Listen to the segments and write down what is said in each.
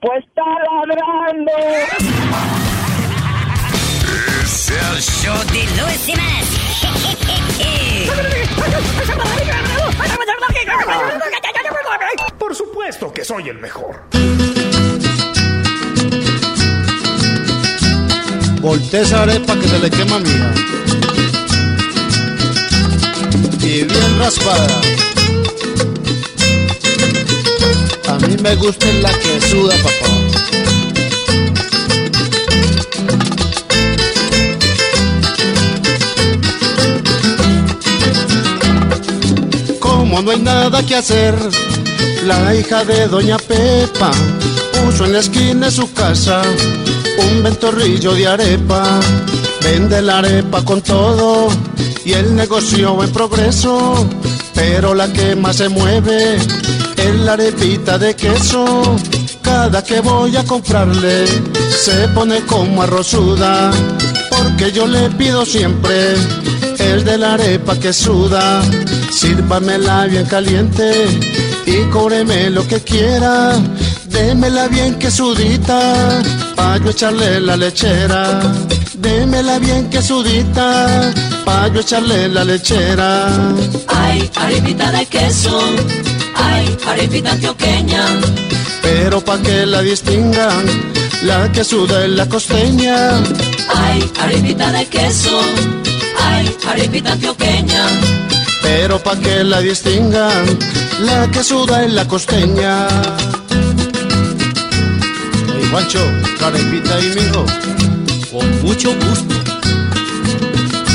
Pues está ladrando. Es el show de Luis Semanas. Por supuesto que soy el mejor. Volté esa arepa que se le quema mía. Y bien raspada. A mí me gusta la que suda, papá. Como no hay nada que hacer, la hija de Doña Pepa puso en la esquina de su casa un ventorrillo de arepa. Vende la arepa con todo y el negocio en progreso. Pero la que más se mueve es la arepita de queso. Cada que voy a comprarle se pone como arrozuda. Porque yo le pido siempre es de la arepa que suda. Sírvamela bien caliente y cóbreme lo que quiera. Démela bien que sudita, pa' yo echarle la lechera. Démela bien que sudita, pa' yo echarle la lechera. Ay, arepita de queso, ay, arepita antioqueña. Pero pa' que la distingan, la que suda es la costeña. Ay, arepita de queso, ay, arepita antioqueña. Pero pa' que la distingan, la que suda es la costeña. Hey, Juancho, carepita ahí, mijo. Con mucho gusto.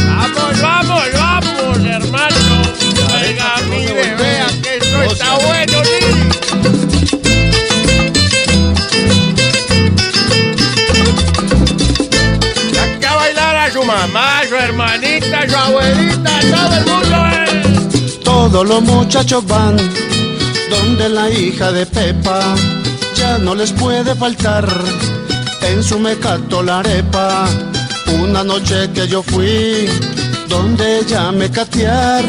Vamos, vamos, vamos, esto está bueno, Lili. Saque a bailar a su mamá, a su hermanita, a su abuelita, a todo el mundo, eh. Todos los muchachos van donde la hija de Pepa ya no les puede faltar. En su mecato la arepa, una noche que yo fui donde ella me catear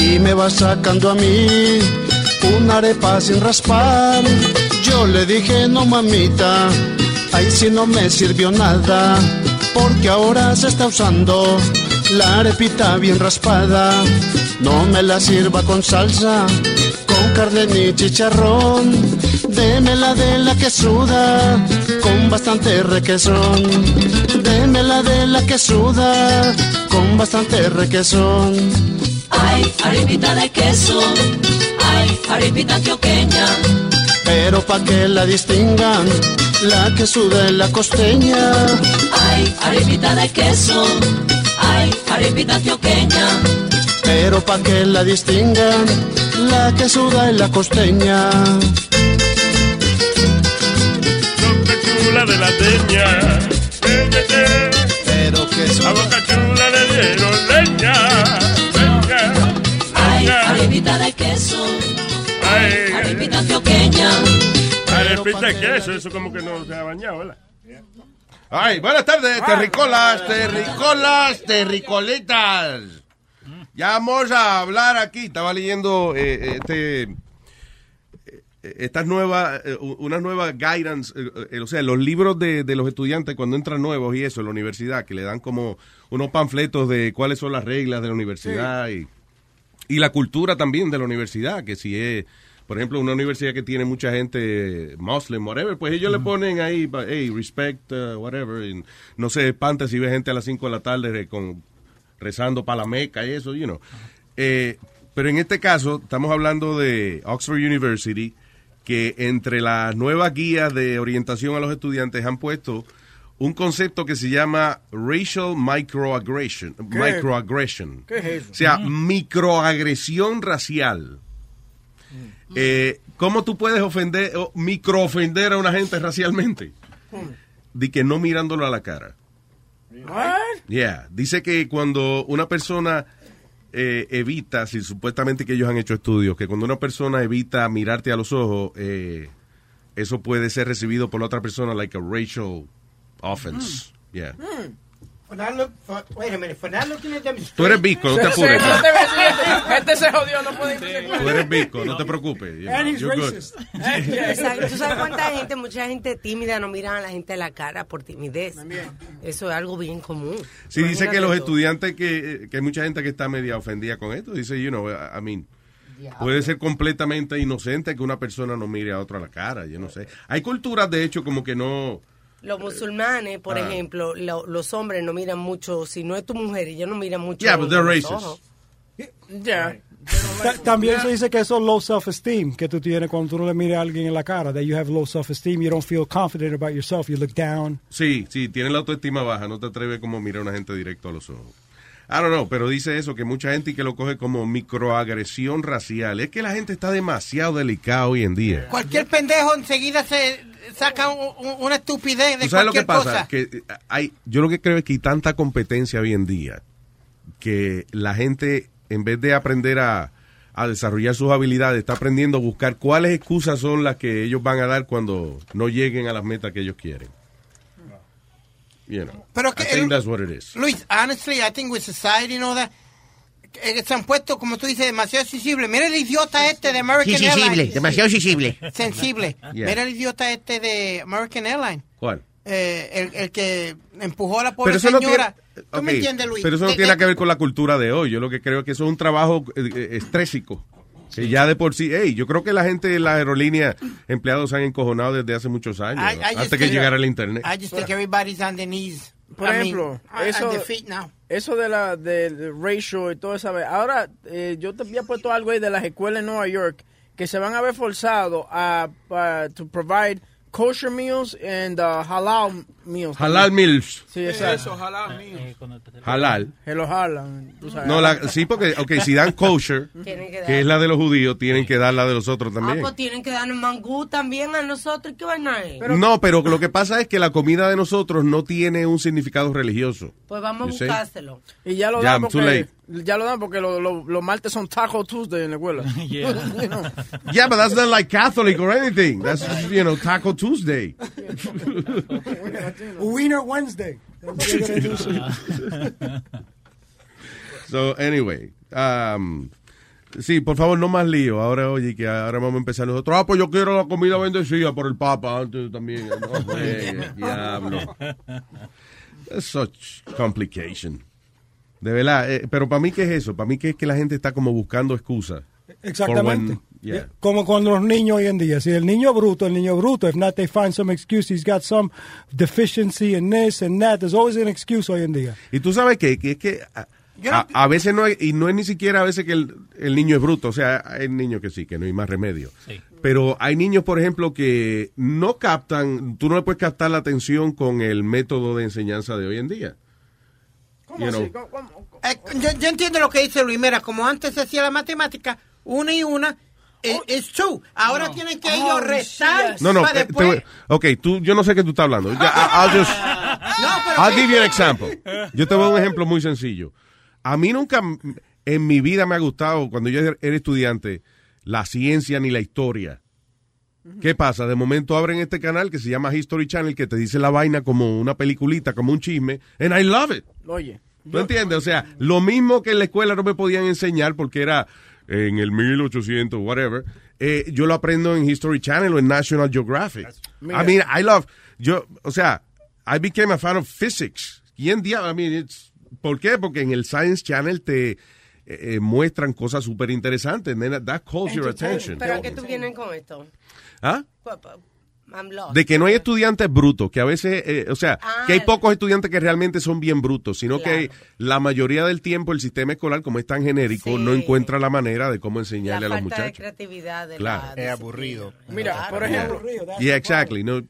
y me va sacando a mí una arepa sin raspar. Yo le dije, no mamita, ahí sí no me sirvió nada, porque ahora se está usando la arepita bien raspada. No me la sirva con salsa, con carne ni chicharrón. Démela de la que suda, con bastante requesón. Démela de la que suda, con bastante requesón. Ay, arepita de queso, ay, arepita antioqueña. Pero pa' que la distingan, la que suda es la costeña. Ay, arepita de queso, ay, arepita antioqueña. Pero pa' que la distingan, la que suda es la costeña. Boca chula de la teña. Eh, eh, eh. Pero que A suda. boca chula le dieron. Leña. Ay, arepita de queso, Ay, arepita antioqueña. arepita de queso, eso como que no se ha bañado, ¿verdad? Ay, buenas tardes, terricolas, terricolas, terricolitas. Ya vamos a hablar aquí. Estaba leyendo eh, este eh, estas nuevas, eh, unas nuevas guidance, eh, eh, o sea, los libros de, de los estudiantes cuando entran nuevos y eso en la universidad, que le dan como unos panfletos de cuáles son las reglas de la universidad y, y la cultura también de la universidad, que si es, por ejemplo, una universidad que tiene mucha gente muslim, whatever, pues ellos le ponen ahí, hey, respect, uh, whatever, y no se espante si ve gente a las 5 de la tarde con, rezando para la meca y eso, you know. Eh, pero en este caso, estamos hablando de Oxford University, que entre las nuevas guías de orientación a los estudiantes han puesto un concepto que se llama racial microaggression. ¿Qué? Microaggression. ¿Qué es eso? O sea, microagresión racial. Eh, ¿Cómo tú puedes ofender o microofender a una gente racialmente? de que no mirándolo a la cara. Yeah, dice que cuando una persona eh, evita, si supuestamente que ellos han hecho estudios, que cuando una persona evita mirarte a los ojos, eh, eso puede ser recibido por la otra persona like a racial offense. Yeah. For not look, for, wait a minute, for not looking at them Tú eres bico, no te apures. este, se jodió, no puede. Tú eres bico, no te preocupes. You know, And he's racist. ¿Tú sabes cuánta gente, mucha gente tímida no miran a la gente a la cara por timidez? Eso es algo bien común. Sí, dice que los estudiantes, que, que hay mucha gente que está media ofendida con esto. Dice, you know, I mean, puede ser completamente inocente que una persona no mire a otra a la cara, yo no sé. Hay culturas, de hecho, como que no... Los musulmanes, por Ah. ejemplo, lo- los hombres no miran mucho, si no es tu mujer, ellos no miran mucho. Yeah, but they're los racist. ojos. Ya. Ta- También se dice que eso es low self-esteem que tú tienes cuando tú no le miras a alguien en la cara. That you have low self-esteem, you don't feel confident about yourself, you look down. Sí, sí, tiene la autoestima baja, no te atreves como a mirar a una gente directo a los ojos. I don't know, pero dice eso, que mucha gente y que lo coge como microagresión racial. Es que la gente está demasiado delicada hoy en día. Cualquier pendejo enseguida se saca un- un- una estupidez de ¿Tú sabes lo que pasa? cosa. Que eh, hay, yo lo que creo es que hay tanta competencia hoy en día que la gente, en vez de aprender a, a desarrollar sus habilidades, está aprendiendo a buscar cuáles excusas son las que ellos van a dar cuando no lleguen a las metas que ellos quieren. You know, Pero I que think el- that's what it is. Luis, honestly, I think with society and all that, eh, se han puesto, como tú dices, demasiado sensible. Mira el idiota este de American Sí, sensible, Airlines. demasiado sensible. Sensible. Yeah. Mira el idiota este de American Airlines. ¿Cuál? Eh, el, el que empujó a la pobre Pero eso no señora. tiene, ¿Tú me entiendes, Luis? pero eso no Eh, tiene eh, nada que ver con la cultura de hoy. Yo lo que creo es que eso es un trabajo eh, estrésico. Que ya de por sí, hey, yo creo que la gente de la aerolínea, empleados se han encojonado desde hace muchos años, I- I antes que think- llegara el internet. I just think everybody's on their knees. Por I mean, ejemplo, on- eso, eso de la del ratio y todo eso. Ahora, eh, yo te había puesto algo ahí de las escuelas en Nueva York que se van a ver forzados a, a to provide kosher meals and uh, halal meals. Halal meals. Sí, exacto. Eso. Halal. Que los jalan, tú sabes. No, la, sí, porque, ok, si dan kosher, que dar. que es la de los judíos, tienen que dar la de los otros Ah, también. pues tienen que darnos mangú también a nosotros. ¿Qué vaina es? no, pero lo que pasa es que la comida de nosotros no tiene un significado religioso. Pues vamos a buscárselo. Y ya lo Ya, dan too porque, late. Ya lo dan porque lo- lo- los martes son Taco Tuesday en la escuela. You know. Yeah, but that's not like Catholic or anything. That's, you know, Taco Tuesday. Wiener Wednesday. So, anyway. Um, sí, por favor, no más lío. Ahora, oye, que ahora vamos a empezar nosotros. Ah, pues yo quiero la comida bendecida por el Papa antes también. No, diablo. That's such complication. De verdad, eh, pero para mí, ¿qué es eso? Para mí, ¿qué es que la gente está como buscando excusas? Exactamente. For when- yeah. Como con los niños hoy en día. Si el niño es bruto, el niño es bruto. If not, they find some excuse. He's got some deficiency in this and that. There's always an excuse hoy en día. Y tú sabes qué? que es que a, a- a veces no hay, y no es ni siquiera a veces que el, el niño es bruto, o sea, hay niños que sí, que no hay más remedio. Pero hay niños, por ejemplo, que no captan, tú no le puedes captar la atención con el método de enseñanza de hoy en día. You know. Eh, yo, yo entiendo lo que dice Luis. Mira, como antes se hacía la matemática, una y una, eh, es two. Ahora tienen que ellos Oh, restar No, no, para eh, te después. voy- ok, tú, yo no sé qué tú estás hablando. I'll just, No, pero I'll que- give you an example. Yo te voy a un ejemplo muy sencillo. A mí nunca en mi vida me ha gustado, cuando yo era estudiante, la ciencia ni la historia. ¿Qué pasa? De momento abren este canal que se llama History Channel que te dice la vaina como una peliculita, como un chisme, and I love it. Oye. ¿Tú entiendes? O sea, lo mismo que en la escuela no me podían enseñar porque era en el 1800, whatever, eh, yo lo aprendo en History Channel o en National Geographic. Mira. I mean, I love, yo, o sea, I became a fan of physics. Y en día, I mean, it's, ¿por qué? Porque en el Science Channel te eh, eh, muestran cosas súper interesantes. That calls your attention. ¿Pero a qué tú vienes con esto? ¿Ah? I'm lost. De que no hay estudiantes brutos, que a veces, eh, o sea, Ah. que hay pocos estudiantes que realmente son bien brutos, sino que la mayoría del tiempo el sistema escolar, como es tan genérico, Sí. no encuentra la manera de cómo La enseñarle a los de muchachos. creatividad de Claro. la Es aburrido. Mira, por ejemplo, Yeah, exactly. No, you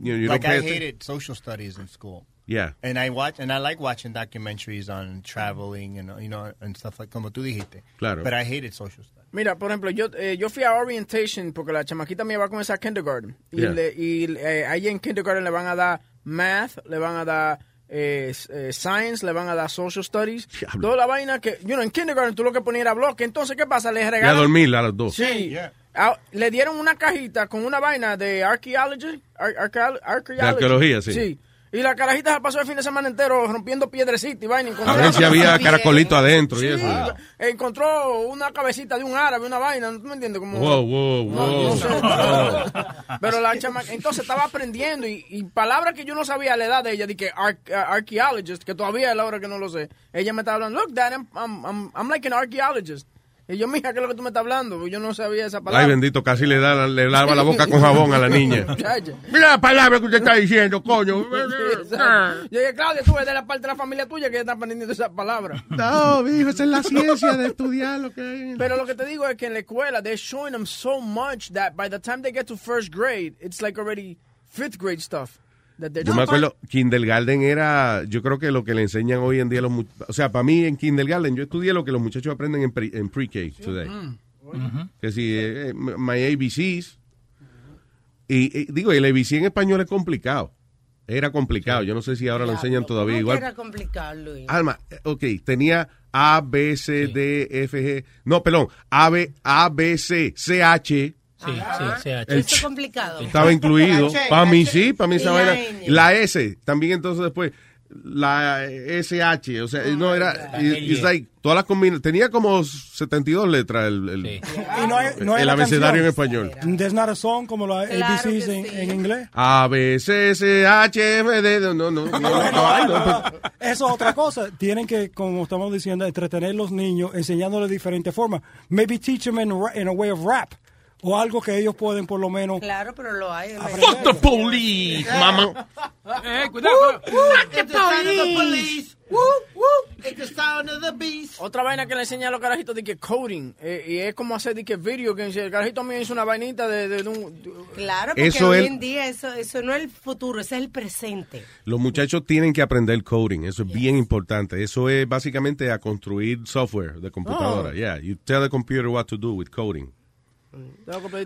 know, you Like don't I pay atten- hated social studies in school. Yeah. And I watch and I like watching documentaries on traveling and you know and stuff like como tú dijiste. Claro. But I hated social studies. Mira, por ejemplo, yo, eh, yo fui a orientation porque la chamaquita mía va a comenzar kindergarten. Y, Yeah. le- y eh, ahí en kindergarten le van a dar math, le van a dar eh, eh, science, le van a dar social studies. Toda la vaina que, you know, en kindergarten tú lo que ponías era bloque. Entonces, ¿qué pasa? Les regalan... dormir a los dos. Sí. Ah, le dieron una cajita con una vaina de archaeology. ar- archaeology. De arqueología, sí. Sí. Y la carajita se pasó el fin de semana entero rompiendo piedrecitas y vaina. A ver si había caracolito adentro y eso. encontró una cabecita de un árabe, una vaina, ¿tú me entiendes? Como, Wow, wow, No, wow. no sé. Pero la chama, entonces estaba aprendiendo y, y palabras que yo no sabía a la edad de ella, de que ar- uh, archaeologist, que todavía es la hora que no lo sé. Ella me estaba hablando, look, dad, I'm, I'm, I'm, I'm like an archaeologist. Y yo, mija, ¿qué es lo que tú me estás hablando? Yo no sabía esa palabra. Ay, bendito, casi le, da, le lava la boca con jabón a la niña. Mira la palabra que usted está diciendo, coño. Yo dije, Claudia, tú eres de la parte de la familia tuya que está aprendiendo esa palabra. No, hijo, esa es la ciencia de estudiar lo que hay. Pero lo que te digo es que en la escuela, they're showing them so much that by the time they get to first grade, it's like already fifth grade stuff. Yo me acuerdo, kindergarten era, yo creo que lo que le enseñan hoy en día a los mu- o sea, para mí en kindergarten, yo estudié lo que los muchachos aprenden en, pre- en pre-K today. Que si, eh, eh, my ABCs. Y, y digo, el ABC en español es complicado. Era complicado. Yo no sé si ahora lo enseñan todavía ¿Cómo igual. era complicado, Luis? Alma, eh, ok, tenía A, B, C, D, F, G. No, perdón, A, B, A, B, C, C, H. Sí, sí, CH. Eso es complicado. Estaba incluido. Para mí sí, para mí esa vaina. la S, también entonces después. La SH, o sea, no era. It's like, todas las combinaciones. Tenía como 72 letras el, el, Y no hay, no hay el abecedario en español. There's not a song como la ABCs en, en inglés. A, B, C, C, H, F, D. No, no, no. no, Eso es otra cosa. Tienen que, como estamos diciendo, entretener a los niños enseñándoles de diferentes formas. Maybe teach them in, ra- in a way of rap. O algo que ellos pueden por lo menos... Claro, pero lo hay. Fuck the police, mama. Eh, woo, it's the sound of the police. Woo, woo, it's the sound of the beast. Otra vaina que le enseñan a los carajitos de que coding. eh, y es como hacer de que video games. El carajito mío hizo una vainita de, de, de un. Claro, porque Eso hoy es- en día eso, eso no es el futuro, ese es el presente. Los muchachos tienen que aprender coding, eso es bien importante. Eso es básicamente a construir software de computadora. Oh. Yeah, you tell the computer what to do with coding.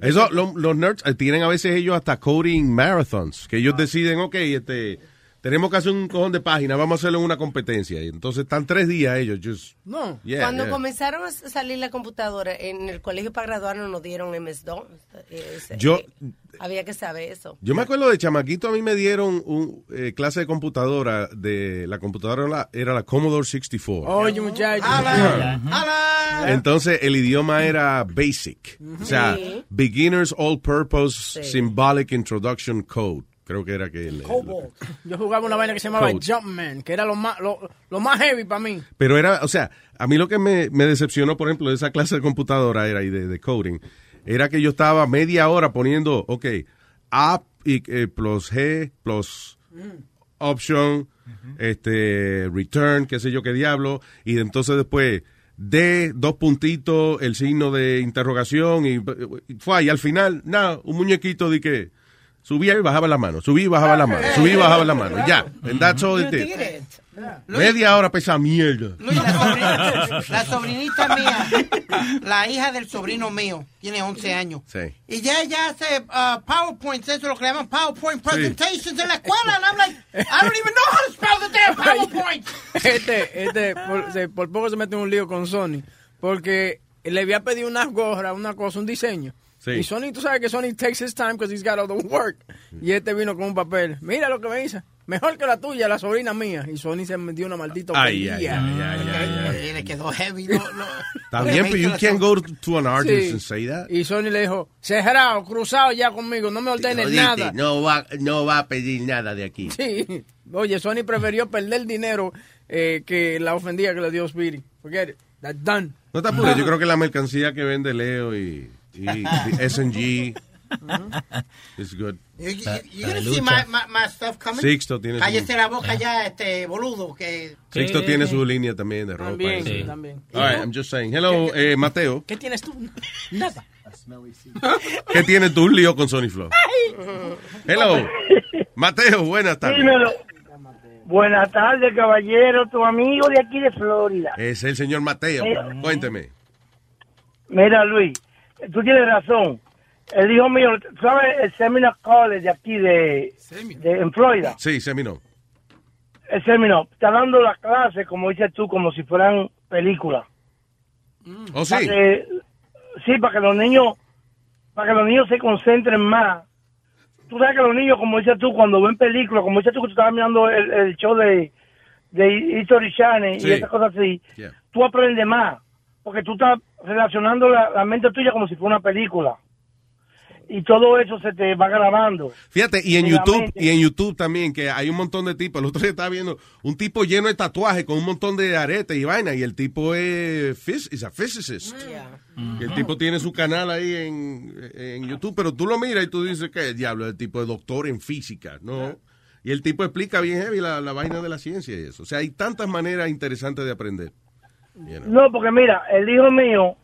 Eso, lo- los nerds eh, tienen a veces ellos hasta coding marathons, que ellos deciden, ok, este, tenemos que hacer un cojón de páginas, vamos a hacerlo en una competencia. Y entonces están tres días ellos, just, No. yeah, Cuando yeah. comenzaron a salir la computadora, en el colegio para graduarnos nos dieron MS2. Eh, ese- Yo- eh, había que saber eso. Yo me acuerdo de chamaquito, a mí me dieron un eh, clase de computadora, de la computadora era la, era la Commodore 64. Oye, muchachos. Entonces el idioma era basic, o sea, Sí. beginners all purpose symbolic introduction code. Creo que era que el- el- Yo jugaba una vaina que se llamaba Code. Jumpman, que era lo más, lo, lo más heavy para mí. pero era, o sea, a mí lo que me, me decepcionó, por ejemplo, de esa clase de computadora era y de, de coding, era que yo estaba media hora poniendo, ok, A y, eh, plus G plus option, este, return, qué sé yo qué diablo, y entonces después D, dos puntitos, el signo de interrogación, y, y fue, y al final, nada, un muñequito de que subía y bajaba la mano, subía y bajaba la mano, subía y bajaba la mano, ya, and that's all it did. Media hora pesa mierda. Luis, la, sobrinita, la sobrinita mía, la hija del sobrino mío, tiene 11 años. Sí. Y ya ella hace uh, PowerPoints, eso es lo que le llaman PowerPoint presentations en la escuela. And I'm like, I don't even know how to spell the damn PowerPoint. Este, este, por, se- por poco se mete en un lío con Sony, porque le había pedido unas gorras, una cosa, un diseño. Sí. Y Sony, tú sabes que Sony takes his time because he's got all the work. Y este vino con un papel. Mira lo que me hizo. Mejor que la tuya, la sobrina mía. Y Sony se metió una maldita Ay, ay, ay, ay, ay, Y le quedó heavy. No, no. Está bien, pero you can't go to an artist Sí. and say that. Y Sony le dijo, cerrado, cruzado ya conmigo, no me ordenes Jodiste, nada. No va, no va a pedir nada de aquí. Sí. Oye, Sony prefirió perder dinero eh, que la ofendía que le dio Speedy. Forget it. That's done. No te apures, yo creo que la mercancía que vende Leo y, y SNG es good. You, you, you gonna see my, my, my stuff coming? Sixto tiene su- Cállese la boca ya, este boludo. Que... Sixto tiene su línea también de ropa. También, eso. también. All right, I'm just saying. Hello, eh, Mateo. ¿Qué tienes tú? Nada. ¿Qué tienes tú un lío con Sony Flow? Hello. Mateo, buenas tardes. Dímelo. Buenas tardes, caballero, tu amigo de aquí de Florida. Es el señor Mateo. Mira. Cuénteme. Mira, Luis, tú tienes razón. El hijo mío, ¿sabes el Seminole College de aquí de, de en Florida? Sí, Semino. El Seminole está dando las clases, como dices tú, como si fueran películas. ¿Oh, sí? Para que- sí, para que los niños, para que los niños se concentren más. Tú sabes que los niños, como dices tú, cuando ven películas, como dices tú que tú estabas mirando el, el show de, de History Channel Sí. y esas cosas así, Yeah. tú aprendes más. Porque tú estás relacionando la, la mente tuya como si fuera una película. Y todo eso se te va grabando. Fíjate, y en YouTube, mente. y en YouTube también, que hay un montón de tipos. El otro día estaba viendo un tipo lleno de tatuajes con un montón de aretes y vaina, y el tipo es is a physicist. Y el tipo tiene su canal ahí en, en YouTube, pero tú lo miras y tú dices que diablo, el tipo es doctor en física, ¿no? Y el tipo explica bien heavy la, la vaina de la ciencia y eso. O sea, hay tantas maneras interesantes de aprender. No, porque mira, el hijo mío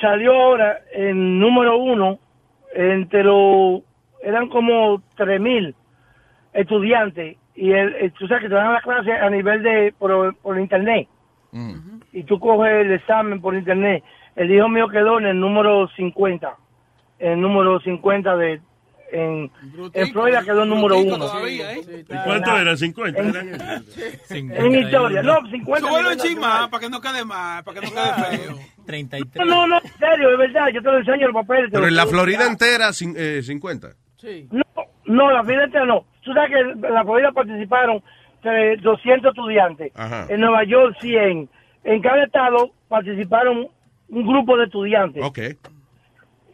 salió ahora en número uno entre los, eran como tres mil estudiantes y él, eh, tú sabes que te dan la clase a nivel de, por, por internet. Y tú coges el examen por internet. El hijo mío quedó en el número 50, en el número 50 de, en, en Florida quedó el número uno. ¿Y cuánto era? ¿50? era? En historia, no, 50. Súbelo chin nacional. más para que no quede más, para que no quede feo. 33. No, no, en serio, es verdad, yo te lo enseño los papeles. te Pero en la Florida entera, eh, 50. No, no, la Florida entera no. Tú sabes que en la Florida participaron eh, 200 estudiantes. Ajá. En Nueva York 100. En cada estado participaron un grupo de estudiantes. Ok.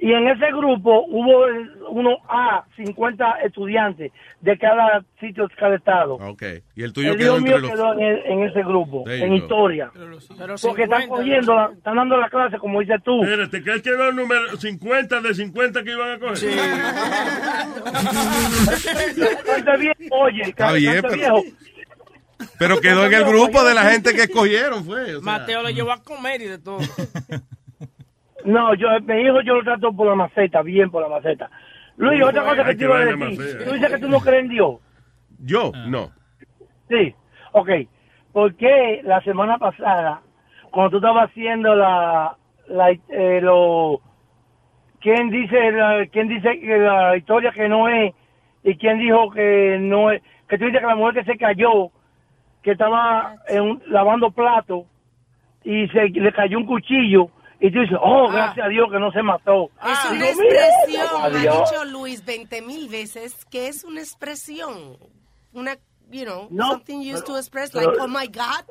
Y en ese grupo hubo uno a 50 estudiantes de cada sitio, de cada estado. Ok. Y el tuyo el quedó mío entre los... quedó en, el- en ese grupo, There en go. historia. Pero Porque están 50, cogiendo, la- están dando la clase, como dices tú. Espérate, que él quedó el número 50 de 50 que iban a coger. Bien, oye, Está bien, pero- viejo. Pero quedó en el grupo de la gente que escogieron, fue. o sea. Mateo le llevó a comer y de todo. No, yo, mi hijo yo lo trato por la maceta, bien por la maceta. Luis, otra cosa que te iba a decir. Tú dices que tú no crees en Dios. Yo, no. Sí, ok. ¿Por qué la semana pasada, cuando tú estabas haciendo la, la eh, lo, quién dice, la, quién dice que la historia que no es y quién dijo que no es, que tú dices que la mujer que se cayó, que estaba en un- lavando platos y se le cayó un cuchillo y tú dices, oh, gracias a Dios que no se mató. Es una Digo, "Mira, expresión, ha adiós". dicho Luis 20 mil veces que es una expresión. Una, you know, No, something used to express, pero- like, oh my God.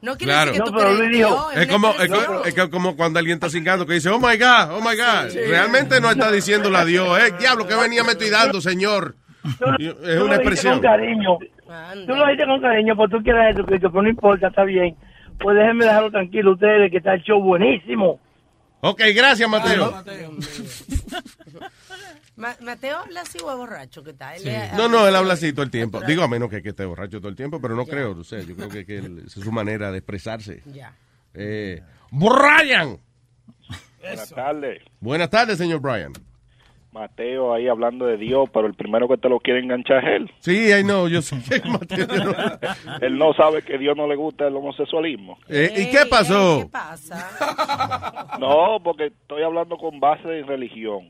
No quiere Claro. decir que tú No, pero crees dijo- Es como, es, como, es que como cuando alguien está cingando que dice, oh my God, oh my God. Realmente no está diciéndole a Dios, eh, diablo, que venía me estoy dando, señor. Es Tú una lo dijiste expresión. con cariño. Tú lo dijiste con cariño, pues tú quieres eso, Cristo, pero no importa, está bien. Pues déjenme dejarlo tranquilo ustedes, que está el show buenísimo. Ok, gracias, Mateo. Ma- Mateo habla así o es borracho, ¿qué tal? No, no, él habla así todo el tiempo. Digo, a menos que, que esté borracho todo el tiempo, pero no creo, no sé, yo creo que, que él- esa es su manera de expresarse. Ya. Eh, Brian. Buenas tardes. Buenas tardes, señor Brian. Mateo ahí hablando de Dios, pero el primero que te lo quiere enganchar es él. Sí, I know, yo sé que Mateo. Él no sabe que Dios no le gusta el homosexualismo. Eh, ¿Y qué pasó? ¿Qué pasa? No, porque estoy hablando con base en religión.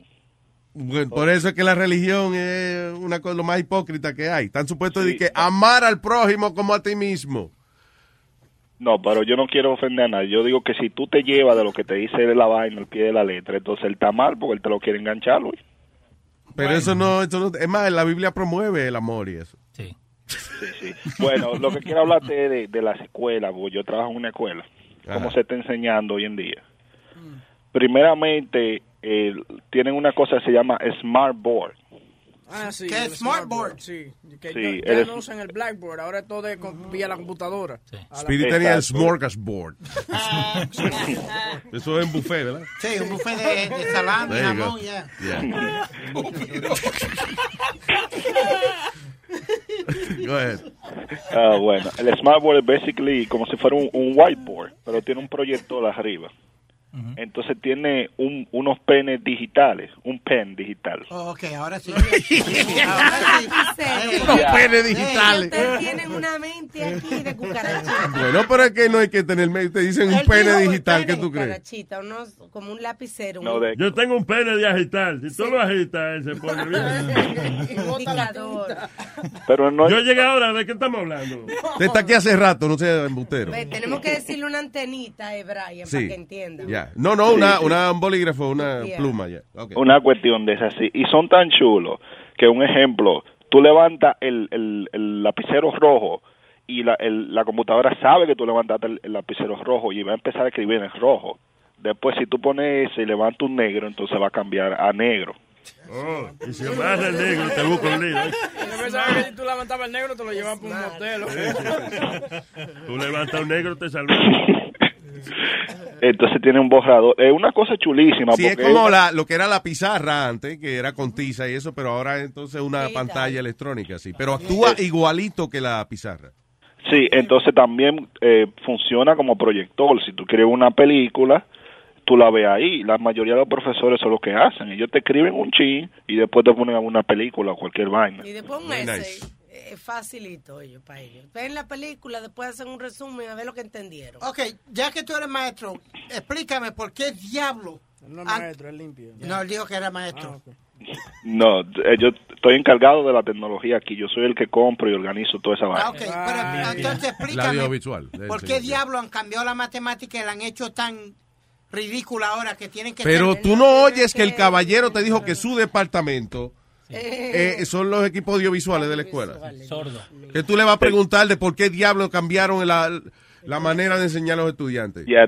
Bueno, por eso es que la religión es una cosa lo más hipócrita que hay. Están supuestos de que amar al prójimo como a ti mismo. No, pero yo no quiero ofender a nadie. Yo digo que si tú te llevas de lo que te dice de la vaina al pie de la letra, entonces él está mal porque él te lo quiere enganchar, Luis. Pero eso no, eso no, es más, la Biblia promueve el amor y eso. Sí. Sí, sí. Bueno, lo que quiero hablarte es de, de las escuelas, porque yo trabajo en una escuela. ¿Cómo Ajá. se está enseñando hoy en día? Primeramente, eh, tienen una cosa que se llama Smart Board. Ah, sí. ¿Qué el es Smartboard? Sí, que Sí, ya, ya no usan el Blackboard, ahora todo es con- vía la computadora. La- Speedy tenía el smorgasbord. Eso es un buffet, ¿verdad? Sí, un buffet de, de salami, jamón, ya. Go ahead. Ah, bueno, el Smartboard es basically como si fuera un, un whiteboard, pero tiene un proyector arriba. Entonces tiene un, unos penes digitales, un pen digital. Oh, ok, ahora sí. sí. Ya. penes digitales. Ustedes tienen una mente aquí de cucarachita. Bueno, pero es que no hay que tener... Te dicen un pene digital, ¿qué tú crees? Cucarachita, unos, como un lapicero. No, de- Yo tengo un pene de agitar. Si tú lo agitas, él se pone bien. indicador. Pero no Yo llegué ahora, ¿de qué estamos hablando? Usted está aquí hace rato, no sea embustero. Ve, tenemos que decirle una antenita, eh, Brian, Sí. para que entienda. Ya. No, no, una, Sí, sí. una un bolígrafo, una Yeah. pluma, ya. Ok. una cuestión de esas así. Y son tan chulos que, un ejemplo, tú levantas el, el, el lapicero rojo y la, el- la computadora sabe que tú levantaste el, el lapicero rojo y va a empezar a escribir en rojo. Después, si tú pones ese y levantas un negro, entonces va a cambiar a negro. Oh, y si amarra el negro, te busco un lío. Yo pensaba que si tú levantabas el negro te lo llevabas por un motel. Tú levantas un negro, te salvas. Entonces tiene un borrador. Es una cosa chulísima. Sí, es porque como la, lo que era la pizarra antes, que era con tiza y eso, pero ahora entonces una pantalla electrónica, sí. Pero actúa igualito que la pizarra. Sí, entonces también eh, funciona como proyector. Si tú quieres una película, tú la ves ahí. La mayoría de los profesores son lo que hacen. Ellos te escriben un chin y después te ponen una película o cualquier vaina. Y después un nice. Es facilito ellos, para ellos. Ven la película, después hacen un resumen a ver lo que entendieron. Ok, ya que tú eres maestro, explícame por qué diablo. No es Ah, maestro, es limpio. No, él dijo que era maestro. No, eh, yo estoy encargado de la tecnología aquí. Yo soy el que compro y organizo toda esa vaina. Ah, ok, pero entonces explícame. ¿Por qué diablo han cambiado la matemática y la han hecho tan ridícula ahora que tienen que Pero tú no oyes que el caballero te dijo que su departamento eh, son los equipos audiovisuales de la escuela. Sordo. Que tú le vas a preguntar de por qué diablos cambiaron la, la manera de enseñar a los estudiantes. Yeah,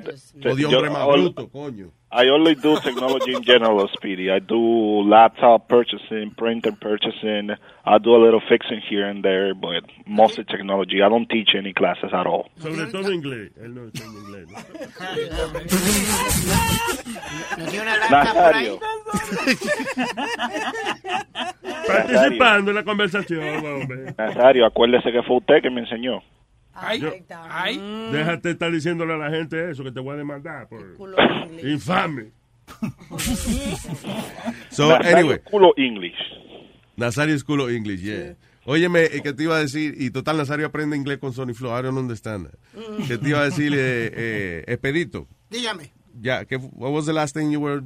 Odio yo- hombre más all- bruto, coño. I only do technology in general, Speedy. I do laptop purchasing, printer purchasing. I do a little fixing here and there, but mostly technology. I don't teach any classes at all. Sobre todo inglés. Él no entiende inglés. ¿no? Nazario. Participando en la conversación, hombre. Nazario, acuérdese que fue usted que me enseñó. Ay, Yo- ay. Déjate estar diciéndole a la gente eso, que te voy a demandar por infame. So, anyway. culo English. Nazario School of English, yeah. Óyeme, eh, que te iba a decir, y total, Nazario aprende inglés con Sony Flow, I don't understand. Que te iba a decir, eh, eh, Expedito, Dígame. ya, que, what was the last thing you were,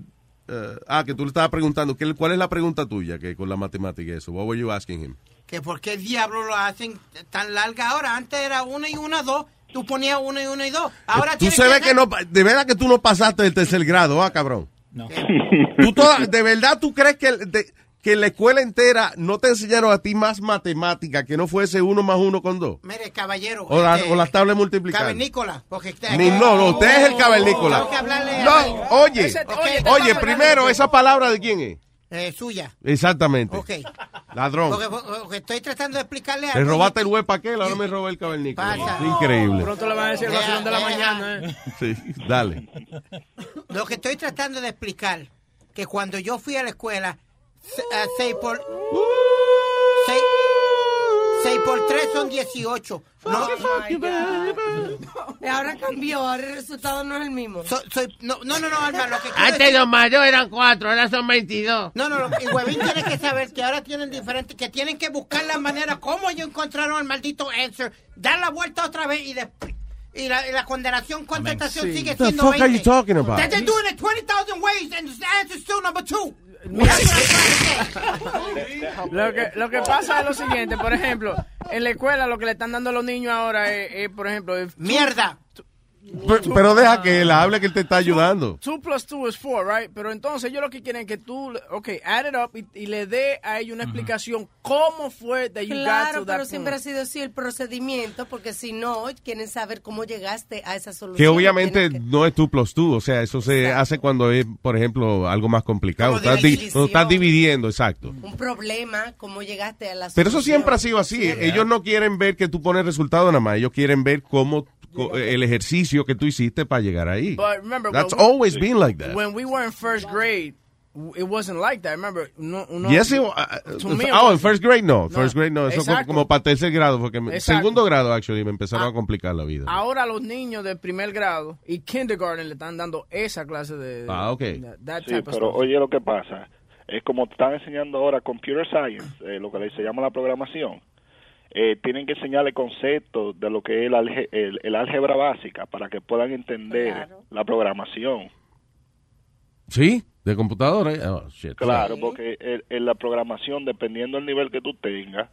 uh, ah, que tú le estabas preguntando, ¿qué- ¿cuál es la pregunta tuya que con la matemática y eso? What were you asking him? Que por qué diablo lo hacen tan larga ahora. Antes era una y una, dos. Tú ponías una y una y dos. Ahora Tú se ve que no, de verdad que tú no pasaste del tercer grado, ah, cabrón. No. Tú toda- de verdad tú crees que, de- que la escuela entera no te enseñaron a ti más matemática que no fuese uno más uno con dos. Mire, caballero. O, la- este, o las tablas multiplicadas. Cavernícola. Porque Ni, no, no, usted es el cavernícola. Tengo que hablarle No, a- oye, Ese- oye, oye, primero, ¿esa palabra de quién es? Eh, suya. Exactamente. Ok. Ladrón. Porque, porque estoy tratando de explicarle Le algo. robaste el huevo para qué, ahora me robé el cavernícola. Pasa. Increíble. Pronto le van a decir el vacilón de la mañana. ¿eh? Sí, dale. Lo que estoy tratando de explicar, que cuando yo fui a la escuela, se- eh, seis por... seis, seis por tres son 18. No, Y ahora cambió, ahora el resultado no es el mismo. So- soy- no, no, no, no, Alma, lo que quiero Antes decir- los mayores eran cuatro, ahora son 22. No, no, lo- y Huevín tiene que saber que ahora tienen diferentes, que tienen que buscar la manera cómo ellos encontraron el maldito answer, dar la vuelta otra vez y después... Y la, y la condenación contestación Sí. sigue What the siendo fuck are 20. you talking about? That they're doing it 20,000 ways and the answer's still number two. Lo que, lo que pasa es lo siguiente, por ejemplo, en la escuela lo que le están dando a los niños ahora es, es, por ejemplo... ¡Mierda! Pero, pero deja que él hable que él te está ayudando. 2 plus 2 es 4, right? Pero entonces ellos lo que quieren es que tú, ok, add it up y, y le dé a ellos una explicación cómo fue that you got Claro, to that pero siempre ha sido así el procedimiento, porque si no, quieren saber cómo llegaste a esa solución. Que obviamente no es tú plus tú, o sea, eso se hace cuando es, por ejemplo, algo más complicado. De Estás, di- división. cuando estás dividiendo, exacto. Un problema, cómo llegaste a la Pero eso solución. siempre ha sido así. Ellos no quieren ver que tú pones resultado nada más, ellos quieren ver cómo el ejercicio que tú hiciste para llegar ahí. But remember, That's when we- always been like that. When we were in first grade, it wasn't like that. Remember, no, no, Yes, it wa- to me it oh, en first grade no, No, first grade no, eso como, exacto. como para tercer grado, porque me- segundo grado actually me empezaron a complicar la vida. Ahora los niños de primer grado y kindergarten le están dando esa clase de... Ah, ok. that- that Sí, of pero stuff. oye lo que pasa. Es como te están enseñando ahora computer science, eh, lo que se llama la programación. Eh, tienen que enseñarle conceptos de lo que es el, alge- el- el álgebra básica para que puedan entender la programación. ¿Sí? ¿De computadora? Oh, shit. Claro, porque en la programación, dependiendo del nivel que tú tengas,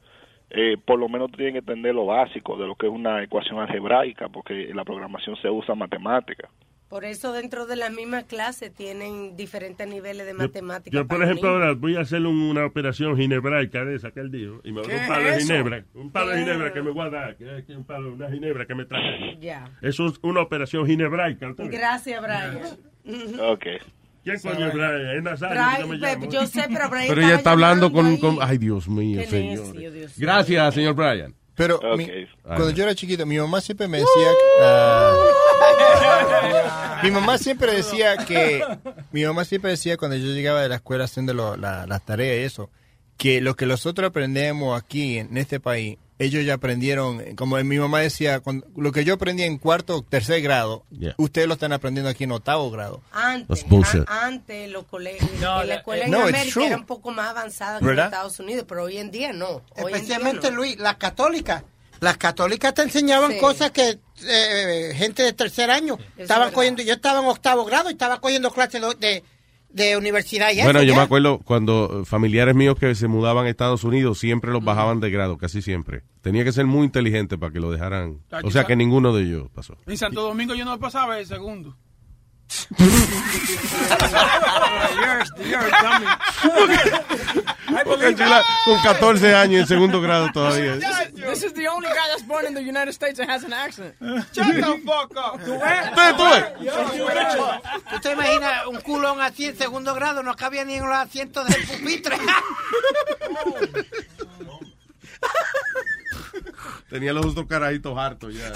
eh, por lo menos tú tienes que entender lo básico de lo que es una ecuación algebraica, porque en la programación se usa matemática. Por eso dentro de la misma clase tienen diferentes niveles de matemáticas. Yo, por ejemplo, ahora voy a hacer un- una operación ginebraica de esa que él dijo. Y me va a dar ¿Qué un palo es de eso? ginebra. Un palo de ginebra que me voy a dar. Que es que un palo, una ginebra que me traje. Ya. Eso es una operación ginebraica. Gracias, Brian. Ok. ¿Quién coño es Brian? Es Nazario Brian, que yo me Pe- llamo. yo sé, pero Brian Pero ella está hablando con, Ay, Dios mío, señor. Gracias, señor Brian. Pero Ok. mi- cuando yo era chiquito, mi mamá siempre me decía... ah, mi mamá siempre decía que... Mi mamá siempre decía cuando yo llegaba de la escuela haciendo lo- la- las tareas y eso, que lo que nosotros aprendemos aquí en este país, ellos ya aprendieron, como mi mamá decía, cuando- lo que yo aprendí en cuarto o tercer grado, Yeah. ustedes lo están aprendiendo aquí en octavo grado. Antes, a- antes los colegios, en la escuela en No, it's América era un poco más avanzada que en. Estados Unidos, pero hoy en día no. Hoy en día Especialmente, no. Luis, las católicas. Las católicas te enseñaban Sí. cosas que eh, gente de tercer año es estaban verdad. cogiendo. Yo estaba en octavo grado y estaba cogiendo clases de, de, de universidad. Y Bueno, eso, yo ya. me acuerdo cuando eh, familiares míos que se mudaban a Estados Unidos siempre los bajaban de grado, casi siempre. Tenía que ser muy inteligente para que lo dejaran. O sea que ninguno de ellos pasó. En Santo Domingo yo no pasaba el segundo. You're- you're Chila, con 14 años en segundo grado todavía. This is the only guy that's born in the United States that has an accent. Shut the fuck up. ¿Tú ves? ¿Tú ves? ¿Tú te imaginas un culón así en segundo grado? No cabía ni en los asientos del pupitre. Tenía los otros carajitos hartos ya.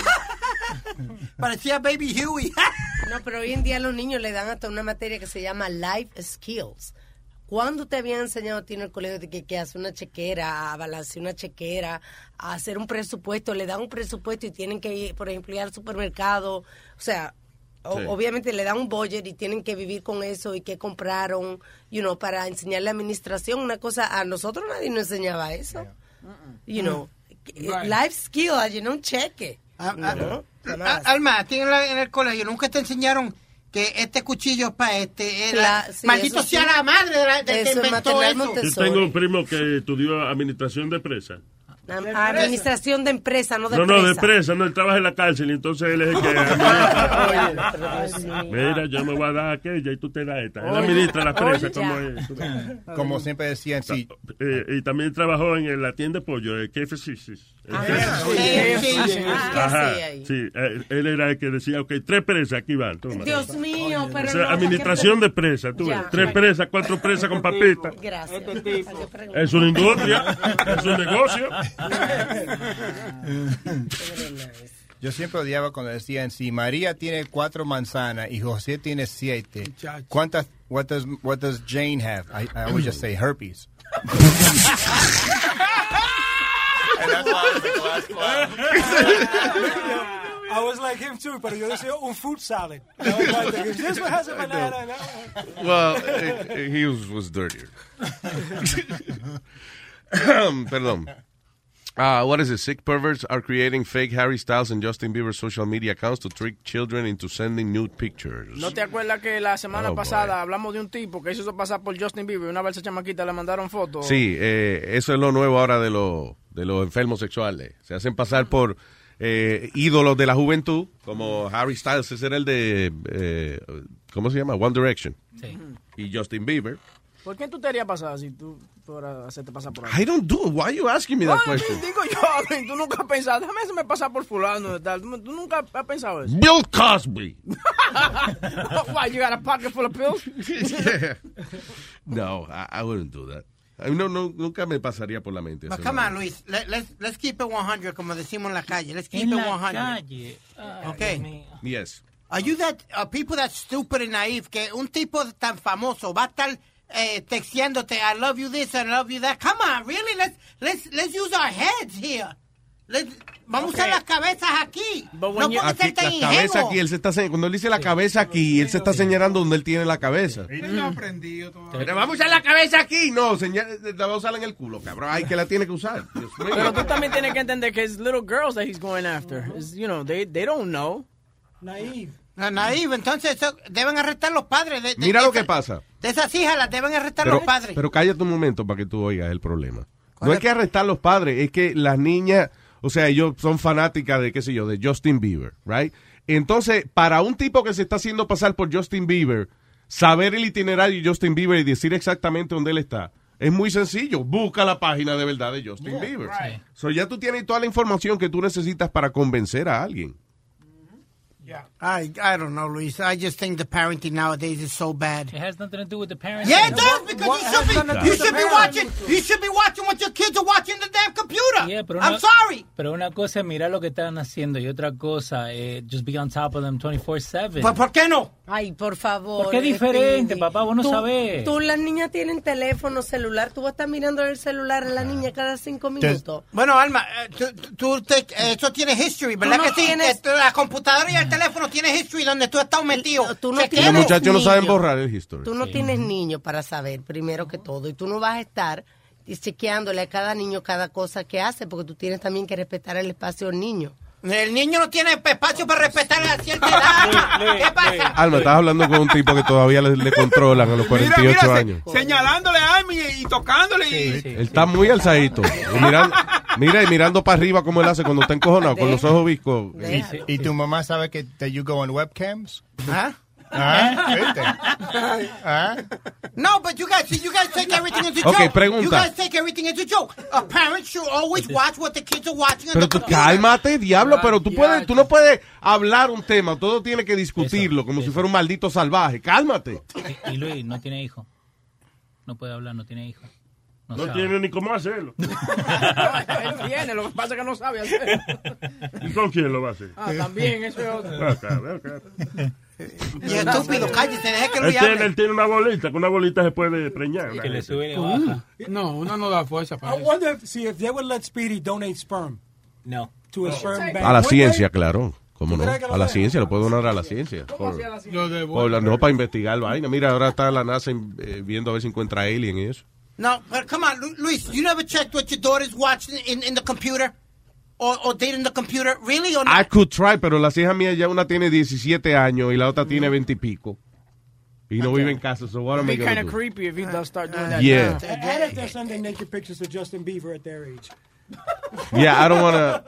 Parecía Baby Huey. No, pero hoy en día los niños le dan hasta una materia que se llama Life Skills. ¿Cuándo te habían enseñado a ti en el colegio de que, que hacer una chequera, a balancear una chequera, a hacer un presupuesto? Le dan un presupuesto y tienen que ir, por ejemplo, ir al supermercado. O sea, o- Sí. obviamente le dan un budget y tienen que vivir con eso y qué compraron, you know, para enseñarle administración. Una cosa, a nosotros nadie nos enseñaba eso. You know, Right. life skill, a llenar un cheque. Ah, you ah, ah, Alma, a ti en, la- en el colegio nunca te enseñaron que este cuchillo es para este. era- sí, maldito sí. sea la madre de la, que Eso inventó eso. Yo tengo un primo que estudió administración de empresa. Administración de empresa, no de No, no, de presa. presa, no, él trabaja en la cárcel y entonces él es el que administra. Mira, yo me voy a dar aquella y tú te das esta. Él administra la presa como es. Como siempre decían, sí. Eh, y también trabajó en la tienda de pollo, el KFC. Ah, KFC. sí, sí, sí. ¿Qué Ajá, sí, eh, él era el que decía, ok, tres presas, aquí van. Dios mío, pero O sea, no, administración ¿qué- de presas, tú. Tres presas, cuatro presas con papitas. Gracias. Es una industria, es un negocio. Yo siempre odiaba cuando decían, si María tiene cuatro manzanas y José tiene siete, ¿cuántas, what does, what does Jane have? I, I always just say herpes. I was like him too, pero yo decía un fruit salad. Like, this one has a banana, and that one- Well, he was, was dirtier. Perdón. Uh, what is it? Sick perverts are creating fake Harry Styles and Justin Bieber social media accounts to trick children into sending nude pictures. ¿No te acuerdas que la semana Oh, pasada hablamos de un tipo que hizo pasar por Justin Bieber y una vez esa chamaquita le mandaron fotos? Sí, eh, eso es lo nuevo ahora de, lo- de los enfermos sexuales. Se hacen pasar por eh, ídolos de la juventud, como Harry Styles, ese era el de, eh, ¿cómo se llama? One Direction. Y Justin Bieber. ¿Por qué tú te harías pasar si tú fueras a hacerte pasar por ahí? I don't do it. Why are you asking me that Ah, question? Digo yo, tú nunca has pensado, déjame hacerme pasar por fulano de tal. ¿Tú, nunca has pensado eso? Bill Cosby. Why, you got a pocket full of pills? Yeah. No, I, I wouldn't do that. I- No, no, nunca me pasaría por la mente. But come no. on, Luis. Let, let's, let's keep it 100, como decimos en la calle. Let's keep En it la 100. calle. Ay, okay. Yes. Are you that, are people that stupid and naive que un tipo tan famoso va a estar eh, texteándote I love you this and I love you that? Come on, really? Let's, let's, let's use our heads here. vamos a usar las cabezas aquí. No puede Aquí, ser tan la cabeza ingenuo. aquí, él se está cuando él dice la cabeza aquí, él se está señalando donde él tiene la cabeza. No aprendido todavía. Pero vamos a usar la cabeza aquí. No, señal, la va a usar en el culo, cabrón. Ay, que la tiene que usar. Pero tú también tienes que entender que es little girls that he's going after. It's, you know, they, they don't know. Naive. Naive, entonces eso deben arrestar los padres. De, de- Mira de lo que pasa. De esas hijas las deben arrestar Pero, los padres. pero cállate un momento para que tú oigas el problema. No es que arrestar a los padres, es que las niñas, o sea, ellos son fanáticas de, qué sé yo, de Justin Bieber, right? Entonces, para un tipo que se está haciendo pasar por Justin Bieber, saber el itinerario de Justin Bieber y decir exactamente dónde él está, es muy sencillo. Busca la página de verdad de Justin Bieber. So, ya tú tienes toda la información que tú necesitas para convencer a alguien. I, I don't know, Luis. I just think the parenting nowadays is so bad. It has nothing to do with the parents. Yeah, it does because What you should be you should be watching you should be watching what your kids are watching the damn computer. Yeah, pero I'm una- sorry. Pero una cosa es mirar lo que están haciendo y otra cosa es just be on top of them 24/7. Pues, ¿por qué no? Ay, por favor. ¿Por qué diferente, papá? Vos no Tú- sabés. Tú, las niñas tienen teléfono celular. Tú vas a estar mirando el celular a la niña cada cinco minutos. Bueno, Alma, eh, tú, tú te- eh, eso tiene history, ¿verdad no que sí? tienes- Esto, la computadora y el teléfono tiene history donde tú estás metido. Tú no Chequea. Los tienes muchachos no saben borrar el history. Tú no tienes niños para saber, primero que todo. Y tú no vas a estar chequeándole a cada niño cada cosa que hace, porque tú tienes también que respetar el espacio del niño. El niño no tiene espacio para respetar a cierta edad. ¿Qué pasa? Alma, estás hablando con un tipo que todavía le, le controlan a los 48 mira, se- años. señalándole a Amy y, y tocándole. y, Él está muy alzadito. Y mirando, mira, y mirando para arriba como él hace cuando está encojonado, con los ojos viscos. ¿Y, y tu mamá sabe que that you go on webcams? ¿Ah? ¿Ah? ¿Ah? No, but you guys, you guys take everything as a Ok, joke. pregunta. You guys take everything as a joke. A parent should always watch what the kids are watching Pero tú cálmate, diablo, pero tú puedes, tú no puedes hablar un tema, todo tiene que discutirlo como si fuera un maldito salvaje. Cálmate. Y, y Luis no tiene hijo. No puede hablar, no tiene hijo. No sabe. tiene ni cómo hacerlo. Él tiene, lo que pasa es que no sabe hacer. ¿Y con quién lo va a hacer? Ah, también, eso es otro. Ah, claro, claro. Y estúpido, cállate, deje que Él Luis tiene, hable. él tiene una bolita, con una bolita se puede preñar. Que le sube y baja. No, uno no da fuerza para I eso. wonder if, see, if they would let Speedy donate sperm No. to a sperm bank. A la ciencia, claro. ¿Cómo no? A la ciencia, lo puede donar a la ciencia. Por, por la- no, para investigar vaina. Mira, ahora está la NASA eh, viendo a ver si encuentra alien y eso. No, but come on, Lu- Luis, you never checked what your daughter's watching in, in the computer? Or, or dating the computer? Really or I not? could try, pero las hijas mías ya una tiene 17 años y la otra tiene 20 y pico. Y no vive en casa, so what am I It'd be gonna kind of do? creepy if he does start doing that Yeah. now. And if they're sending naked pictures to Justin Bieber at their age. Yeah, I don't wanna,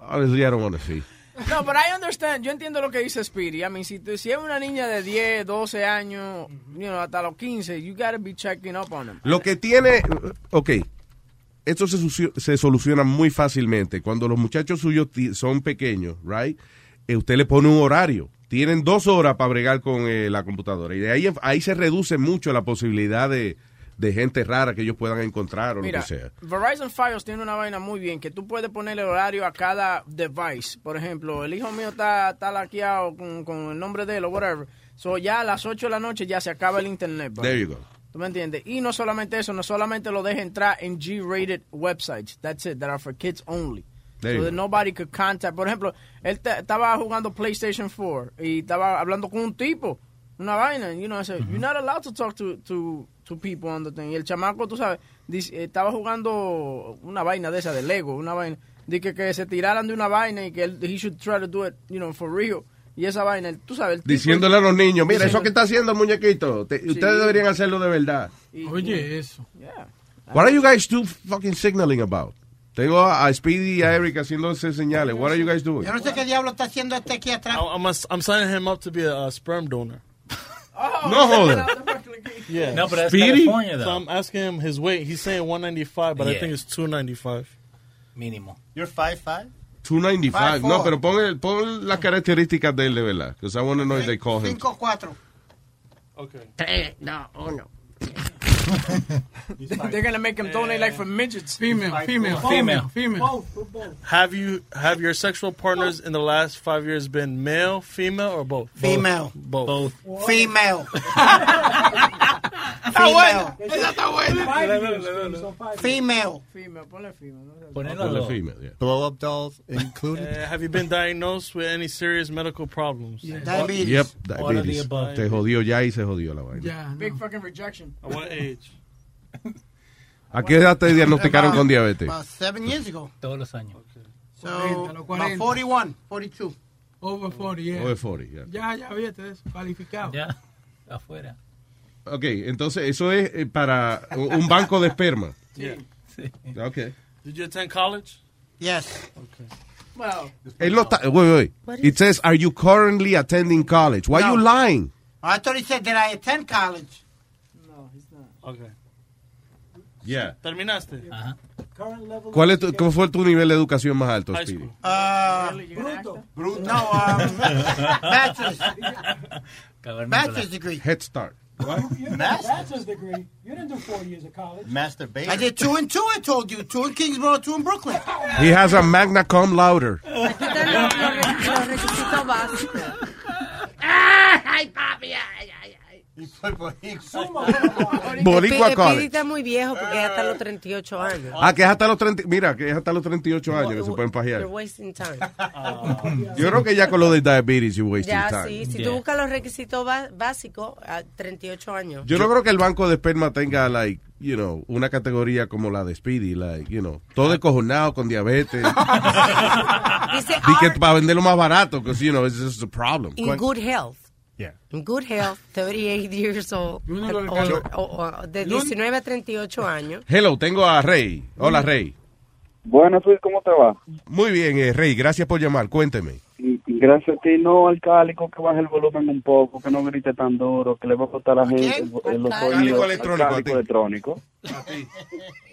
honestly, I don't wanna see. No, but I understand. Yo entiendo lo que dice Speedy. I mean, si, si es una niña de 10, 12 años, you know, hasta los 15, you gotta be checking up on them. Lo que tiene, ok, esto se, se soluciona muy fácilmente. Cuando los muchachos suyos son pequeños, right, eh, usted le pone un horario. Tienen dos horas para bregar con eh, la computadora. Y de ahí, ahí se reduce mucho la posibilidad de, de gente rara que ellos puedan encontrar o Mira, lo que sea. Verizon Files tiene una vaina muy bien que tú puedes ponerle horario a cada device. Por ejemplo, el hijo mío está, está laqueado con, con el nombre de él o whatever. So ya a las 8 de la noche ya se acaba el internet. There you go. ¿Tú me entiendes? Y no solamente eso, no solamente lo deja entrar en G-rated websites. That's it, that are for kids only. There so that nobody could contact. Por ejemplo, él estaba jugando PlayStation 4 y estaba hablando con un tipo, una vaina. You know, I said, you're not allowed to talk to, to, to people on the thing. Y el chamaco, tú sabes, dice- estaba jugando una vaina de esa, de Lego, una vaina. De que, que se tiraran de una vaina y que él, he should try to do it, you know, for real. Y esa vaina, tú sabes. el tipo- Diciéndole a los niños, mira, eso que está haciendo el muñequito, te- ustedes deberían hacerlo de verdad. Oye, eso. What are you guys do fucking signaling about? Tengo a, a Speedy y a Eric haciendo esas señales. What are you guys doing? Yo no sé qué diablo está haciendo este aquí atrás. I'm, I'm signing him up to be a, uh, sperm donor. No joder. Yeah. No, but that's Speedy? California, though. So I'm asking him his weight. He's saying 195, but I Yeah. think it's 295. Mínimo. You're 5'5"? 295. Five, No, pero pon, el- pon las características de él de verdad. Because I want to know if they call him. 5-4. Okay. Tres, no, uno. They're gonna make him donate like for midgets. Female, female, female, female. Both, both, both. Have you have your sexual partners in the last five years been male, female, or both? Female. Both. Both. Female. está female. buena. Esa está buena. Female. Female, ponle female. no sé. Ponle female, yeah. Blow up dolls included. Uh, have you been diagnosed with any serious medical problems? Yeah. Diabetes. Yep, All of the diabetes. above. Te jodió ya y se jodió la vaina. Yeah, Big fucking rejection. At what age? ¿A qué edad te diagnosticaron con diabetes? About seven years ago. Todos los años. So, 40, los about 40. 41, 42. Over 40, yeah. Over 40, yeah. Ya, ya, viste, eso, calificado. Ya, afuera. Ok, entonces eso es eh, para un banco de esperma. Yeah. Ok. Did you attend college? Yes. Okay. Well, Él lo está, wait, wait. It says, are you currently attending college? Why No. you lying? I thought he said, did I attend college? Okay. Yeah. ¿Terminaste? Ajá. ¿Cuál, es tu- ¿Cómo fue tu nivel de educación más alto, High Speedy? school. Uh, Bruto. No, um, bachelor's. Bachelor's degree. Head Start. Bachelor's degree. You didn't do four years of college. Masturbation. I did two and two, I told you. Two in Kingsborough, two in Brooklyn. He has a magna cum laude. Aquí están los, los re- los requisitos básicos. Ay, papi, ay, ay, Boricua Speedy College. está muy viejo porque es hasta los 38 años. Ah, que es hasta los 30, mira, que es hasta los 38 años que se pueden pajear. You're wasting time. Yo creo que ya con lo de diabetes you wasting Ya, time. sí. Si tú buscas los requisitos básicos, a 38 años. Yo no creo que el banco de esperma tenga, like, you know, una categoría como la de Speedy, like, you know, todo descojonado con diabetes. Dice, y que para venderlo más barato, because, you know, it's just a problem. in good health. Yeah. In good health, 38 years old. O- o- o- de 19 a 38 años. Hello, tengo a Rey. Hola, Rey. Buenas, Luis, ¿cómo te va? Muy bien, eh, Rey, gracias por llamar. Cuénteme. Gracias a ti, no, alcálico, que baje el volumen un poco, que no grite tan duro, que le va a costar a la gente el- el- los Alcálico electrónico, a Alcálico ti. electrónico.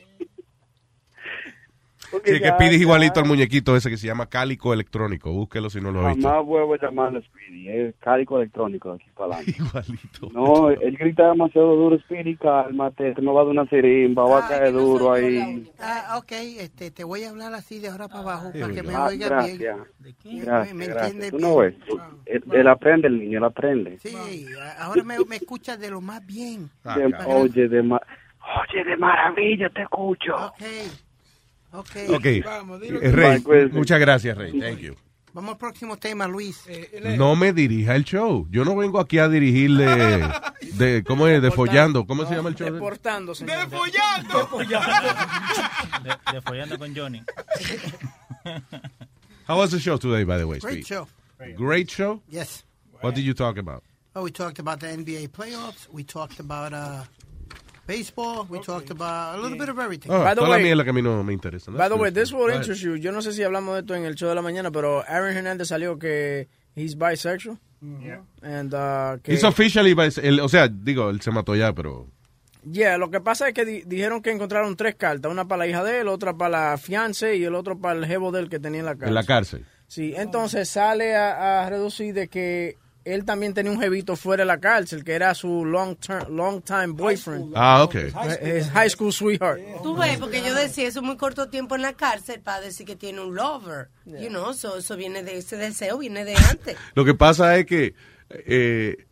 Porque Sí, que pides ya igualito al muñequito ese que se llama cálico electrónico. Búsquelo si no lo has visto. Jamás vuelvo a llamarle Speedy, es cálico electrónico de aquí para adelante. Igualito. No, él grita demasiado duro, Speedy, cálmate, te me va a dar una sirimba, va a caer duro ahí. Ah, ok, este, te voy a hablar así de ahora para abajo Sí, para que me ah, oiga gracias. bien. Gracias, ¿Me gracias. entiendes Tú no ves, él, él aprende, el niño, él aprende. Sí, ahora me, me escuchas de lo más bien. De- oye, de ma- oye, de maravilla te escucho. Ok, ok. Ok. Eh, Rey, muchas gracias, Rey. Thank you. Vamos al próximo tema, Luis. No me dirija el show. Yo no vengo aquí a dirigirle de cómo es de follando. ¿Cómo se llama el show? Deportándose. ¡Defollando! De, de follando con Johnny. How was the show today, by the way? Great Speed? show. Great show. Yes. What did you talk about? Oh, we talked about the NBA playoffs. We talked about uh, baseball. We talked about a little bit of everything. Oh, By the toda la way- mierda que a mí no me interesa. By the way, this will ahead. interest you. Yo no sé si hablamos de esto en el show de la mañana, pero Aaron Hernández salió que he's bisexual. And, uh, que, He's officially, bis- el- o sea, digo, él se mató ya, pero... Yeah, lo que pasa es que di- dijeron que encontraron tres cartas. Una para la hija de él, otra para la fiance y el otro para el jevo de él que tenía en la cárcel. En la cárcel. Sí, entonces sale a, a reducir de que él también tenía un jevito fuera de la cárcel, que era su long, term, long time boyfriend. Ah, ok. His high school sweetheart. Tú ves, porque yo decía eso muy corto tiempo en la cárcel para decir que tiene un lover. You know, so, eso viene de ese deseo, viene de antes. Lo que pasa es que, eh,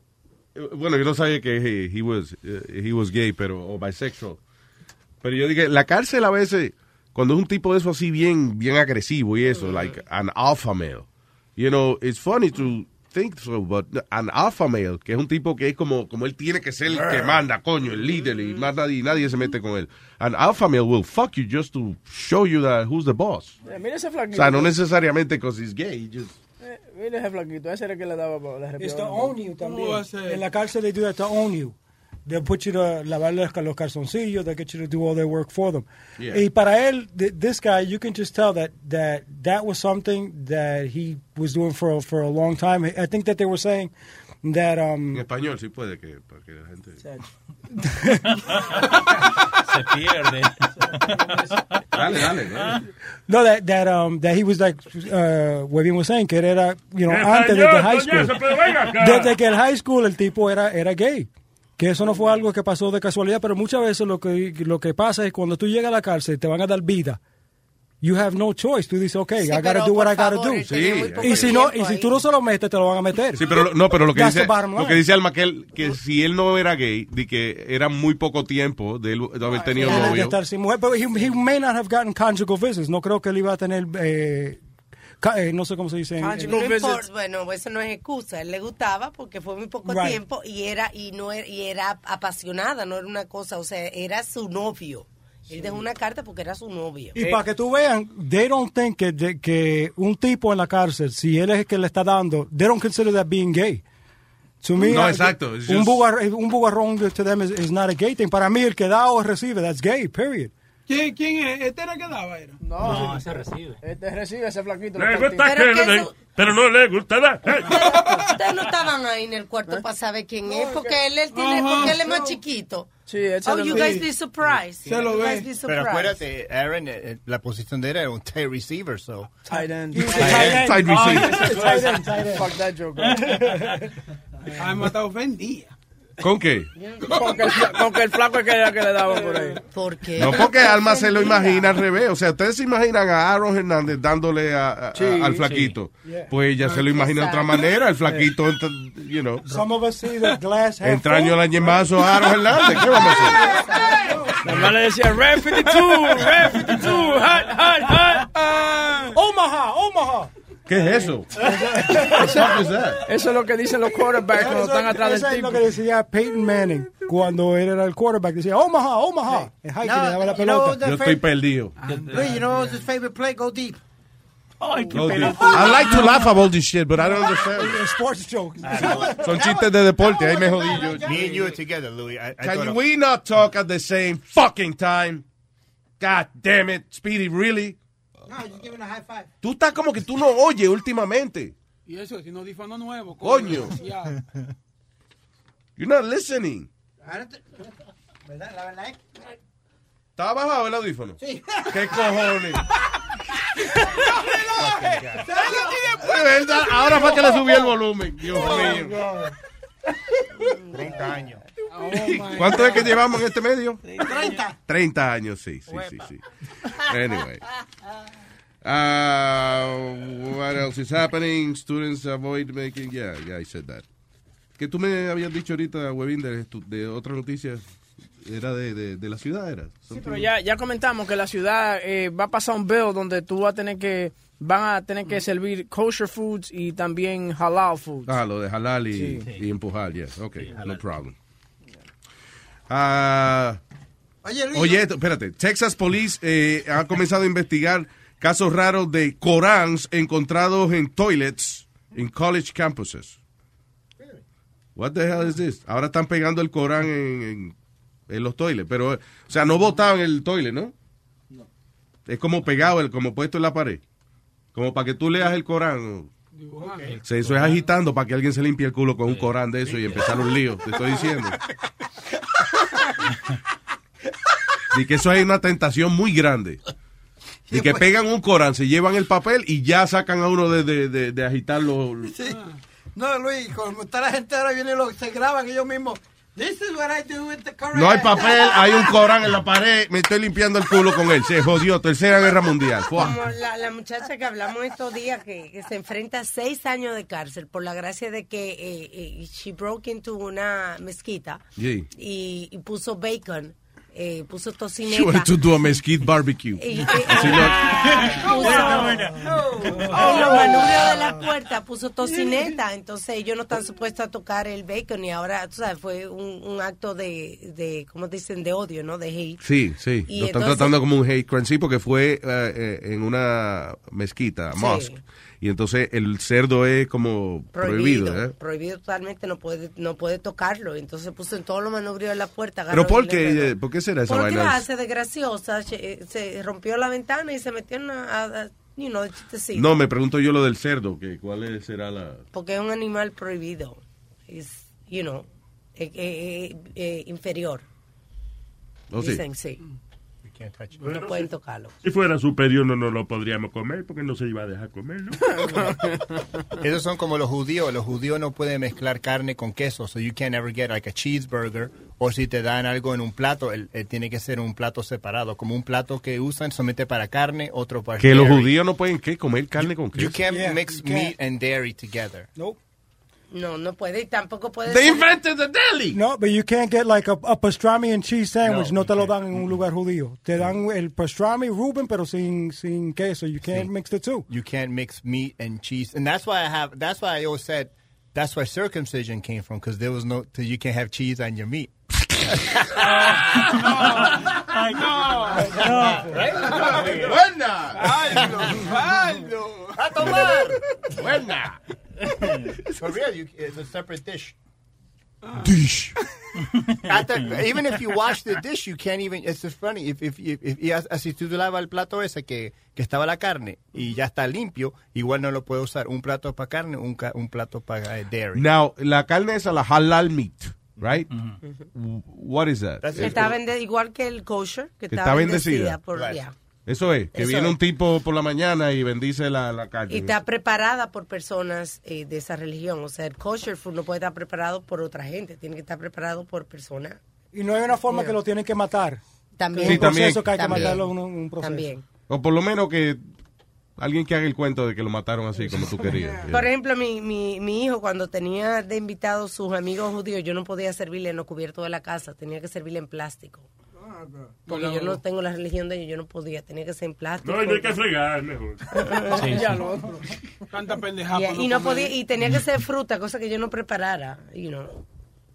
bueno, yo no sabía que he, he was, eh, he was gay, pero, o bisexual. Pero yo dije, la cárcel a veces, cuando es un tipo de eso así bien, bien agresivo y eso, like an alpha male, you know, it's funny to think so, but an alpha male, que es un tipo que es como, como él tiene que ser el que manda, coño, el líder, y más nadie, nadie se mete con él. An alpha male will fuck you just to show you that who's the boss. Eh, mira ese O flaquito. sea, no necesariamente because he's gay, just... Eh, mira ese flaquito, ese era el que le daba la It's to repiaba. own you también. En la cárcel they do that to own you. They'll put you to lavar los los calzoncillos. They'll get you to do all their work for them. Yeah. Y para él, th- this guy, you can just tell that that that was something that he was doing for a- for a long time. I think that they were saying that um, En español sí puede que, para que la gente... Se pierde. Dale, dale, dale. no that that um that he was like uh Webin was saying que era you know antes de Español, high school pero venga acá. desde que el high school el tipo era era gay que eso no fue algo que pasó de casualidad pero muchas veces lo que lo que pasa es cuando tú llegas a la cárcel te van a dar vida you have no choice. Tú dices, okay, Sí, I gotta do what I gotta favor, do. poco y si no, y si tú no se lo metes, te lo van a meter. Sí, pero no, pero lo que That's dice lo que dice Alma que, él- que, si él no era gay, de que era muy poco tiempo de, él, de haber tenido novio. estar sin mujer, pero he, he may not have gotten conjugal visits. No creo que él iba a tener, eh, eh, no sé cómo se dice. en- en- No importa, bueno, eso no es excusa. A él le gustaba porque fue muy poco Right. tiempo y era y no era, y era apasionada, no era una cosa, o sea, era su novio. Él dejó una carta porque era su novio. Y para que tú vean, they don't think que, de- que un tipo en la cárcel, si él es el que le está dando, they don't consider that being gay. To me, No, I- exacto, it's Un, just- bugar, un bugarrón to them is, is not a gay thing. Para mí, el que da o recibe, that's gay, period. ¿Quién, ¿Quién es? ¿Este era que daba? Era? No, ese recibe. Este recibe ese flaquito. Le gusta le- pero no le gusta dar. Ustedes no estaban ahí en el cuarto para saber quién es, porque él, él tiene, Ajá. porque él es más chiquito. Sí, Oh, you guys be surprised. Se lo ve. Pero acuérdate, Aaron, eh, eh, la posición de él era un tight receiver, so. Tight end. Tight end. Tight receiver. Tight end, tight end. Fuck that joke. Alma está ofendida. ¿Con qué? Con que, el, fla- con que el flaco es que era que le daban por ahí. ¿Por qué? No, porque Alma se lo imagina al revés. O sea, ustedes se imaginan a Aaron Hernández dándole a- a- Sí, al sí. flaquito. Yeah. Pues ella se lo imagina de otra manera. El flaquito, you know. Some of us see the glass Entraño el ñemazo a Aaron Hernández. ¿Qué vamos a hacer? Nada le decía, Red 52, Red 52, hot, hot, hot. ah. Omaha, Omaha. ¿Qué es eso? Eso es lo que dicen los quarterbacks cuando Eso- están atrás eso del es tipo. lo que decía Peyton Manning cuando él era el quarterback. Decía, Omaha, Omaha. Es que No, le daba la you know pelota. Yo estoy perdido. Luis, you know what's his favorite play? Go deep. Deep. I like to laugh about this shit, but I don't understand. Sports jokes. Son chistes de deporte, ahí me jodí yo. Me and you are together, Louis. I, I Can we not talk at the same fucking time? God damn it, Speedy, really? Tú estás como que tú no oyes últimamente. Y eso, si no difano nuevo. Coño. Ya. You're not listening. ¿Verdad? La verdad es ¿Está bajado el audífono? Sí. ¿Qué cojones? De verdad, ahora fue que le subí el volumen. Dios mío. 30 años. ¿Cuánto es que llevamos en este medio? 30. 30 años, sí, sí, sí, sí. Anyway. Uh, what else is happening? Students avoid making... Yeah, yeah, I said that. Que tú me habías dicho ahorita, Webin, de, de otra noticia. Era de, de, de la ciudad, era. Sí, pero ya, ya comentamos que la ciudad eh, va a pasar un bill donde tú vas a tener que, van a tener que servir kosher foods y también halal foods. Ah, lo de halal y, Sí. y empujar, yeah. Ok, no problem. Ah, Oye, Luis. oye, esto, espérate. Texas Police eh, ha comenzado a investigar casos raros de Corans encontrados en toilets en college campuses. What the hell is this? Ahora están pegando el Corán en, en, en los toilets, pero, o sea, no botaban el toilet, ¿no? Es como pegado, el, como puesto en la pared. Como para que tú leas el Corán. Sí, eso es agitando para que alguien se limpie el culo con un Corán de eso y empezar un lío, te estoy diciendo. Y que eso es una tentación muy grande. Y que pegan un Corán, se llevan el papel y ya sacan a uno de, de, de, agitarlo. Sí. No, Luis, como está la gente ahora viene lo, se graban ellos mismos. This is what I do with the Quran. No hay papel, hay un Corán en la pared, me estoy limpiando el culo con él. Se jodió, tercera guerra mundial. Como la, la muchacha que hablamos estos días que, que se enfrenta a seis años de cárcel por la gracia de que eh, eh, she broke into una mezquita Sí. y, y puso bacon, eh, puso She tocineta. wanted to do a mesquite barbecue. Y- y- Así lo- puso en los manubrios de la puerta puso tocineta entonces ellos no están supuestos a tocar el bacon y ahora tú sabes fue un, un acto de, de ¿cómo dicen? de odio ¿no? de hate Sí, sí. Y Lo están tratando como un hate crime, sí, porque fue eh, eh, en una mezquita, Sí. Y entonces el cerdo es como prohibido, prohibido ¿eh? prohibido totalmente no puede no puede tocarlo entonces puso en todos los manubrios de la puerta Pero ¿por qué, eh, ¿por qué será esa porque vaina? hace de graciosa se, se rompió la ventana y se metió en una a- a- you know. No, me pregunto yo lo del cerdo, que cuál será la... porque es un animal prohibido es you know eh, eh, eh, eh, inferior Oh, sí. dicen sí it. No pueden tocarlo. Si fuera superior no nos lo podríamos comer porque no se iba a dejar comer, ¿no? Esos son como los judíos. Los judíos no pueden mezclar carne con queso, so you can't ever get like a cheeseburger. O si te dan algo en un plato, el- el tiene que ser un plato separado, como un plato que usan solamente para carne, otro para Que los dairy. judíos no pueden ¿qué? comer carne con You queso. can't Yeah, mix you can't. meat and dairy together. Nope. No, no puede tampoco puede. They invented the deli. No, but you can't get like a, a pastrami and cheese sandwich. No, No, te lo dan en un lugar judío. Te dan el pastrami Reuben, pero sin, sin queso. You can't mix the two. You can't mix meat and cheese, and that's why I have. That's why I always said that's where circumcision came from because there was no. You can't have cheese on your meat. Ay, no. Buena. Ay, no. A tomar. Buena. For real, you, it's a separate dish. Dish. Hasta- even if you wash the dish, you can't even. It's just funny. If, if, if, if- y as- así tú lavas el plato ese que, que estaba la carne y ya está limpio, igual no lo puedes usar. Un plato para carne, un, un plato para eh, dairy. Now, la carne es la halal meat, right? What is that? Que está bende- igual que el kosher, que Que está, bendecida. bendecida. por, Right. yeah. Eso es, que Eso viene es. un tipo por la mañana y bendice la, la carne. Y está preparada por personas eh, de esa religión. O sea, el kosher food no puede estar preparado por otra gente, tiene que estar preparado por personas. Y no hay una forma Yeah. que lo tienen que matar. También. Sí, un proceso también. que hay que También. matarlo en un, un proceso. También. O por lo menos que alguien que haga el cuento de que lo mataron así como tú querías. Por ejemplo, mi, mi, mi hijo, cuando tenía de invitado sus amigos judíos, yo no podía servirle en lo cubierto de la casa, tenía que servirle en plástico. Porque yo no tengo la religión de ellos, yo no podía, tenía que ser en plástico. No, y no hay que fregar, mejor. Sí, ya lo otro. Tanta pendejada. Yeah, y no podía, y tenía que ser fruta, cosa que yo no preparara, you know,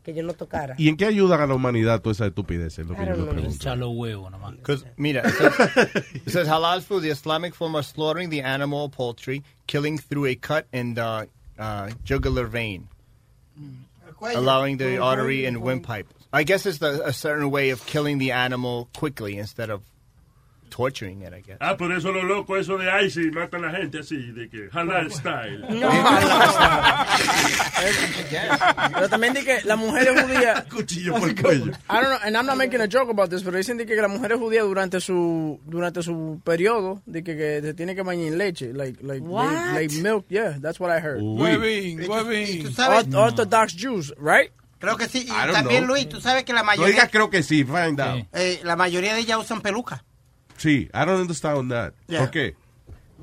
que yo no tocara. ¿Y en qué ayudan a la humanidad toda esa estupidez? Es lo que yo know. pregunto. Echar los huevos nomás. Mira, it says, it says halal food, the Islamic form of slaughtering the animal or poultry, killing through a cut in the uh, jugular vein, allowing the artery and windpipe. I guess it's the, a certain way of killing the animal quickly instead of torturing it, I guess. Ah, por eso lo loco, eso de Icy matan a la gente así, de que halal style. No, Pero también di que las mujeres judías. Cuchillo por el cuello. I don't know, and I'm not making a joke about this, pero dicen de que las mujeres judías durante su durante su periodo de que, que se tiene que bañar en leche, like like What? like milk, yeah, that's what I heard. Huevín, huevín. Orthodox Jews, right? creo que sí. Y también, know. Luis, tú sabes que la No mayoría, digas creo que sí, find out. eh, la mayoría de ellas usan peluca. Sí, I don't understand that. Yeah. ¿Por qué?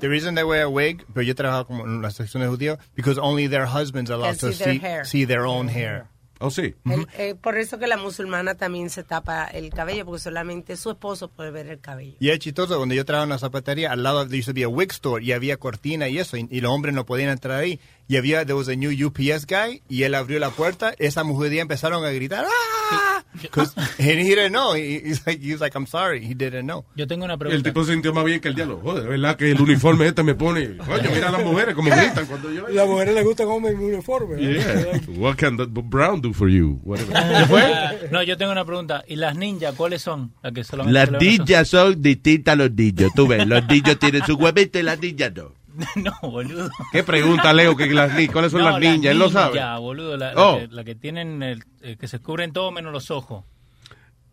The reason they wear a wig, pero yo trabajo como en la sección de judío, because only their husbands are allowed to see their see, hair. see their own hair. Oh, sí. El- eh, por eso que la musulmana también se tapa el cabello, porque solamente su esposo puede ver el cabello. Y es chistoso, cuando yo trabajaba en una zapatería, al lado there used to be a wig store y había cortina y eso, y, y los hombres no podían entrar ahí. Y había, there was a new UPS guy, y él abrió la puerta, esa mujer empezaron a gritar, ¡ah! 'Cause- and he didn't know. He, he's like, he was like, I'm sorry, he didn't know. Yo tengo una El pregunta. tipo se sintió más bien que el diablo. Joder, ¿verdad que el uniforme este me pone... Coño, mira a las mujeres como gritan cuando yo... Y las mujeres les gusta comer mi uniforme. Yeah. What can the brown do for you? No, yo tengo una pregunta. ¿Y las ninjas cuáles son? Las que solamente Las ninjas son distintas a los niños. Tú ves, los niños tienen su huevito y las niñas no. No, boludo. ¿Qué pregunta, Leo? Que las, ¿Cuáles son No, las niñas? Él lo sabe. ninjas, boludo. La, la Oh. que, la que tienen, el- eh, que se cubren todo menos los ojos.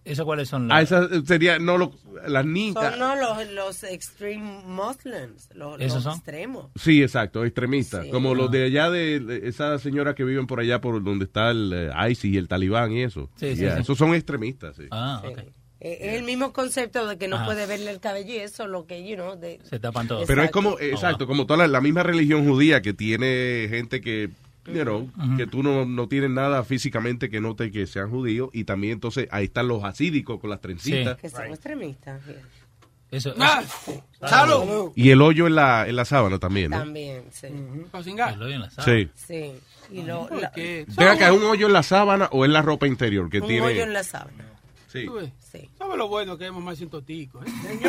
¿Esas cuáles son? Ah, Las, esa sería... No, lo- las ninjas... Son no, los, los extreme Muslims, los, ¿Esos los son? extremos. Sí, exacto, extremistas. Sí. Como los de allá de, de esa señora que viven por allá por donde está el eh, ISIS y el talibán y eso. Sí, sí, Yeah, sí. Esos son extremistas, sí. Ah, Sí. ok. Eh, Es el mismo concepto de que no Ajá. puede verle el cabello y eso, lo que, you know, de, Se tapan todos. Pero es como, exacto, como toda la, la misma religión judía que tiene gente que, you know, que tú no, no tienes nada físicamente que note que sean judíos y también entonces ahí están los asídicos con las trencitas que son extremistas. yeah. Eso, Ah, eso- ¡Salud! y el hoyo en la, en la sábana también, ¿no? También, sí. Para cingar. el hoyo en la sábana. Sí. Sí. Y lo, ¿Por la- qué? Venga, que es un hoyo en la sábana o en la ropa interior que un tiene. hoyo en la sábana. Sí. ¿Tú ves? Sí. ¿Sabes lo bueno que es mamá sin totico? ¿eh?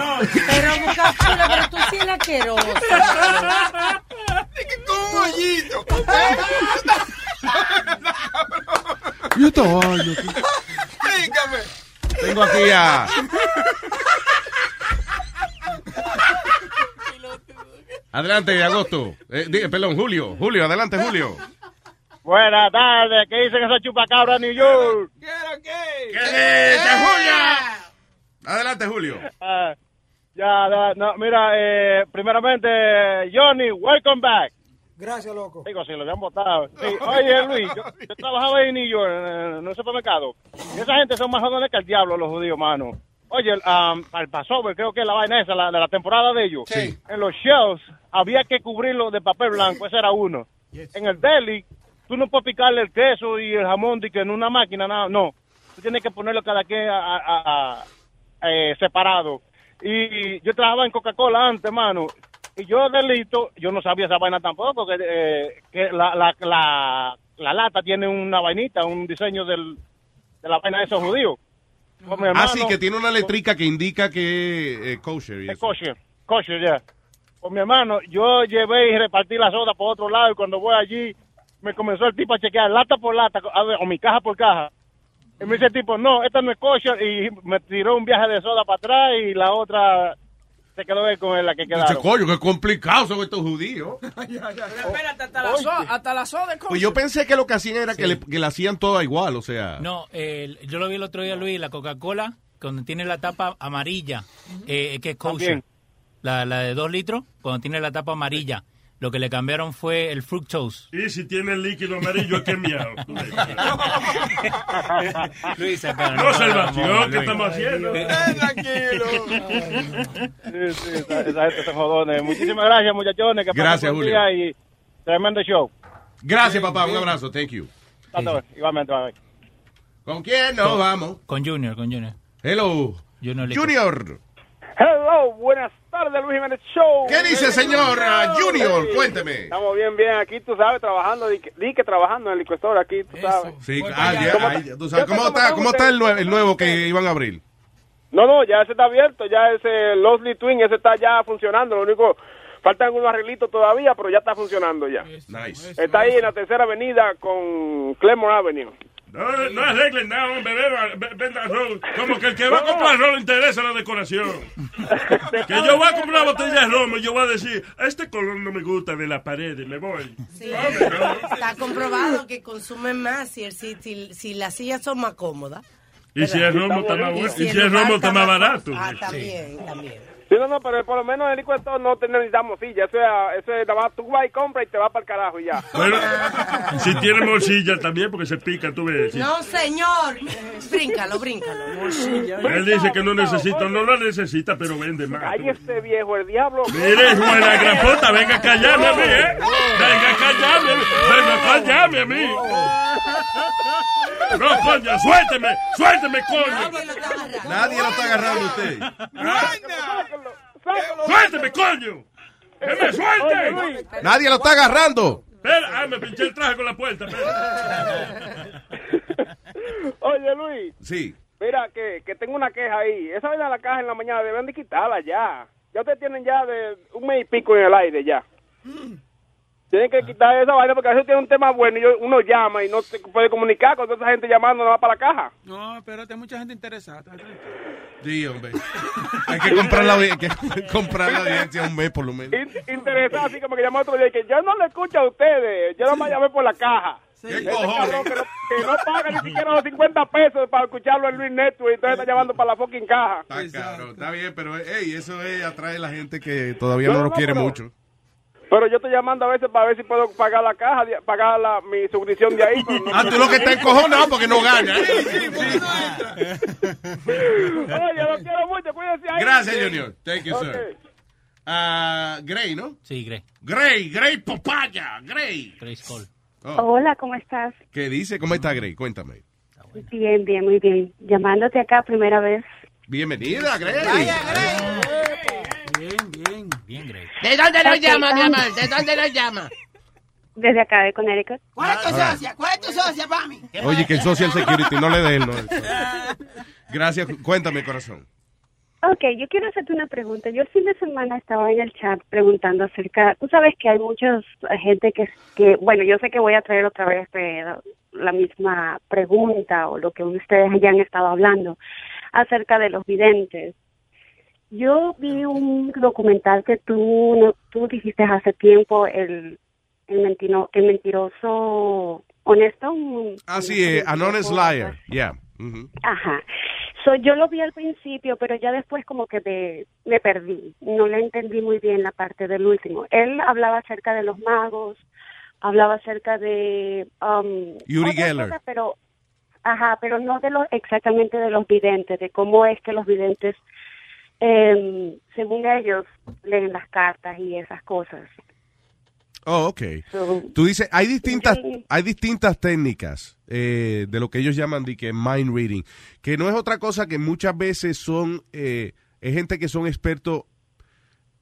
Pero, Boca Chula, pero tú sí eres asqueroso. Con un hoyito. Y esta vaina, Dígame. Tengo aquí a. Adelante, agosto. Eh, perdón, Julio. Julio, adelante, Julio. Buenas tardes, ¿qué dicen esos chupacabras New York? ¿Quiero qué? ¿Qué dice, Julio? Adelante, Julio. Ah, ya, no, mira, eh, primeramente, Johnny, welcome back. Gracias, loco. Digo, si lo habían votado. Sí, Oye, Luis, yo, yo trabajaba ahí en New York, en, un supermercado. Y esa gente son más jóvenes que el diablo, los judíos, mano. Oye, um, al Passover, creo que es la vaina esa, la, de la temporada de ellos. Sí. En los shows había que cubrirlo de papel blanco, ese era uno. En el deli, tú no puedes picarle el queso y el jamón de que en una máquina, nada, no. Tú tienes que ponerlo cada quien a- a- a- eh, separado. Y yo trabajaba en Coca-Cola antes, mano. Y yo delito, yo no sabía esa vaina tampoco, que, eh, que la, la, la, la lata tiene una vainita, un diseño del, de la vaina de esos judíos. Pues Ah, sí, que tiene una letrica que indica que es kosher. y es eso. kosher, kosher, ya. Con mi hermano, yo llevé y repartí la soda por otro lado y cuando voy allí, me comenzó el tipo a chequear lata por lata, a ver, o mi caja por caja. Y me dice el tipo, no, esta no es kosher, y me tiró un viaje de soda para atrás y la otra se quedó ahí con la que Dice, quedaron. coño, qué complicado son estos judíos. Espérate, hasta la, soda, hasta la soda Pues yo pensé que lo que hacían era que, Sí. le, que la hacían toda igual, o sea. No, el- yo lo vi el otro día, Luis, la Coca-Cola, cuando tiene la tapa amarilla, eh, que es kosher. También. La, la de dos litros, cuando tiene la tapa amarilla. Lo que le cambiaron fue el fructose. Y si tiene el líquido amarillo, es miau. Luis, acá, No, no, Salvación, ¿qué Luis. estamos haciendo? Sí, sí, esa, esa gente jodones. Muchísimas gracias, muchachones. Que Gracias, Julio. día Y tremendo show. Gracias, papá. Un abrazo. Thank you. Igualmente, bye. ¿Con quién nos vamos? Con Junior, con Junior. Hello. Junior. Junior. Hello, buenas tardes, Luis Jiménez Show. ¿Qué dice, señor uh, Junior? Cuénteme. Estamos bien, bien. Aquí, tú sabes, trabajando, di que, di que trabajando en el licuador aquí, tú sabes. Sí, ah, ya, ¿Cómo- ay, tú sabes, ¿Cómo está, cómo está el nuevo que iban a abrir? No, no, ya ese está abierto, ya ese Losley Twin, ese está ya funcionando. Lo único, faltan algunos arreglitos todavía, pero ya está funcionando ya. Nice. Está ahí en la tercera avenida con Clemore Avenue. No, no arreglen nada, hombre, beba- ve- venda arroz. Como que el que va a comprar arroz le interesa la decoración. Que yo voy a comprar una botella de romo y yo voy a decir, este color no me gusta de la pared, y me voy. Sí. Está comprobado que consumen más si, el, si, si, las sillas son más cómodas. Y si el romo está más bueno, si y si el romo está más- barato. Ah, también, también. Sí, no, no, pero por lo menos en el licuador no te necesitamos silla. Eso es, eso es nada más tú vas y compras y te vas para el carajo y ya. Bueno, si tiene morcilla también, porque se pica, tú ves. No, señor. Bríncalo, bríncalo. Él dice que no necesita, no la necesita, pero vende más. Ay, este viejo, el diablo. Mire, de la gran puta, venga a callarme a mí, ¿eh? Venga a callarme, venga a callarme a mí. No, coño, suélteme, suélteme, coño. Nadie lo está agarrando a usted. Suélteme, coño. ¡Que me suelte! Nadie lo está agarrando. Espera, ah, me pinché el traje con la puerta. Oye, Luis, Sí. mira que, que tengo una queja ahí. Esa vaina de la caja en la mañana deben de quitarla ya. Ya ustedes tienen ya de un mes y pico en el aire ya. Tienen que quitar esa vaina porque a veces tiene un tema bueno y uno llama y no se puede comunicar con toda esa gente llamando nada más para la caja. No, espérate, hay mucha gente interesada. Sí, hombre. Hay que comprar la, hay que comprar la audiencia un mes por lo menos. In- interesada así como que llamó otro día y que yo no le escucho a ustedes, yo no me llamé por la caja. ¿Qué cojones? que no, que no paga ni siquiera los 50 pesos para escucharlo en Luis Network y entonces está llamando para la fucking caja. Está caro, está bien, pero hey, eso es, atrae a la gente que todavía no, No, lo no, quiere pero- mucho. Pero yo estoy llamando a veces para ver si puedo pagar la caja, pagar la, mi suscripción de ahí. no- Ah, tú lo que estás encojonado porque no gana. ¿eh? Oye, lo quiero mucho, cuídense ahí. Gracias, Junior. Thank you, Ok. sir. Ah, Gray, ¿no? Sí, Gray. Gray, Gray Popaya, Gray. Gray Skull. Oh, Hola, ¿cómo estás? ¿Qué dice? ¿Cómo está Gray? Cuéntame. Bien, bien, muy bien. Llamándote acá primera vez. Bienvenida, Gray. Bien, bien. Bien, Gray. ¿De dónde nos llama, mi amor? ¿De dónde nos llama? Desde acá de Connecticut. ¿Cuál es tu Ah. socia? ¿Cuál es tu socia, mami? Oye, que el Social Security no le dé no. Gracias. Cuéntame, corazón. Ok, yo quiero hacerte una pregunta. Yo el fin de semana estaba en el chat preguntando acerca, tú sabes que hay mucha gente que, que, bueno, yo sé que voy a traer otra vez eh, la misma pregunta o lo que ustedes ya han estado hablando acerca de los videntes. Yo vi un documental que tú, no- tú dijiste hace tiempo, el, el, mentino- el mentiroso honesto. un- Ah, sí, eh, Anonymous Liar. Yeah. ujú. Ajá. So, yo lo vi al principio, pero ya después como que me, me perdí. No le entendí muy bien la parte del último. Él hablaba acerca de los magos, hablaba acerca de... Um, Uri otras Geller. pero, ajá, pero no de los, exactamente de los videntes, de cómo es que los videntes, eh, según ellos, leen las cartas y esas cosas. Oh, ok. Tú dices, hay distintas, hay distintas técnicas eh, de lo que ellos llaman de que mind reading, que no es otra cosa que muchas veces son, eh, es gente que son expertos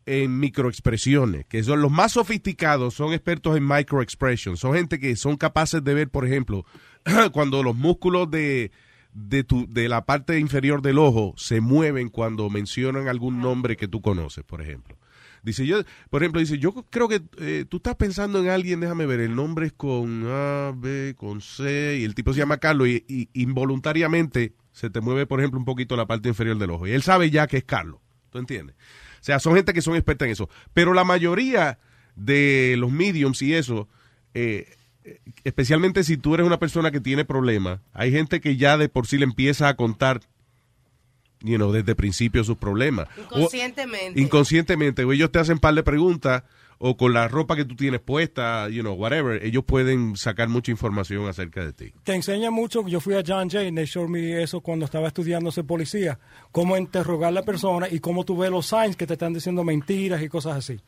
en microexpresiones, que son los más sofisticados, son expertos en microexpressions, son gente que son capaces de ver, por ejemplo, cuando los músculos de, de, tu, de la parte inferior del ojo se mueven cuando mencionan algún nombre que tú conoces, por ejemplo. Dice yo, por ejemplo, dice, yo creo que eh, tú estás pensando en alguien, déjame ver, el nombre es con A, B, con C, y el tipo se llama Carlos, y, y involuntariamente se te mueve, por ejemplo, un poquito la parte inferior del ojo. Y él sabe ya que es Carlos, ¿tú entiendes? O sea, son gente que son expertas en eso. Pero la mayoría de los mediums y eso, eh, especialmente si tú eres una persona que tiene problemas, hay gente que ya de por sí le empieza a contar you know, desde el principio sus problemas. O- Inconscientemente. inconscientemente, o ellos te hacen par de preguntas, o con la ropa que tú tienes puesta, you know, whatever, ellos pueden sacar mucha información acerca de ti. Te enseña mucho. Yo fui a John Jay, they showed me eso cuando estaba estudiando ser policía. Cómo interrogar a la persona y cómo tú ves los signs que te están diciendo mentiras y cosas así.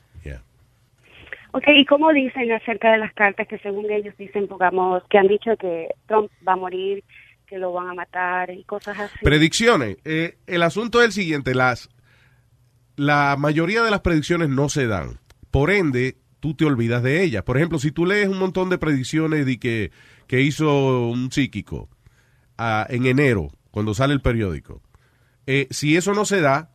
Ok, ¿y cómo dicen acerca de las cartas que según ellos dicen, pongamos, que han dicho que Trump va a morir, que lo van a matar y cosas así? Predicciones. Eh, el asunto es el siguiente, las la mayoría de las predicciones no se dan. Por ende, tú te olvidas de ellas. Por ejemplo, si tú lees un montón de predicciones de que, que hizo un psíquico ah, en enero, cuando sale el periódico, eh, si eso no se da,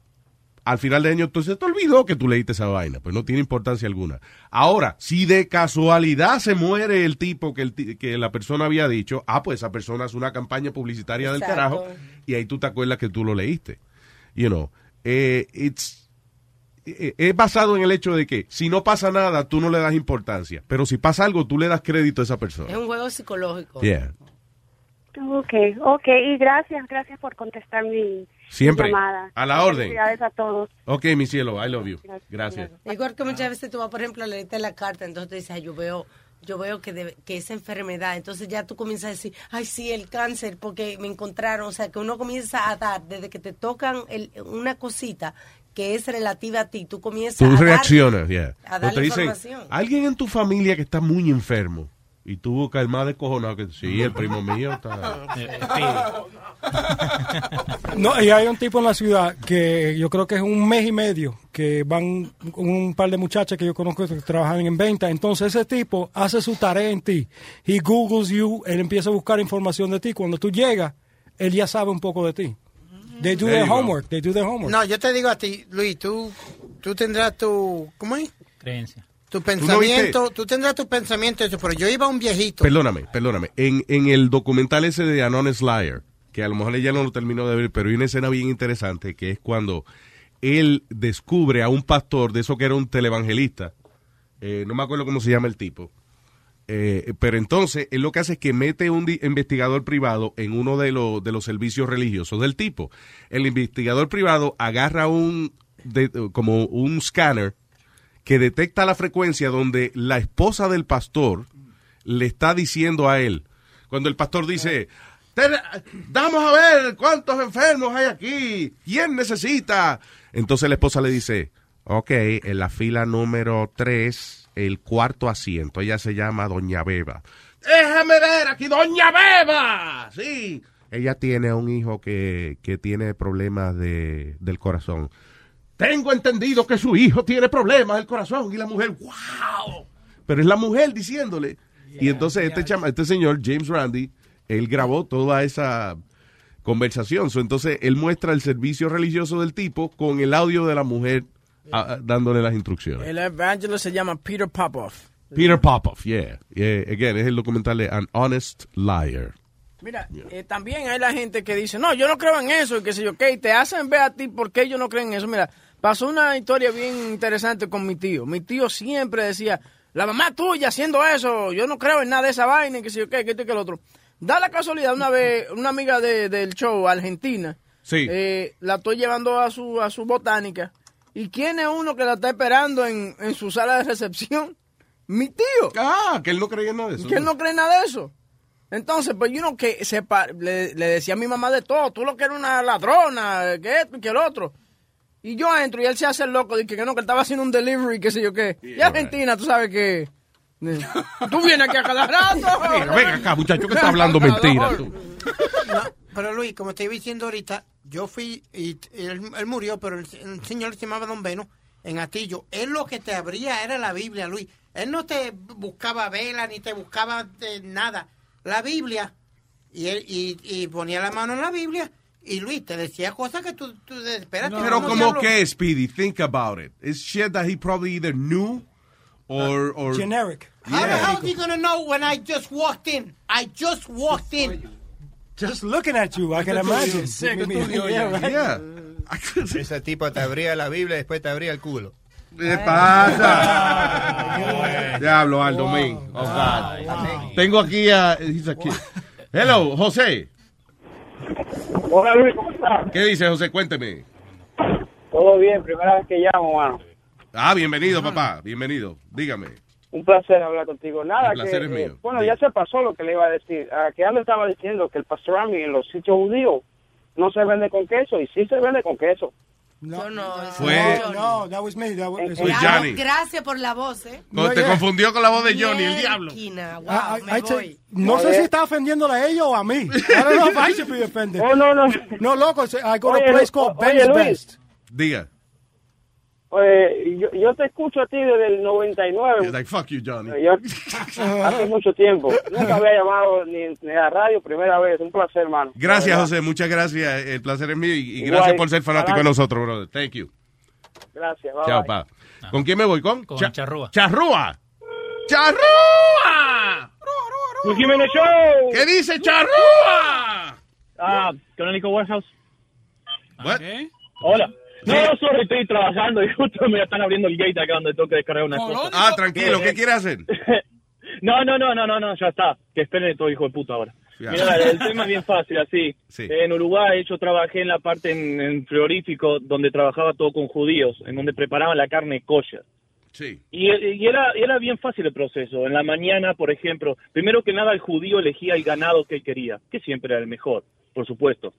al final de año entonces te olvidó que tú leíste esa vaina, pues no tiene importancia alguna. Ahora, si de casualidad se muere el tipo que, el que la persona había dicho, ah, pues esa persona hace una campaña publicitaria del carajo y ahí tú te acuerdas que tú lo leíste. You know, eh, it's, eh, es basado en el hecho de que si no pasa nada, tú no le das importancia, pero si pasa algo, tú le das crédito a esa persona. Es un juego psicológico. Yeah. Ok, ok, y gracias, gracias por contestar mi Siempre. llamada. A la orden. Felicidades a todos. Ok, mi cielo, I love you. Gracias. Igual que muchas veces tú vas, por ejemplo, a leerte la carta, entonces tú dices, yo veo, yo veo que, debe- que esa enfermedad, entonces ya tú comienzas a decir, ay, sí, el cáncer, porque me encontraron, o sea, que uno comienza a dar, desde que te tocan el- una cosita que es relativa a ti, tú comienzas Tú a dar- reaccionas, yeah. a te dicen, información. alguien en tu familia que está muy enfermo y tú buscas el más descojonado que sí, el primo mío está... No, y hay un tipo en la ciudad que yo creo que es un mes y medio que van un par de muchachas que yo conozco que trabajan en venta. Entonces ese tipo hace su tarea en ti. He googles you, él empieza a buscar información de ti. Cuando tú llegas, él ya sabe un poco de ti. They do There their homework. They do their homework. No, yo te digo a ti, Luis, tú, tú tendrás tu, ¿cómo es? Creencia. Tu pensamiento, tú tendrás tu pensamiento, eso, pero yo iba a un viejito. Perdóname, perdóname. En, en el documental ese de Anonymous Liar, que a lo mejor ella no lo terminó de ver, pero hay una escena bien interesante que es cuando él descubre a un pastor de eso que era un televangelista. Eh, no me acuerdo cómo se llama el tipo. Eh, pero entonces él lo que hace es que mete un investigador privado en uno de, los de los servicios religiosos del tipo. El investigador privado agarra un de- como un scanner que detecta la frecuencia donde la esposa del pastor le está diciendo a él. Cuando el pastor dice, "Ten- vamos a ver cuántos enfermos hay aquí, quién necesita. Entonces la esposa le dice, ok, en la fila número 3, el cuarto asiento, ella se llama Doña Beba. Déjame ver aquí, Doña Beba. Sí. Ella tiene un hijo que, que tiene problemas de, del corazón. Tengo entendido que su hijo tiene problemas del corazón. Y la mujer, wow. Pero es la mujer diciéndole. y entonces este, chama- este señor, James Randy, él grabó toda esa conversación. So, entonces él muestra el servicio religioso del tipo con el audio de la mujer ah, ah, dándole las instrucciones. El evangelist se llama Peter Popoff. Peter Popoff, yeah. yeah. Again, es el documental de An Honest Liar. Mira, eh, también hay la gente que dice, no, yo no creo en eso, y que sé yo, qué, y te hacen ver a ti por qué ellos no creen en eso. Mira, pasó una historia bien interesante con mi tío. Mi tío siempre decía, la mamá tuya haciendo eso, yo no creo en nada de esa vaina, que sé yo, qué, que esto y que el otro. Da la casualidad, una vez, una amiga de- del show, argentina, Sí. Eh, la estoy llevando a su, a su botánica. ¿Y quién es uno que la está esperando en, en su sala de recepción? Mi tío. Ah, que él no creía en nada de eso. Que él no cree en nada de eso. Entonces, pues yo no que sepa, le, le decía a mi mamá de todo, tú lo que eres una ladrona, que esto y que el otro. Y yo entro y él se hace el loco, dice que no, que él estaba haciendo un delivery, qué sé yo qué. y Argentina, tú sabes que... Tú vienes aquí a cada rato. Mira, ven acá, muchacho, que está hablando mentira tú. No, pero Luis, como estoy diciendo ahorita, yo fui y él, él murió, pero el, el señor se llamaba Don Beno en Atillo. Él lo que te abría era la Biblia, Luis. Él no te buscaba vela ni te buscaba eh, nada. La Biblia. Y él y, y ponía la mano en la Biblia. Y Luis te decía cosas que tú, tú espérate. Pero ¿cómo como que, Speedy, think about it. It's shit that he probably either knew or... or Generic. How the hell is he gonna know when I just walked in? I just walked in. Just looking at you, I can imagine. Yeah, right. Yeah. Ese tipo te abría la Biblia y después te abría el culo. ¿Qué pasa? Diablo, Aldo, man. Oh, God. Tengo aquí a... he's a kid. Hello, José. Hola Luis, ¿cómo estás? ¿Qué dice, José? Cuénteme. Todo bien, primera vez que llamo, mano. Ah, bienvenido, papá. Bienvenido. Dígame. Un placer hablar contigo. Nada, El placer que, es mío. eh, bueno, ya se pasó lo que le iba a decir. Ah, que Aldo estaba diciendo que el pastrami en los sitios judíos no se vende con queso y sí se vende con queso. No, no, Fue- No, no, that was me. That was, Fue Johnny. Gracias por la voz, ¿eh? No, te confundió con la voz de Johnny, el diablo. Wow, Ah, me I- I voy. say- no sé si está ofendiéndola a ellos o a mí. I don't know if I should be offended. Oh, no, no. No, loco, I go to Oye, a place called oye, Ben's Luis. Best. Diga. Eh, yo, yo te escucho a ti desde el 99. He's like, fuck you, Johnny. Yo- hace mucho tiempo. Nunca había llamado ni, ni a la radio, primera vez. Un placer, hermano. Gracias. José. Muchas gracias. El placer es mío y, y gracias por ser fanático de nosotros, brother. Thank you. Gracias. bye, Chao, bye. pa. ¿Con quién me voy? ¿Con? Con Cha- Charrúa. Charrúa. ¡Charrúa! Luis Jiménez Show. ¿Qué dice Charrúa? Ah, Canónico Warehouse. What? Hola. No, sorry, estoy trabajando y justo me están abriendo el gate acá donde tengo que descargar una cosa. Ah, tranquilo. ¿Qué quiere hacer? No, no, no, no, no, no, ya está. Que esperen todo hijo de puta ahora. Mira, el tema es bien fácil, así. Sí. En Uruguay yo trabajé en la parte en, en frigorífico donde trabajaba todo con judíos, en donde preparaban la carne kosher. Sí. Y, y era, y era bien fácil el proceso. En la mañana, por ejemplo, primero que nada el judío elegía el ganado que él quería, que siempre era el mejor, por supuesto.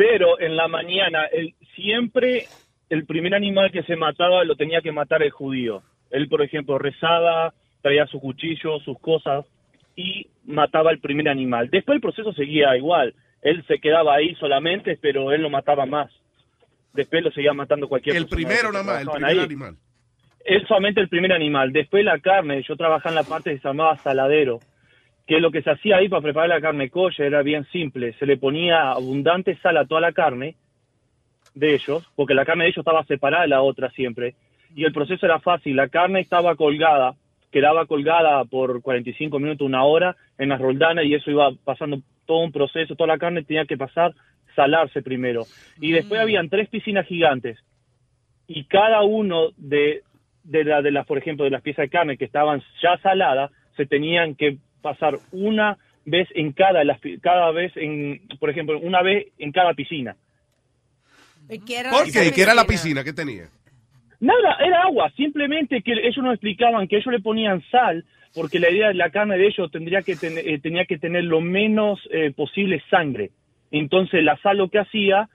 Pero en la mañana, el, siempre el primer animal que se mataba lo tenía que matar el judío. Él, por ejemplo, rezaba, traía su cuchillo, sus cosas y mataba el primer animal. Después el proceso seguía igual. Él se quedaba ahí solamente, pero él no mataba más. Después lo seguía matando cualquier El primero nada más, el primer ahí. animal. Es solamente el primer animal. Después la carne, yo trabajaba en la parte que se llamaba saladero, que lo que se hacía ahí para preparar la carne kosher era bien simple. Se le ponía abundante sal a toda la carne de ellos, porque la carne de ellos estaba separada de la otra siempre. Y el proceso era fácil. La carne estaba colgada, quedaba colgada por 45 minutos, una hora en las roldanas y eso iba pasando todo un proceso. Toda la carne tenía que pasar, salarse primero. Y después habían tres piscinas gigantes y cada uno de, de, la, de las, por ejemplo, de las piezas de carne que estaban ya saladas, se tenían que pasar una vez en cada, cada vez en, por ejemplo, una vez en cada piscina. ¿Y qué era ¿Por qué? ¿Qué era la piscina? ¿Qué tenía? Nada, era agua, simplemente que ellos nos explicaban que ellos le ponían sal, porque la idea de la carne de ellos tendría que ten- eh, tenía que tener lo menos eh, posible sangre. Entonces la sal lo que hacía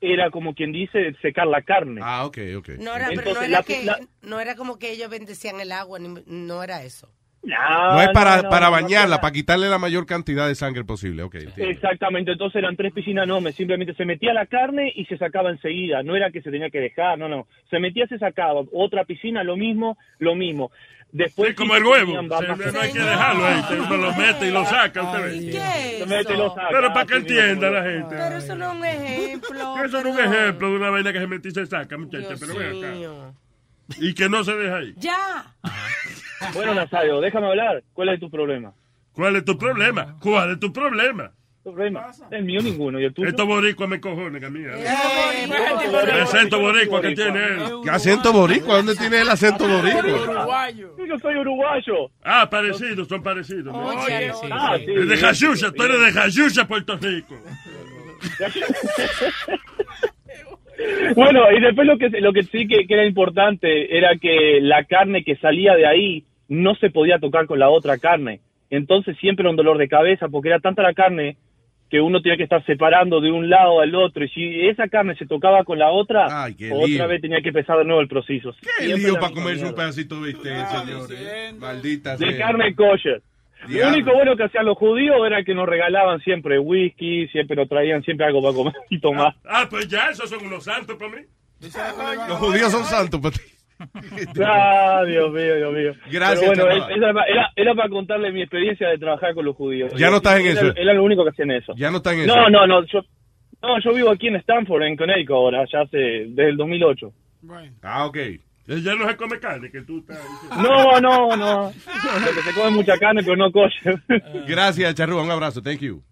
era como quien dice secar la carne. Ah, ok, ok. No era, pero no Entonces, era, la- que, la- no era como que ellos bendecían el agua, ni- no era eso. No es para, no, no, para no, bañarla, no. para quitarle la mayor cantidad de sangre posible. Ok, entiendo. Exactamente, entonces eran tres piscinas enormes, simplemente se metía la carne y se sacaba enseguida, no era que se tenía que dejar, no, no, se metía, se sacaba, otra piscina, lo mismo, lo mismo. Después como el huevo. Se- no hay que dejarlo ahí. usted Uno lo mete y lo saca. Usted ve. ¿Qué Se mete y lo saca. Pero para que entienda la gente. Pero eso no es un ejemplo. Eso es un ejemplo de una vaina que se mete y se saca, muchacha. Dios Pero ven acá. mío. Y que no se deja ahí. Ya. Bueno, Nazario, déjame hablar, ¿cuál es tu problema? ¿Cuál es tu problema? ¿Cuál es tu problema? ¿Tu problema? El mío ninguno, ¿y el tuyo? Estos boricuas me cojonen a mí. ¿eh? El acento boricua que tiene él. ¿Qué acento boricua? ¿Dónde tiene el acento boricua? Yo soy uruguayo. Ah, parecidos, son parecidos. Oye, sí, Ah, sí. De Jayuya, tú eres de Jayuya, Puerto Rico. Bueno, y después lo que lo que sí que, que era importante era que la carne que salía de ahí no se podía tocar con la otra carne. Entonces siempre era un dolor de cabeza porque era tanta la carne que uno tenía que estar separando de un lado al otro y si esa carne se tocaba con la otra, otra lío. vez tenía que empezar de nuevo el proceso. Qué Siempre lío la para comerse un pedacito de bistec, señores. Maldita de sea. carne kosher. Lo único bueno que hacían los judíos era que nos regalaban siempre whisky, siempre nos traían siempre algo para comer y tomar. Ah, pues ya, esos son unos santos para mí. Los judíos son santos para ti. Ah, Dios mío, Dios mío. Gracias, Pero bueno, era, era- era para contarle mi experiencia de trabajar con los judíos. Ya no estás en Era- eso. Era lo único que hacían eso. Ya no está en eso. No, no, no. Yo, no, yo vivo aquí en Stanford, en Connecticut ahora, ya hace, desde el 2008. Ah, ok. Ya no se come carne, que tú estás diciendo. No, no, no. Porque se come mucha carne, pero no kosher. Gracias, Charrúa. Un abrazo. Thank you.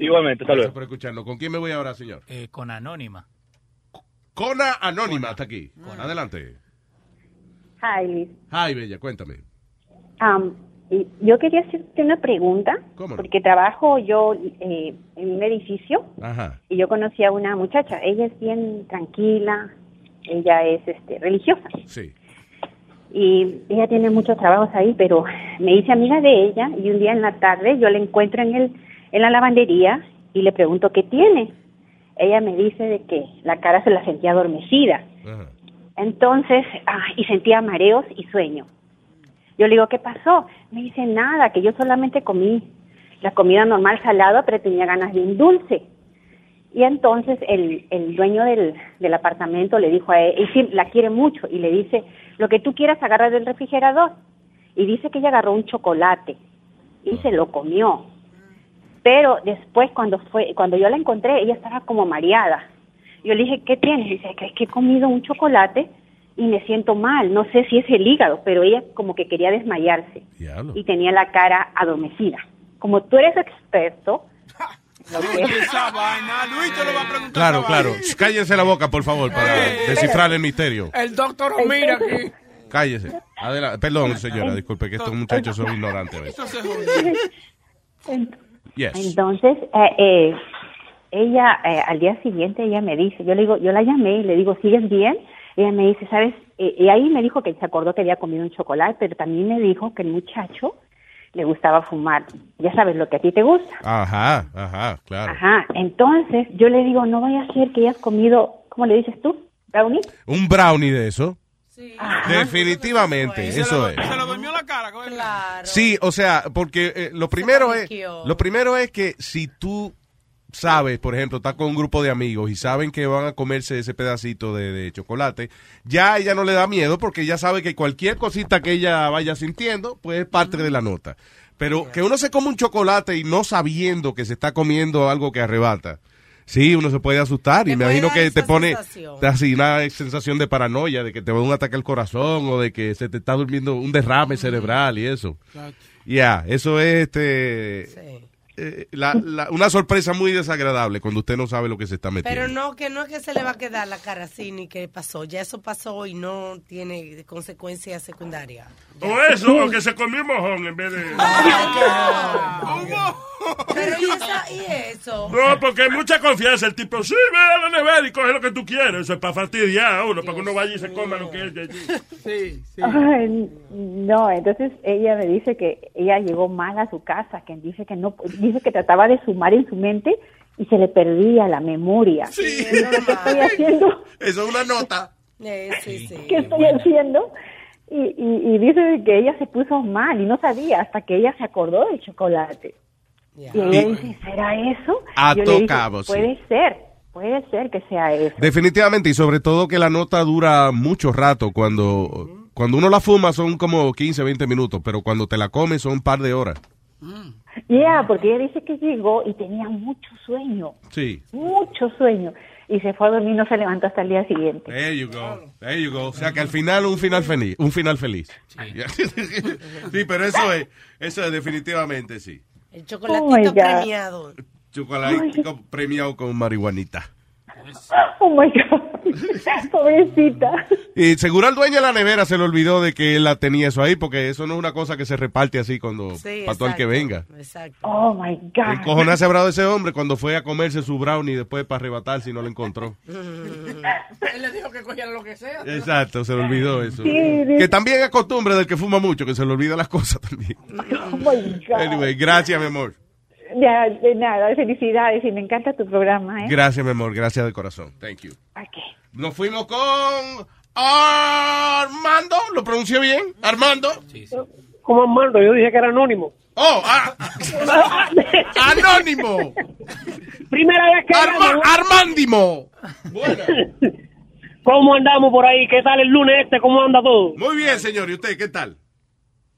Igualmente, hasta Gracias por escucharnos. ¿Con quién me voy ahora, señor? Eh, con Anónima. Cona Anónima está aquí. Adelante. Hi, Liz. Hi, Bella, cuéntame. Um, yo quería hacerte una pregunta, ¿Cómo no? porque trabajo yo eh, en un edificio Ajá. y yo conocí a una muchacha. Ella es bien tranquila, ella es este, religiosa Sí. y ella tiene muchos trabajos ahí, pero me hice amiga de ella y un día en la tarde yo la encuentro en, el, en la lavandería y le pregunto qué tiene. Ella me dice de que la cara se la sentía adormecida. Entonces, ah, y sentía mareos y sueño. Yo le digo, ¿qué pasó? Me dice, nada, que yo solamente comí la comida normal salada, pero tenía ganas de un dulce. Y entonces el, el dueño del, del apartamento le dijo a él, y sí, la quiere mucho, y le dice, lo que tú quieras agarra del refrigerador. Y dice que ella agarró un chocolate y se lo comió. Pero después cuando fue, cuando yo la encontré, ella estaba como mareada. Yo le dije, ¿qué tienes? Dice, que es que he comido un chocolate y me siento mal. No sé si es el hígado, pero ella como que quería desmayarse y tenía la cara adormecida. Como tú eres experto. Esa vaina, Luis te lo va a preguntar. Claro, claro. Cállense la boca, por favor, para descifrar el misterio. El doctor mira aquí. Cállese. Adelante. Perdón, señora, disculpe que estos muchachos son ignorantes. Yes. Entonces, eh, eh, ella eh, al día siguiente ella me dice, yo le digo, yo la llamé y le digo, ¿sigues bien? Ella me dice, ¿sabes? Eh, y ahí me dijo que se acordó que había comido un chocolate, pero también me dijo que el muchacho le gustaba fumar. Ya sabes lo que a ti te gusta. Ajá, ajá, claro. Ajá. Entonces, yo le digo, no vaya a ser que hayas comido, ¿cómo le dices tú? ¿Brownie? Un brownie de eso. Ajá. Definitivamente, eso es. Se lo durmió la cara. el- Sí, o sea, porque eh, lo primero es lo primero es que si tú sabes, por ejemplo, estás con un grupo de amigos y saben que van a comerse ese pedacito de, de chocolate, ya a ella no le da miedo porque ya sabe que cualquier cosita que ella vaya sintiendo, pues es parte de la nota. Pero que uno se come un chocolate y no sabiendo que se está comiendo algo que arrebata. Sí, uno se puede asustar y me imagino que te pone así una sensación de paranoia, de que te va a dar un ataque al corazón o de que se te está durmiendo un derrame cerebral y eso. Ya, eso es este eh, la- la- una sorpresa muy desagradable cuando usted no sabe lo que se está metiendo. Pero no, que no es que se le va a quedar la cara así ni que pasó. Ya eso pasó y no tiene consecuencias secundarias. O eso, o que se comió un mojón en vez de... Pero ¿y, esa- y eso? No, porque hay mucha confianza. El tipo, sí, ve a la nevera y coge lo que tú quieres. Eso es para fastidiar a uno, para que uno vaya y se coma lo que es de allí. Sí, sí. Ay, no, entonces ella me dice que ella llegó mal a su casa, que dice que no, dice que trataba de sumar en su mente y se le perdía la memoria. Sí. ¿Qué estoy haciendo? Eso es una nota. Eh, sí, sí. ¿Qué estoy haciendo? Y, y, y dice que ella se puso mal y no sabía hasta que ella se acordó del chocolate. Y ella dice, ¿será eso? A Yo le dije, sí. puede ser, puede ser que sea eso. Definitivamente, y sobre todo que la nota dura mucho rato. Cuando, cuando uno la fuma son como 15, 20 minutos, pero cuando te la comes son un par de horas. Ya, porque ella dice que llegó y tenía mucho sueño, Sí. mucho sueño. Y se fue a dormir y no se levantó hasta el día siguiente. There you go. There you go. O sea que al final un final feliz. Un final feliz. Sí, pero eso es, eso es definitivamente sí. El Oh, chocolatito God. premiado. Chocolate premiado con marihuanita. Oh my God. Pobrecita. Y seguro al dueño de la nevera se le olvidó de que él la tenía eso ahí, porque eso no es una cosa que se reparte así cuando Sí, para todo el que venga. Exacto. Oh my El God. cojonazo habrá de ese hombre cuando fue a comerse su brownie después para arrebatar si no lo encontró. Él le dijo que cogiera lo que sea. Exacto, se le olvidó eso. Sí, sí. Que también es costumbre del que fuma mucho, que se le olvida las cosas también. Oh my God. Anyway, gracias, mi amor. Ya, de nada, felicidades y me encanta tu programa, ¿eh? Gracias, mi amor. Gracias de corazón. Thank you. Ok. Nos fuimos con Armando. ¿Lo pronuncié bien? Armando. ¿Cómo Armando? Yo dije que era anónimo. Oh, ah, anónimo. Primera vez que Arma- llamo. Armándimo. ¿Cómo andamos por ahí? ¿Qué tal el lunes este? ¿Cómo anda todo? Muy bien, señor. ¿Y usted qué tal?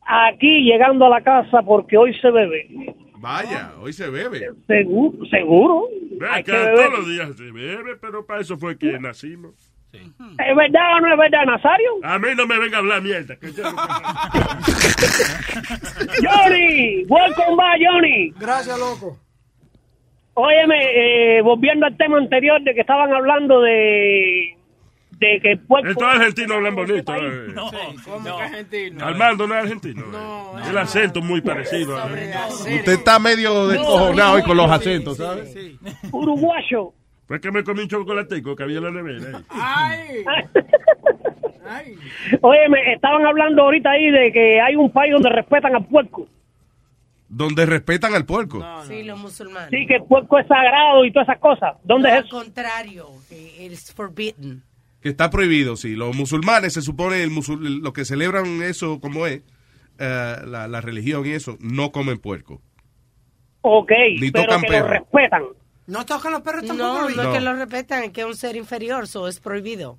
Aquí llegando a la casa porque hoy se bebe. Vaya, hoy se bebe. Seguro, seguro. Hay que beber. todos los días se bebe, pero para eso fue que nacimos. ¿Es verdad o no es verdad, Nazario? A mí no me venga a hablar mierda. que yo no- Johnny, welcome back, Johnny. Gracias, loco. Óyeme, eh, volviendo al tema anterior de que estaban hablando de de que puerco... Estos argentinos hablan bonito. eh. ¿Cómo que argentino? Armando no es argentino. eh. El acento es muy parecido. eh. Usted está medio descojonado hoy con los acentos, ¿sabes? Uruguayo. Fue que me comí un chocolatico que había en la nevera. eh. Ay. Óyeme, estaban hablando ahorita ahí de que hay un país donde respetan al puerco. Donde respetan al puerco. Sí, los musulmanes. Sí, que el puerco es sagrado y todas esas cosas. ¿Dónde No, es al eso? contrario, que it's forbidden. Que está prohibido, sí. Los musulmanes, se supone, el musul- lo que celebran eso como es, eh, la, la religión y eso, no comen puerco. Ok, Ni pero tocan que perro. lo respetan. No tocan los perros tampoco. No, no es No. que lo respetan, es que es un ser inferior, so es prohibido.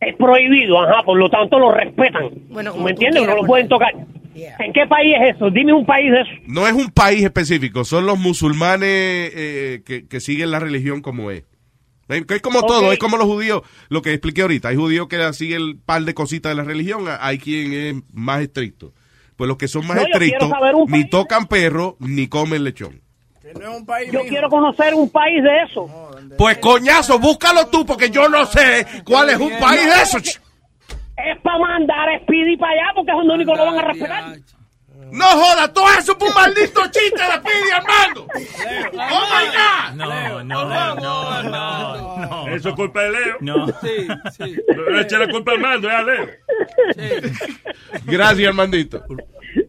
Es prohibido, ajá, por lo tanto lo respetan. Bueno, como ¿Me entiendes? No quieras lo pueden tocar. ¿En qué país es eso? Dime un país de eso. No es un país específico, son los musulmanes eh, que, que siguen la religión como es. Es como todo, es como los judíos, lo que expliqué ahorita. Hay judíos que siguen el par de cositas de la religión, hay quien es más estricto. Pues los que son más No, estrictos ni tocan perro ni comen lechón. Yo quiero conocer un país de eso. Pues coñazo, búscalo tú porque yo no sé cuál es un país de esos. ch- Es para mandar a Speedy para allá porque es donde único lo van a respetar. No joda, todo eso fue un maldito chiste de Pidi Armando. Oh my God. No, no, no, no, no. Eso es culpa de Leo. No. Sí, sí. Eche la culpa a Armando, es a Leo. Gracias, Armandito.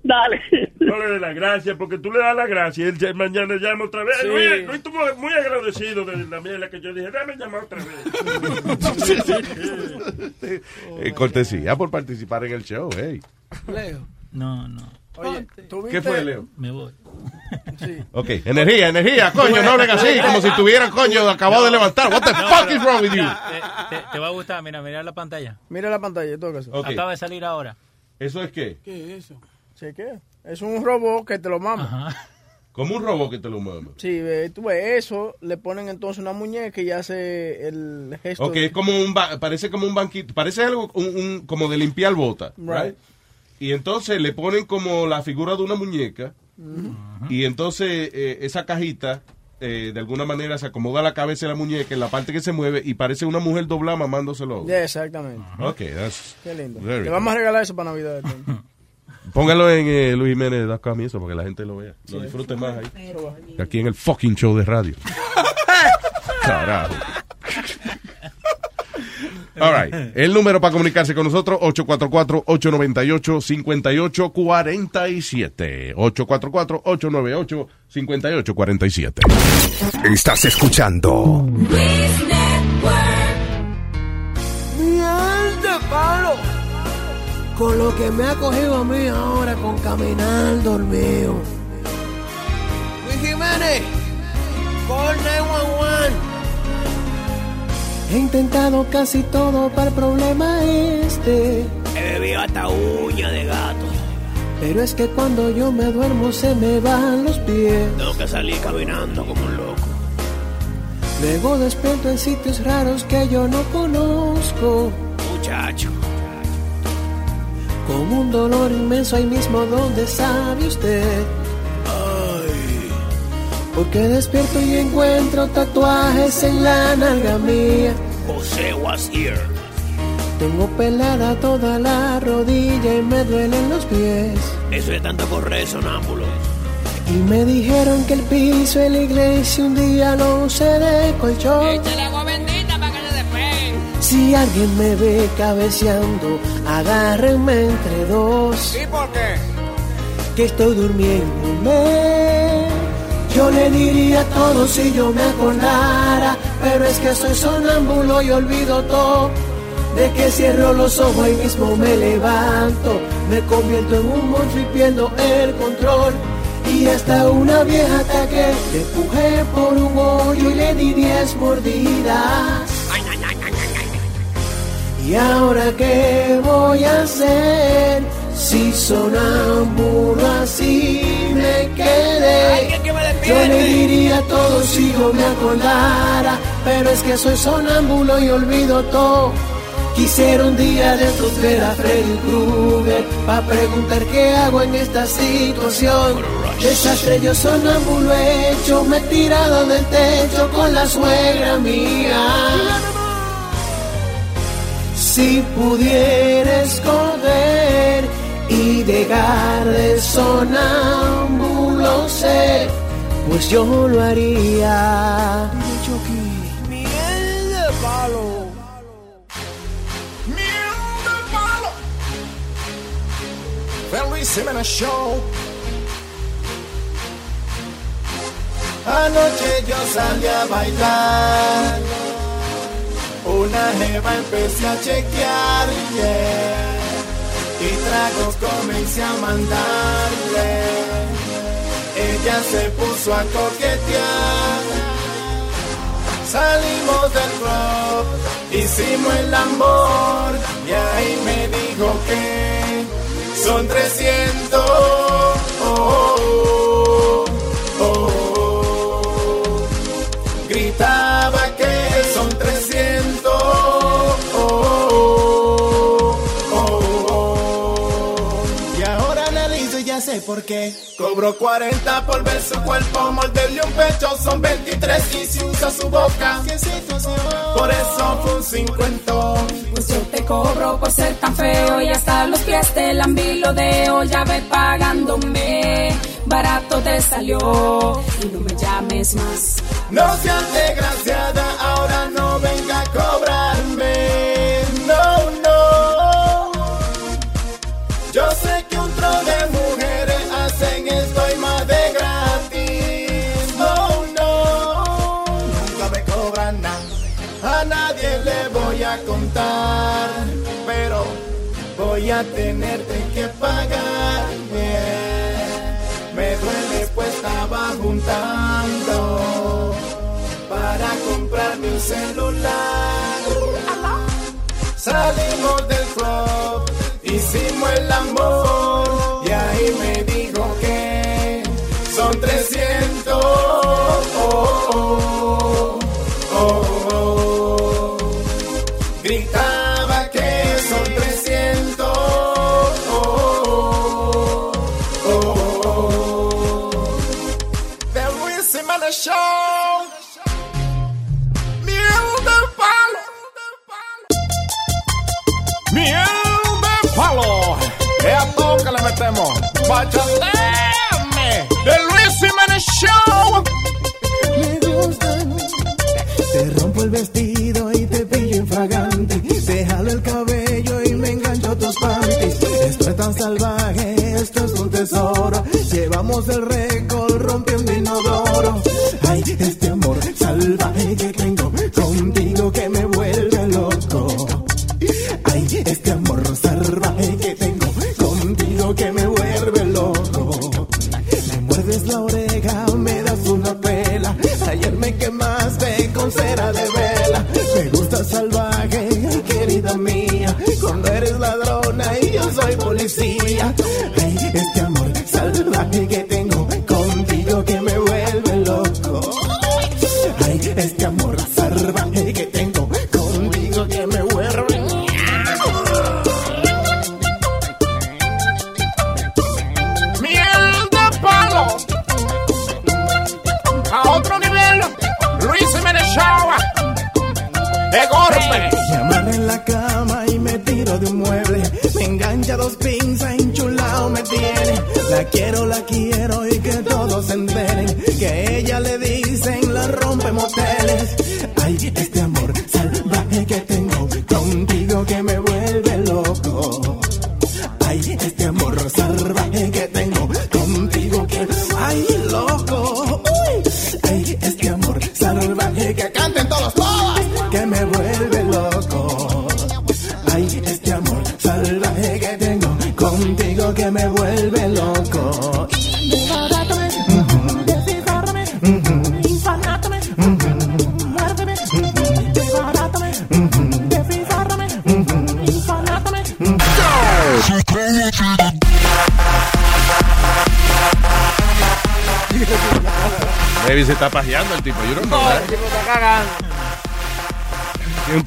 Dale. No le dé la gracia, porque tú le das la gracia y él ya- mañana llama otra vez. Sí. Luis, Luis estuvo muy agradecido de la mierda que yo dije, déjame llamar otra vez. Eh, cortesía por participar en el show, hey. Leo. No, no. Oye, ¿tú ¿Qué fue, Leo? Me voy. Sí. Ok, energía, energía, coño, no hablen así, como si tuvieran, coño, acabado de levantar. What the fuck is wrong with you? Te, te- te va a gustar, mira, mira la pantalla. Mira la pantalla, en todo caso. Acaba de salir ahora. ¿Eso es qué? ¿Qué es eso? ¿qué? Es un robot que te lo mama. Como un robot que te lo mama. Sí, ve, tú ves eso, le ponen entonces una muñeca y hace el gesto. Ok, es como un, ba- parece como un banquito, parece algo un, un- como de limpiar bota, Right. right? Y entonces le ponen como la figura de una muñeca y entonces eh, esa cajita eh, de alguna manera se acomoda la cabeza de la muñeca en la parte que se mueve y parece una mujer doblada mamándoselo. Yeah, exactamente. Ok, that's Qué lindo. vamos a regalar eso para Navidad. Póngalo en eh, Luis Jiménez.com y eso para que la gente lo vea. Lo disfrute más ahí. Aquí en el fucking show de radio. Carajo. All right. El número para comunicarse con nosotros, 844-898-5847. 844-898-5847. Estás escuchando Miel de palo. Con lo que me ha cogido a mí ahora con caminar dormido. Luis Jiménez, call 911. He intentado casi todo para el problema este. He bebido hasta uña de gato. Pero es que cuando yo me duermo se me van los pies. Tengo que salir caminando como un loco. Luego despierto en sitios raros que yo no conozco. Muchacho. Con un dolor inmenso ahí mismo donde sabe usted. Porque despierto y encuentro tatuajes en la nalga mía. José was here. Tengo pelada toda la rodilla y me duelen los pies. Eso es tanto correr, sonámbulo. Y me dijeron que el piso en la iglesia un día lo usé de colchón. Échale agua bendita para que se despegue. Si alguien me ve cabeceando, agárrenme entre dos. ¿Y por qué? Que estoy durmiéndome. Yo le diría todo si yo me acordara, pero es que soy sonámbulo y olvido todo. De que cierro los ojos y mismo me levanto, me convierto en un monstruo y pierdo el control. Y hasta una vieja ataque, le empujé por un hoyo y le di diez mordidas. ¿Y ahora qué voy a hacer? Si sonámbulo así me quedé. Yo le diría todo si yo me acordara, pero es que soy sonámbulo y olvido todo. Quisiera un día de estos ver a Freddy Krueger Pa' preguntar qué hago en esta situación. Desastre yo sonámbulo hecho Me he tirado del techo con la suegra mía. Si pudiera escoger y dejar de sonámbulo ser Pues yo lo haría Miel de palo. The Luis Jiménez Show. Anoche yo salí a bailar. Una jeva empecé a chequear, yeah. Y tragos comencé a mandarle. Ella se puso a coquetear. Salimos del club, hicimos el amor. Y ahí me dijo que son 300. Oh, oh, ya sé por qué. Cobro 40 por ver su cuerpo, morderle un pecho son 23 y si usa su boca. Por eso fue un 50. Pues yo te cobro por ser tan feo y hasta los pies te lambilodeo. Ya ve pagándome, barato te salió y no me llames más. No seas desgraciada, ahora tenerte que pagar. yeah. Me duele pues estaba juntando para comprarme un celular. Salimos del club, hicimos el amor y ahí me dijo que son 300. Oh, oh, But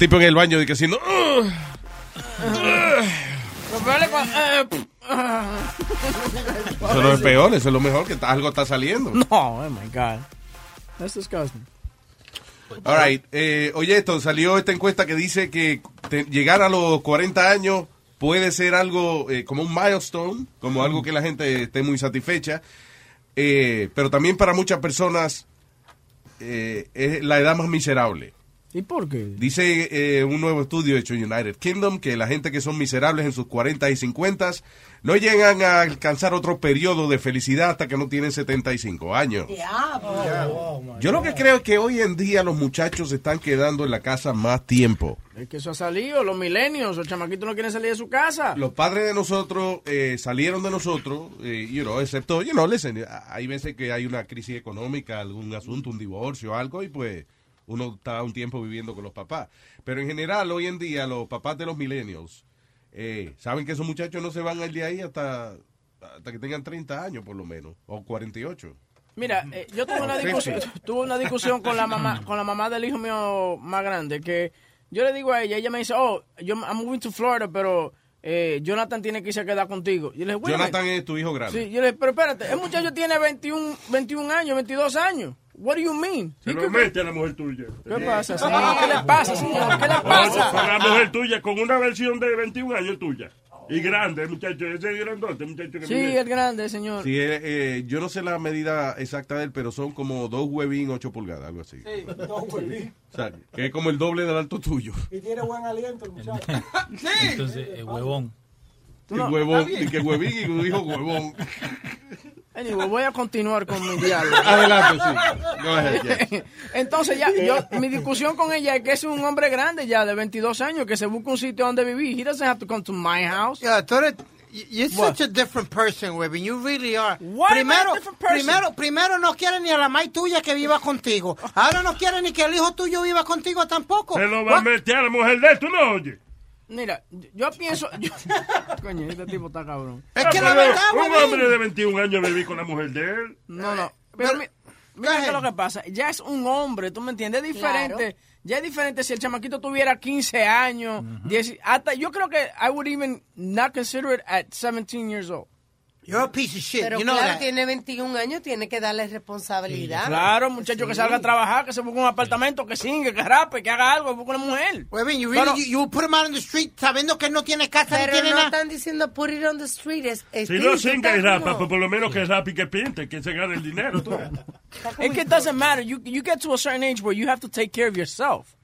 tipo en el baño de que es cuando- eh. Eso no es peor, eso es lo mejor, que algo está saliendo. No, oh my God. That's disgusting. All right. eh, oye, esto salió esta encuesta que dice que te- llegar a los 40 años puede ser algo eh, como un milestone, como algo que la gente esté muy satisfecha, eh, pero también para muchas personas es la edad más miserable. ¿Y por qué? Dice eh, un nuevo estudio hecho en United Kingdom que la gente que son miserables en sus 40 y 50 no llegan a alcanzar otro periodo de felicidad hasta que no tienen 75 años. Yo lo que creo es que hoy en día los muchachos se están quedando en la casa más tiempo. Es que eso ha salido, los milenios, los chamaquitos no quieren salir de su casa. Los padres de nosotros eh, salieron de nosotros, eh, you know, excepto, you know, listen, hay veces que hay una crisis económica, algún asunto, un divorcio, algo, y pues uno está un tiempo viviendo con los papás. Pero en general, hoy en día, los papás de los millennials eh, saben que esos muchachos no se van a ir de ahí hasta, hasta que tengan 30 años, por lo menos, o 48. Mira, eh, yo tuve una discusión, tuve una discusión con la mamá, con la mamá del hijo mío más grande, que yo le digo a ella, ella me dice, oh, yo, I'm moving to Florida, pero eh, Jonathan tiene que irse a quedar contigo. Yo le dije, "Wait a Jonathan minute". es tu hijo grande. Sí, yo le dije, pero espérate, el muchacho tiene 21, 21 años, 22 años. What do you mean? Se lo mete a la mujer tuya. ¿Qué pasa, señor? ¿Qué le pasa, señor? ¿Qué le pasa? Para la mujer tuya con una versión de 21 años tuya. Y grande, muchacho. Ese es grandote, muchacho. que Sí, el grande, señor. Sí, eh, eh, yo no sé la medida exacta de él, pero son como dos huevín, 8 pulgadas, algo así. Sí, no. O sea, que es como el doble del alto tuyo. Y tiene buen aliento el muchacho. Entonces, eh, huevón. Y huevón, y que huevín y un hijo huevón. Anyway, voy a continuar con mi diálogo. Adelante, sí. Go ahead, yes. Entonces ya, yo, mi discusión con ella es que es un hombre grande ya, de 22 años, que se busca un sitio donde vivir. He doesn't have to come to my house. Yeah, tú eres, you're What? such a different person, Webby. You really are. I a primero, different person? primero, primero no quiere ni a la mai tuya que viva contigo. Ahora no quiere ni que el hijo tuyo viva contigo tampoco. Se lo va a What? meter a la mujer de él, tú no oyes. Mira, yo pienso... yo- Coño, este tipo está cabrón. Es que la pero verdad, Un hombre de 21 años vivir con la mujer de él. No, no. Pero, mi- mira qué es lo que pasa. Ya es un hombre, ¿tú me entiendes? Es diferente. Ya es diferente si el chamaquito tuviera 15 años, 10, hasta yo creo que I would even not consider it at 17 years old. You're a piece of shit. Pero you know claro, that. tiene 21 años, tiene que darle responsabilidad. Claro, muchacho que salga a trabajar, que se busque un apartamento, que singa, que rape, que haga algo, que busque una mujer. Webby, you really, Pero- you, you put him out on the street sabiendo que no tiene casa Pero tiene no nada. están diciendo put it on the street. Es, Si Steve, no singa y rapa, pues por lo menos que rape y que pinte, que se gane el dinero. Es que it doesn't matter. You, you get to a certain age where you have to take care of yourself.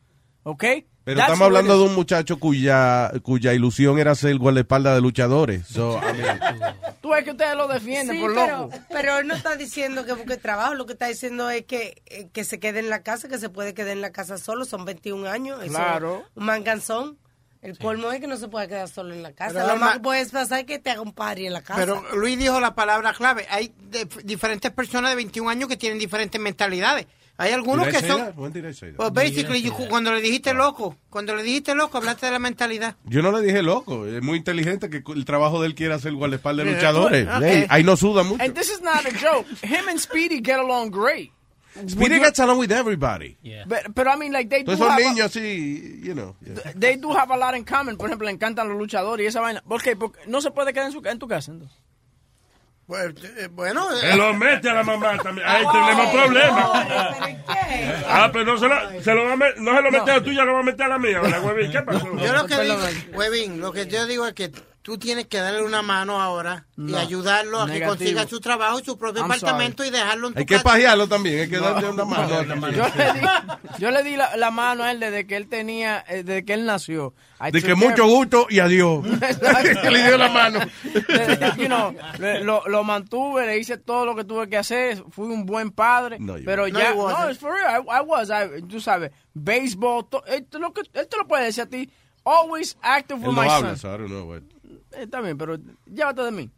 ¿Ok? Pero That's estamos hablando de un muchacho cuya, cuya ilusión era ser guardaespaldas de luchadores. So, I mean, Tú ves que ustedes lo defienden Sí, por pero, loco. pero él no está diciendo que busque trabajo, lo que está diciendo es que, eh, que se quede en la casa, que se puede quedar en la casa solo, son 21 años. Claro. Un manganzón. El colmo es que no se puede quedar solo en la casa. Pero lo más que puedes pasar es que te haga un party en la casa. Pero Luis dijo la palabra clave. Hay de- diferentes personas de 21 años que tienen diferentes mentalidades. Hay algunos que son... Well, basically, you- cuando le dijiste loco, cuando le dijiste loco, hablaste de la mentalidad. Yo no le dije loco, es muy inteligente que el trabajo de él quiera ser guardaespaldas de Yeah, luchadores. Okay. ahí no suda mucho. And this is not a joke. Him and Speedy get along great. Speedy gets along with everybody. But, but I mean, like, they do Todos esos have a- niños así, you know. yeah. they do have a lot in common. Por ejemplo, le encantan los luchadores y esa vaina. ¿Por qué? Porque no se puede quedar en, su, en tu casa. entonces. Pues, eh, bueno, Se lo mete a la mamá también. Ahí tenemos problemas. Ah, pero no se lo, se lo va a met- no se lo mete a la tuya, lo va a meter a la mía, ¿verdad, huevín? ¿Qué pasó? Yo lo que digo, Webin, lo que yo digo es que tú tienes que darle una mano ahora y ayudarlo a que consiga su trabajo y su propio I'm apartamento y dejarlo en tu Hay que pajearlo también, hay que darle una mano. Yo le di, yo le di la, la mano a él desde que él tenía, eh, desde que él nació. I De que care- mucho gusto y adiós. Le dio la mano. You know, lo, lo mantuve, le hice todo lo que tuve que hacer, fui un buen padre, pero ya, No, it's for real, I, I was, I- tú sabes, béisbol, to- él, te lo, que- él te lo puede decir a ti, always active Él with no my habla, son. so I don't know what. Eh, Está bien, pero llévate de mí.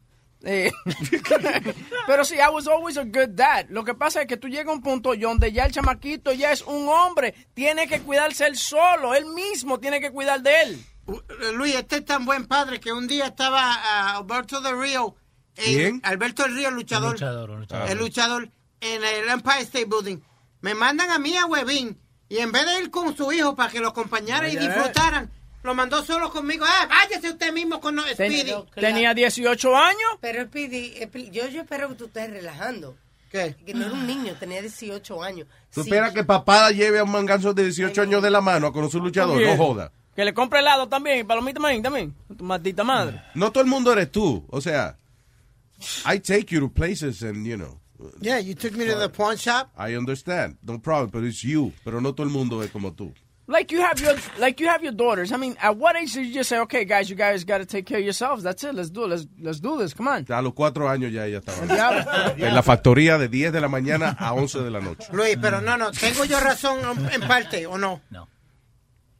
Eh, pero sí, I was always a good dad. Lo que pasa es que tú llegas a un punto donde ya el chamaquito ya es un hombre. Tiene que cuidarse él solo. Él mismo tiene que cuidar de él. Eh, Luis, este es tan buen padre que un día estaba ah, Alberto del Río. eh, ¿Quién? Alberto del Río, el luchador. luchador, un luchador. El luchador en el Empire State Building. Me mandan a mí a Webin y en vez de ir con su hijo para que lo acompañara y disfrutaran, lo mandó solo conmigo. Ah, váyase usted mismo con no, Ten- Speedy. tenía 18 años. Pero Speedy, Speedy, yo, yo espero que tú estés relajando. ¿Qué? Que no era un niño, tenía 18 años. Tú Sí. esperas que papá lleve a un manganzo de 18 años de la mano a conocer un luchador, no joda. Que le compre helado también, y palomita también, también. Tu maldita madre. No todo el mundo eres tú. O sea, I take you to places and, you know, Yeah, you took me to the pawn shop. I understand. No problem, but it's you. Pero no todo el mundo es como tú. Like you have your like you have your daughters. I mean, at what age did you just say, okay, guys, you guys got to take care of yourselves? That's it. Let's do it. Let's let's do this. Come on. A los cuatro años ya ella estaba. En la factoría de 10 de la mañana a 11 de la noche. Luis, pero no, no, tengo yo razón en parte, ¿o no? No.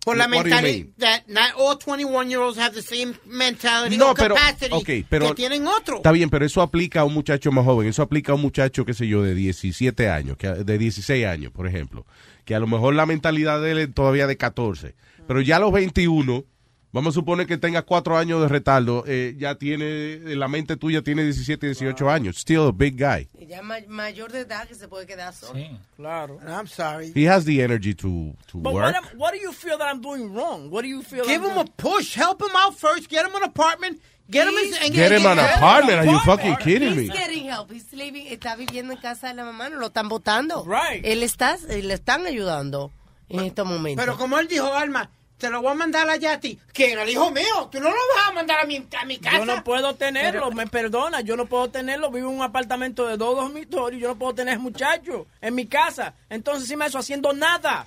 Por la mentalidad, not all 21 year olds have the same mentality No, or pero, capacity ok, pero que tienen otro. Está bien, pero eso aplica a un muchacho más joven. Eso aplica a un muchacho, qué sé yo, de 17 años, que, de 16 años, por ejemplo. Que a lo mejor la mentalidad de él es todavía de 14. Pero ya a los 21, vamos a suponer que tengas 4 años de retardo, eh, ya tiene, la mente tuya tiene 17, 18 años. Still a big guy. Y ya ma- mayor de edad que se puede quedar solo. Claro. I'm sorry. He has the energy to, to But work. what, what do you feel that I'm doing wrong? What do you feel? Give I'm him a push. Help him out first. Get him an apartment. Get him his, and Get him an get- apartment. Are you fucking kidding me? He's getting help. He's living, está viviendo en casa de la mamá, no lo están votando. Right. Él está, le están ayudando en estos momentos. Pero como él dijo, Alma, te lo voy a mandar allá a ti. ¿Quién? El hijo mío. Tú no lo vas a mandar a mi, a mi casa. Yo no puedo tenerlo, me perdona, yo no puedo tenerlo. Vivo en un apartamento de dos dormitorios, yo no puedo tener muchacho en mi casa. Entonces, encima de eso, haciendo nada.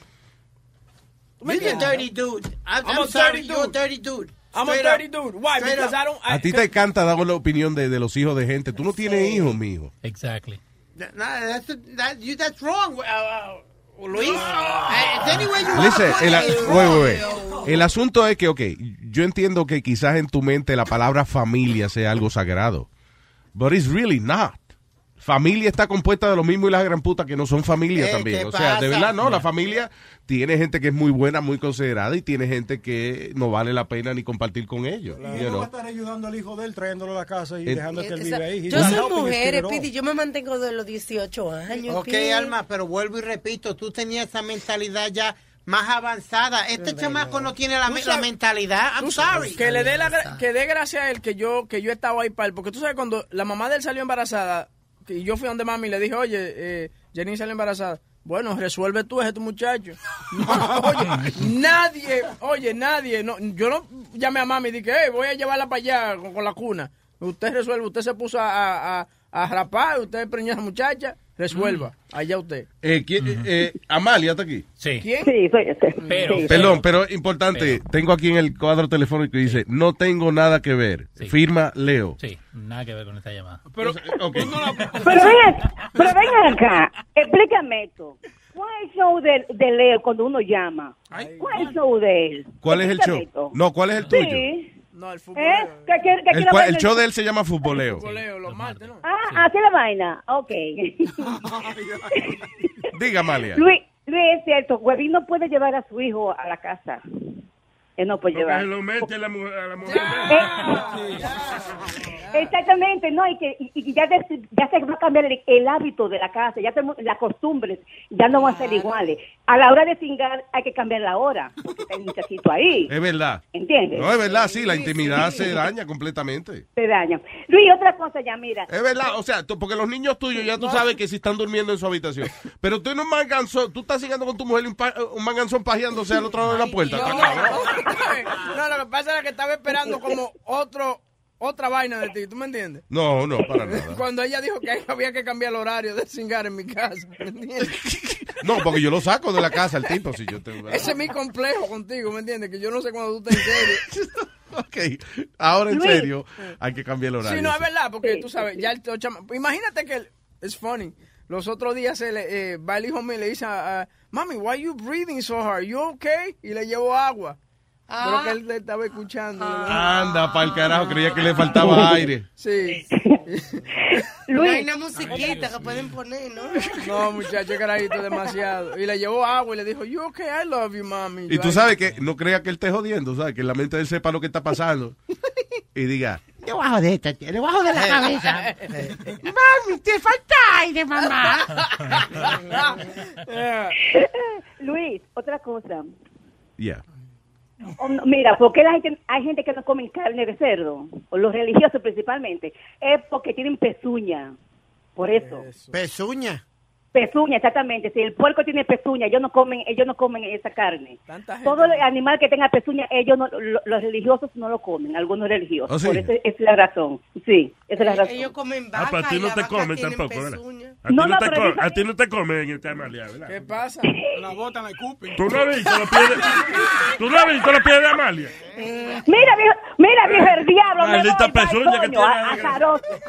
¿Tú me He's a dirty dude. I'm, I'm I'm a sorry. dirty You're a dude. dirty dude. I'm a dirty up. dude. Why? Straight Because up. I don't. I- A ti te encanta dar la opinión de, de los hijos de gente. Tú no tienes hijos, mijo. Exactly. That's, that, you, that's wrong, uh, uh, Luis. Listen, el, wait, wait, wait. el asunto es que, ok, yo entiendo que quizás en tu mente la palabra familia sea algo sagrado. But it's really not. Familia está compuesta de lo mismo y las gran puta que no son familia Eh, también. ¿qué O sea, de verdad, no, la familia tiene gente que es muy buena, muy considerada y tiene gente que no vale la pena ni compartir con ellos. Y you no know. va a estar ayudando al hijo de él, trayéndolo a la casa y Eh, dejando que él Esa- vive ahí. yo soy helping his mujer. Speedy, yo me mantengo de los 18 años. Ok. Alma, pero vuelvo y repito, tú tenías esa mentalidad ya más avanzada. Este chamaco no tiene la, me- mentalidad. I'm Tú sorry. Que le dé la gra- que dé gracia a él que yo que yo estaba ahí para él, porque tú sabes cuando la mamá de él salió embarazada, que yo fui donde mami y le dije, "Oye, eh, Jenny salió embarazada." Bueno, resuelve tú ese tu muchacho. Oye, nadie, oye, nadie, no, yo no llamé a mami y dije, hey, voy a llevarla para allá con, la cuna. Usted resuelve, usted se puso a, a, a rapar, usted preñó a esa muchacha, resuelva, allá usted. Eh, ¿quién- eh, Amalia está aquí. Sí. ¿Quién? Sí, soy este. Pero, Sí. Perdón, pero importante, tengo aquí en el cuadro telefónico que dice, no tengo nada que ver. Sí. Firma Leo. Sí, nada que ver con esta llamada. Pero. Pero vengan, pero vengan acá, explícame esto. ¿Cuál es el show de, de Leo cuando uno llama? ¿Cuál es el show de él? ¿Cuál es el show? Esto. No, ¿cuál es el tuyo? Sí. No, el fútbol. ¿Eh? ¿Qué quiere- qué El, el show de él se llama Futboleo. Futboleo, los martes, ¿no? Ah, así la vaina. Ok. Diga, Amalia. Luis, Luis, es cierto, Huevín no puede llevar a su hijo a la casa. Él no puede llevar. se lo mete a la mujer. A la mujer. Eh, Exactamente, no, y que y, y ya, de- ya se va a cambiar el, el hábito de la casa, ya tenemos- las costumbres ya no van a ser iguales. A la hora de cingar hay que cambiar la hora, porque está el muchachito ahí, Es verdad. ¿entiendes? No, es verdad, sí, la intimidad se daña completamente. Se daña. Luis, otra cosa ya, mira. Es verdad, o sea, tú- porque los niños tuyos ya tú sabes que si están durmiendo en su habitación. Pero tú no manganzón, tú estás siguiendo con tu mujer y un, pa- un manganzón pajeándose al otro lado de la puerta. Está cabrón. no, lo que pasa era que estaba esperando como otro otra vaina de ti, ¿tú me entiendes? No, no, para nada. Cuando ella dijo que había que cambiar el horario de cingar en mi casa, ¿me entiendes? No, porque yo lo saco de la casa el tipo, si yo tengo... Ese es mi complejo contigo, ¿me entiendes? Que yo no sé cuando tú estás en serio. Ok, ahora en serio hay que cambiar el horario. Sí, no, es verdad, porque tú sabes, ya el chama- Imagínate que, es funny, los otros días se le, eh, va el hijo mío y le dice a, a, Mami, why you breathing so hard? You okay? Y le llevó agua. Pero que él le estaba escuchando. Anda, para el carajo, creía que le faltaba aire. Sí. No hay una musiquita que pueden poner, ¿no? No, muchacho, carajito, demasiado. Y le llevó agua y le dijo, you okay? I love you, mami. Y tú sabes que no crea que él esté jodiendo, ¿sabes? Que la mente de él sepa lo que está pasando. Y diga, Yo bajo de esta, le bajo de la cabeza. Mami, te falta aire, mamá. Luis, otra cosa. yeah. Oh, no, Mira, porque la gente, hay gente que no come carne de cerdo, o los religiosos principalmente, es porque tienen pezuña, por eso. Pezuña. Pezuña, exactamente. Si el puerco tiene pezuña, ellos no comen, ellos no comen esa carne. Todo el animal que tenga pezuña, ellos no, lo- los religiosos no lo comen, algunos religiosos. ¿Oh, sí? Por eso esa es la razón. Sí, esa es la razón. Ellos comen Ah, vaca pues a ti no te comen tampoco, ¿verdad? pezuña. A ti No, no, te no te comen en esta Amalia, ¿verdad? ¿Qué pasa? La botan, la escupen. ¿Tú no has visto los pies de, ¿tú no has visto los pies de Amalia? Mira, viejo, mira, viejo el diablo. me Maldita voy, pezuña que tiene.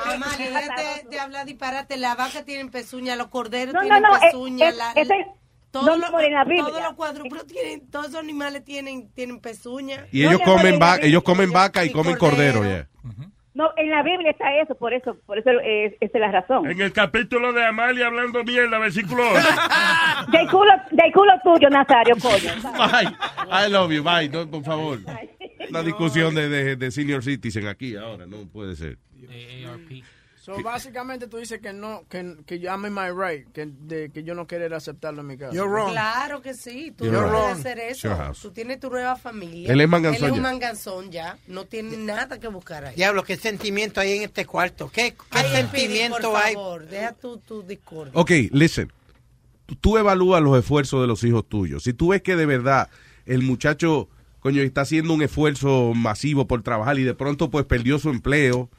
Amalia, déjate de hablar disparate. La vaca tienen pezuña, los corderos No, no, tienen no, pezuña. es- la- es el- todos, no, los, todos los cuadrúpedos tienen, todos los animales tienen, tienen pezuña. Y ellos comen vaca, ellos comen vaca y comen cordero, ya. No, en la Biblia está eso, por eso, por eso es, esa es la razón. En el capítulo de Amalia hablando mierda, versículo 8. Del culo, del culo tuyo, Nazario, coño. Bye. I love you, bye. No, por favor. Una discusión de, de, de senior citizen aquí ahora, no puede ser. So, básicamente tú dices que no, que, que yo I'm in my right, que, de, que yo no querer aceptarlo en mi casa. Claro que sí, tú You're no puedes wrong. hacer eso. Sure. Tú tienes tu nueva familia. Él es manganzón Él es un manganzón ya. No tiene nada que buscar ahí. Diablo, qué sentimiento hay en este cuarto. ¿Qué, qué Ay, sentimiento por hay? favor, deja tu, tu discordia. Ok, listen. Tú- Tú evalúas los esfuerzos de los hijos tuyos. Si tú ves que de verdad el muchacho, coño, está haciendo un esfuerzo masivo por trabajar y de pronto pues perdió su empleo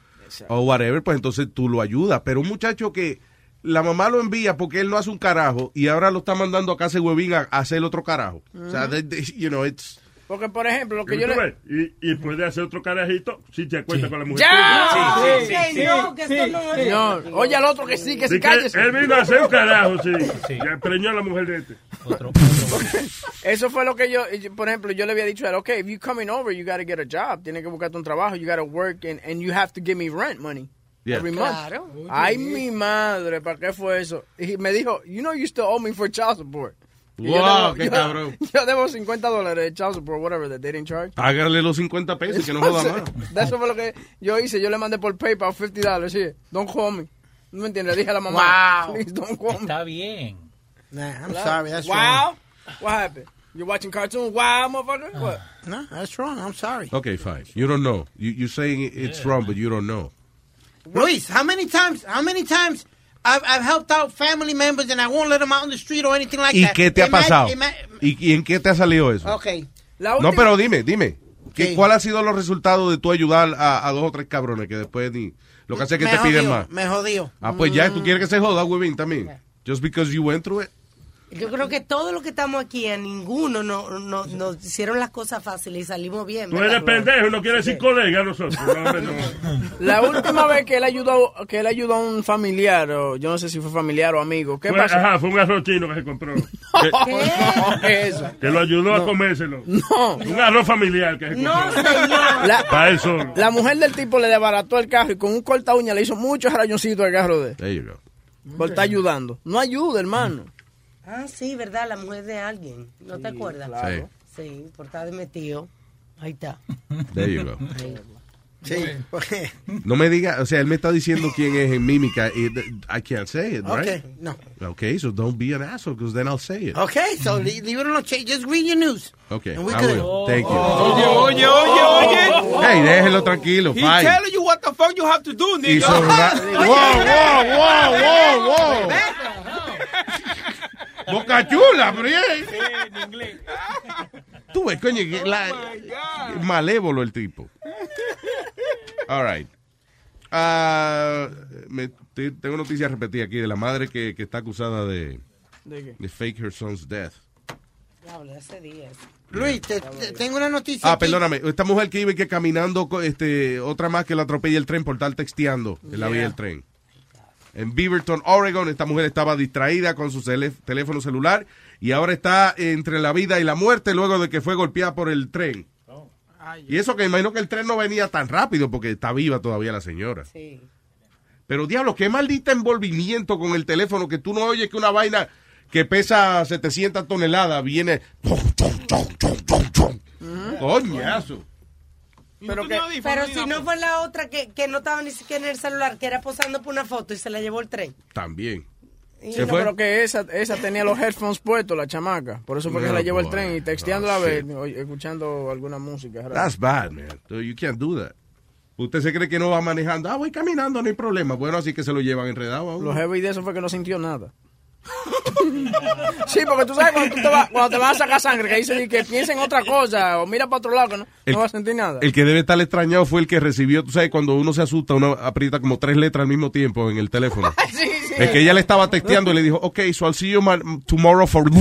o whatever, pues entonces tú lo ayudas. Pero un muchacho que la mamá lo envía porque él no hace un carajo y ahora lo está mandando a casa de huevín a, a hacer otro carajo. O sea, you know, it's... Porque, por ejemplo, lo que ¿Tú yo le... Y, y puede hacer otro carajito si te acuerdas con la mujer. ¡Ya! Sí, sí, sí, no, que esto no oye al otro que sí, que Sí se cállese. Él vino a hacer un carajo, sí. Ya preñó a la mujer de este. Eso fue lo que yo, y yo- por ejemplo, yo le había dicho a él, okay, if you coming over, you gotta get a job. Tienes que buscarte un trabajo, you gotta work, and, and you have to give me rent money. Yeah. Every month. Claro. Ay, mi madre, ¿para qué fue eso? Y me dijo, you know you still owe me for child support. Y yo Wow, debo- qué yo- cabrón. Yo debo 50 dólares de child support, whatever, that they didn't charge. Hágale los 50 pesos, que no joda más. De eso fue lo que yo hice. Yo le mandé por PayPal 50 dólares. Sí, don't call me. ¿No me entiendes? Le dije a la mamá. Wow. Please don't call me. Está bien. Nah, I'm sorry, that's wow. wrong. What happened? You're watching cartoons? Wow, motherfucker? What? No, that's wrong. I'm sorry. Okay, fine. You don't know. You, you're saying it's wrong, but you don't know. Luis, how many times, how many times I've, I've helped out family members and I won't let them out on the street or anything like ¿Y that? qué te ha pasado? ¿Y, y en qué te ha salido eso? Okay. No, pero dime, dime. ¿qué. ¿Cuál ha sido los resultados de tú ayudar a, a dos o tres cabrones que después ni... Lo que hace es que me te piden más? Me jodió. Ah, pues ya, tú Mm. quieres que se joda, huevín, también. Just because you went through it. Yo creo que todos los que estamos aquí, a ninguno no, no, nos hicieron las cosas fáciles y salimos bien. Tú eres pendejo, no quieres decir colega nosotros. La última vez que él ayudó, que él ayudó a un familiar, o yo no sé si fue familiar o amigo, ¿qué Fue- pasó? Ajá, fue un arroz chino que se compró. ¿qué es eso? Que lo ayudó a comérselo. No. Un arroz familiar que se compró. No, señor. La- Para él solo. La mujer del tipo le desbarató el carro y con un corta uña le hizo muchos rayoncitos al carro de él. There you go. Por estar ayudando. No ayuda, hermano. Ah, sí, ¿verdad? La mujer de alguien. ¿No te acuerdas? claro. Sí, por estar de metido. Ahí está. There you go. Ahí. Sí. No me diga, o sea, él me está diciendo quién es en mímica. y I can't say it, right? Okay, no. Okay, so don't be an asshole, because then I'll say it. Okay, so leave, it on Just read your news. Okay, And we I good. will. Thank you. Oye, oye, oye, oye. Hey, déjelo tranquilo, He fine. telling you what the fuck you have to do, nigga. Hizo Wow, wow, wow, wow, wow. Boca chula, pero yeah. Tú ves, coño, que la- malévolo el tipo. All right. Ah, me- te- tengo noticias repetidas aquí de la madre que, que está acusada de, ¿De qué? de fake her son's death. Diablo, hace días. Luis, te- te- tengo una noticia. Ah, aquí. perdóname. Esta mujer que iba que caminando, este, otra más que la atropella el tren por estar texteando en la vía del tren. En Beaverton, Oregon, esta mujer estaba distraída con su teléfono celular y ahora está entre la vida y la muerte luego de que fue golpeada por el tren. Y eso que imagino que el tren no venía tan rápido porque está viva todavía la señora. Sí. Pero diablo, qué maldita envolvimiento con el teléfono que tú no oyes que una vaina que pesa 700 toneladas viene... Coñazo. Pero que, Pero si no fue la otra que, que no estaba ni siquiera en el celular, que era posando por una foto y se la llevó el tren. También. Pero que esa, esa tenía los headphones puestos, la chamaca. Por eso fue que No, se la llevó el tren y texteando a ver, escuchando alguna música. That's bad, man. You can't do that. Usted se cree que no va manejando. Ah, voy caminando, no hay problema. Bueno, así que se lo llevan enredado a uno. Lo heavy de eso fue que no sintió nada. sí, porque tú sabes cuando, tú te, vas, cuando te vas a sacar sangre, que dice que piensa en otra cosa o mira para otro lado que no, El- no vas a sentir nada. El que debe estar extrañado fue el que recibió, tú sabes, cuando uno se asusta, uno aprieta como tres letras al mismo tiempo en el teléfono. sí, sí. El que ella le estaba texteando y le dijo, ok, so I'll see you ma- tomorrow for...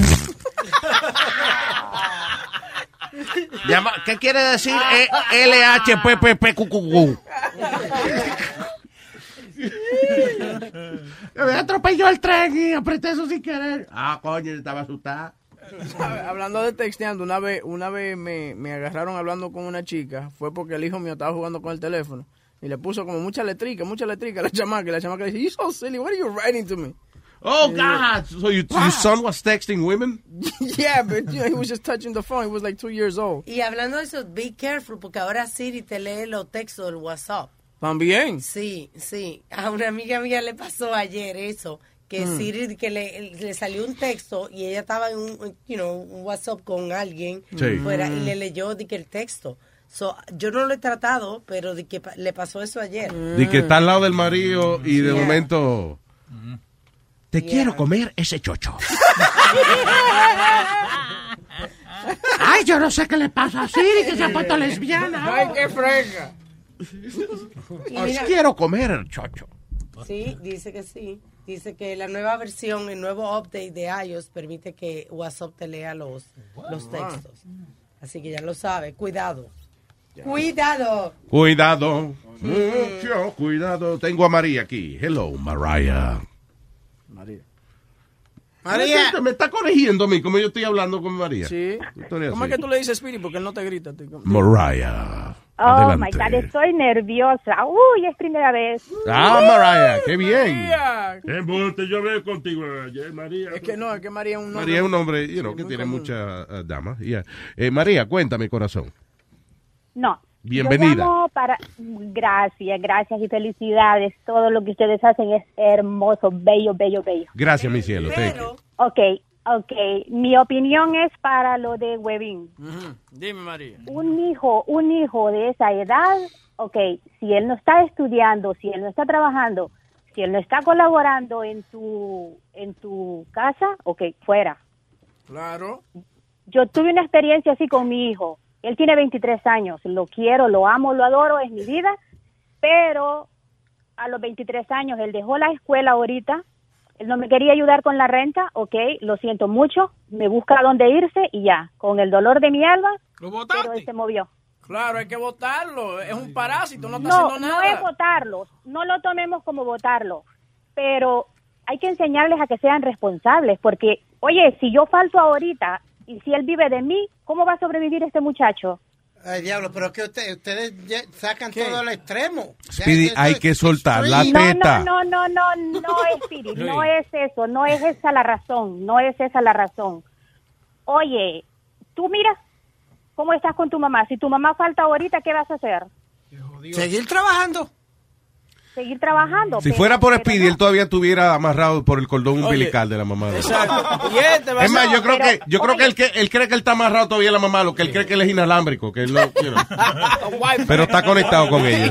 Llama- ¿Qué quiere decir E- LHPPPQQ? Me atropelló el tren y apreté eso sin querer. Ah, coño, estaba asustada. Hablando de texteando, una vez, una vez me, me agarraron hablando con una chica, fue porque el hijo mío estaba jugando con el teléfono y le puso como mucha letrica, mucha letrica a la chamaca y la chamaca le dice, you so silly, what are you writing to me? Oh, God. So you, your son was texting women? yeah, but you know, he was just touching the phone, he was like two years old. Y hablando de eso, be careful, porque ahora Siri te lee los textos del WhatsApp. También. Sí, sí. A una amiga mía le pasó ayer eso, que Mm. Siri, que le, le salió un texto y ella estaba en un, you know, un WhatsApp con alguien Sí. fuera y Mm. le leyó de que el texto. So, yo no lo he tratado, pero de que le pasó eso ayer. De que está al lado del marido y de Yeah. momento... Te quiero comer ese chocho. Ay, yo no sé qué le pasa a Siri, que se ha puesto lesbiana. Ay, qué fresca. Y Os mira- quiero comer el chocho. Sí, dice que sí. Dice que la nueva versión, el nuevo update de iOS permite que WhatsApp te lea los, los textos. Así que ya lo sabe. Cuidado. Cuidado. Cuidado, mucho cuidado. Tengo a María aquí. Hello, Mariah. María. María. Me está corrigiendo a mí, como yo estoy hablando con María. Sí. ¿Cómo es que tú le dices Spirit? Porque él no te grita. a ti. Mariah. Oh my. God, estoy nerviosa. Uy, es primera vez. Ah, Mariah, qué bien. María. Embuste, yo hablé contigo ayer, María. Es que no, es que María es un nombre. María es un hombre you know, Sí, que tiene común. muchas eh, damas. Yeah. Eh, María, cuéntame, corazón. No. Bienvenida. Yo llamo para... Gracias, gracias y felicidades. Todo lo que ustedes hacen es hermoso, bello, bello, bello. Gracias, mi cielo. Thank you. Ok, ok. Mi opinión es para lo de Webin. Dime, María. Un hijo, un hijo de esa edad, ok, si él no está estudiando, si él no está trabajando, si él no está colaborando en tu, en tu casa, ok, fuera. Claro. Yo tuve una experiencia así con mi hijo. Él tiene 23 años. Lo quiero, lo amo, lo adoro, es mi vida. Pero a los 23 años, él dejó la escuela ahorita. Él no me quería ayudar con la renta. Ok, lo siento mucho. Me busca a dónde irse y ya. Con el dolor de mi alma, pero él se movió. Claro, hay que votarlo. Es un parásito, no está No, haciendo no nada. es votarlos. No lo tomemos como votarlo. Pero hay que enseñarles a que sean responsables. Porque, oye, si yo falto ahorita y si él vive de mí, ¿cómo va a sobrevivir este muchacho? Ay, diablo, pero es que usted- ustedes ya sacan todo al extremo. Speedy, hay es que soltar la extreme. teta. No, no, no, no, no es Spirit, no es eso, no es esa la razón, no es esa la razón. Oye, tú mira cómo estás con tu mamá. Si tu mamá falta ahorita, ¿qué vas a hacer? Seguir trabajando. Seguir trabajando. Si pero- fuera por Speedy, él todavía estuviera amarrado por el cordón umbilical de la mamá. de. Exacto. Y va a Es más, yo creo Pero, que yo creo que él, que él cree que él está amarrado todavía a la mamá, lo que él cree que él es inalámbrico, que él no, you know. pero está conectado con ella.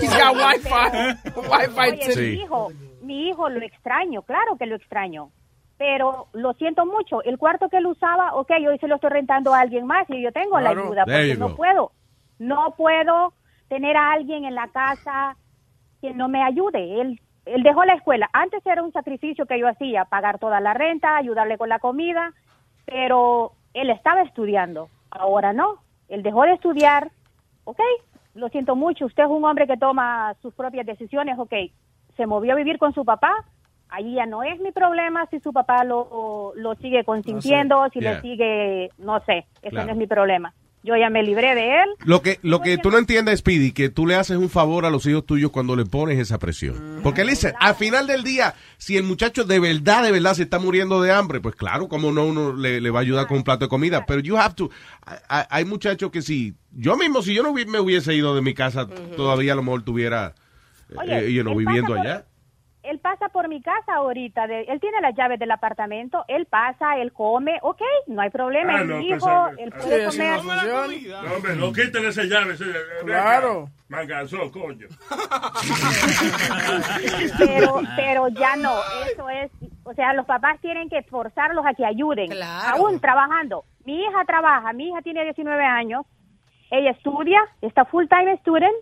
Oye, Sí. mi hijo, mi hijo lo extraño, claro que lo extraño. Pero lo siento mucho. El cuarto que él usaba, ok, hoy se lo estoy rentando a alguien más y yo tengo la ayuda porque no puedo. No puedo tener a alguien en la casa que no me ayude. Él, él dejó la escuela. Antes era un sacrificio que yo hacía, pagar toda la renta, ayudarle con la comida, pero él estaba estudiando. Ahora no. Él dejó de estudiar. Ok, lo siento mucho. Usted es un hombre que toma sus propias decisiones. Ok, se movió a vivir con su papá. Ahí ya no es mi problema si su papá lo, lo sigue consintiendo, si Yeah. le sigue, no sé, eso Claro. no es mi problema. Yo ya me libré de él. Lo que, lo que tú no entiendes, Speedy, que tú le haces un favor a los hijos tuyos cuando le pones esa presión. Porque él dice, al final del día, si el muchacho de verdad, de verdad se está muriendo de hambre, pues claro, como no uno le, le va a ayudar con un plato de comida. Pero you have to, hay- muchachos que si, yo mismo, si yo no me hubiese ido de mi casa, todavía a lo mejor tuviera, Oye, eh, él pasa viviendo allá. Él pasa por mi casa ahorita, de- él tiene las llaves del apartamento, él pasa, él come, ok, no hay problema, Ah, es no, pues, hijo, ah, él ah, puede sí, comer. no No, hombre, no quiten esa llave. ese- Claro. Manganzón, coño. pero pero ya no eso es o sea los papás tienen que forzarlos a que ayuden aún trabajando mi hija trabaja mi hija tiene 19 años ella estudia está full time student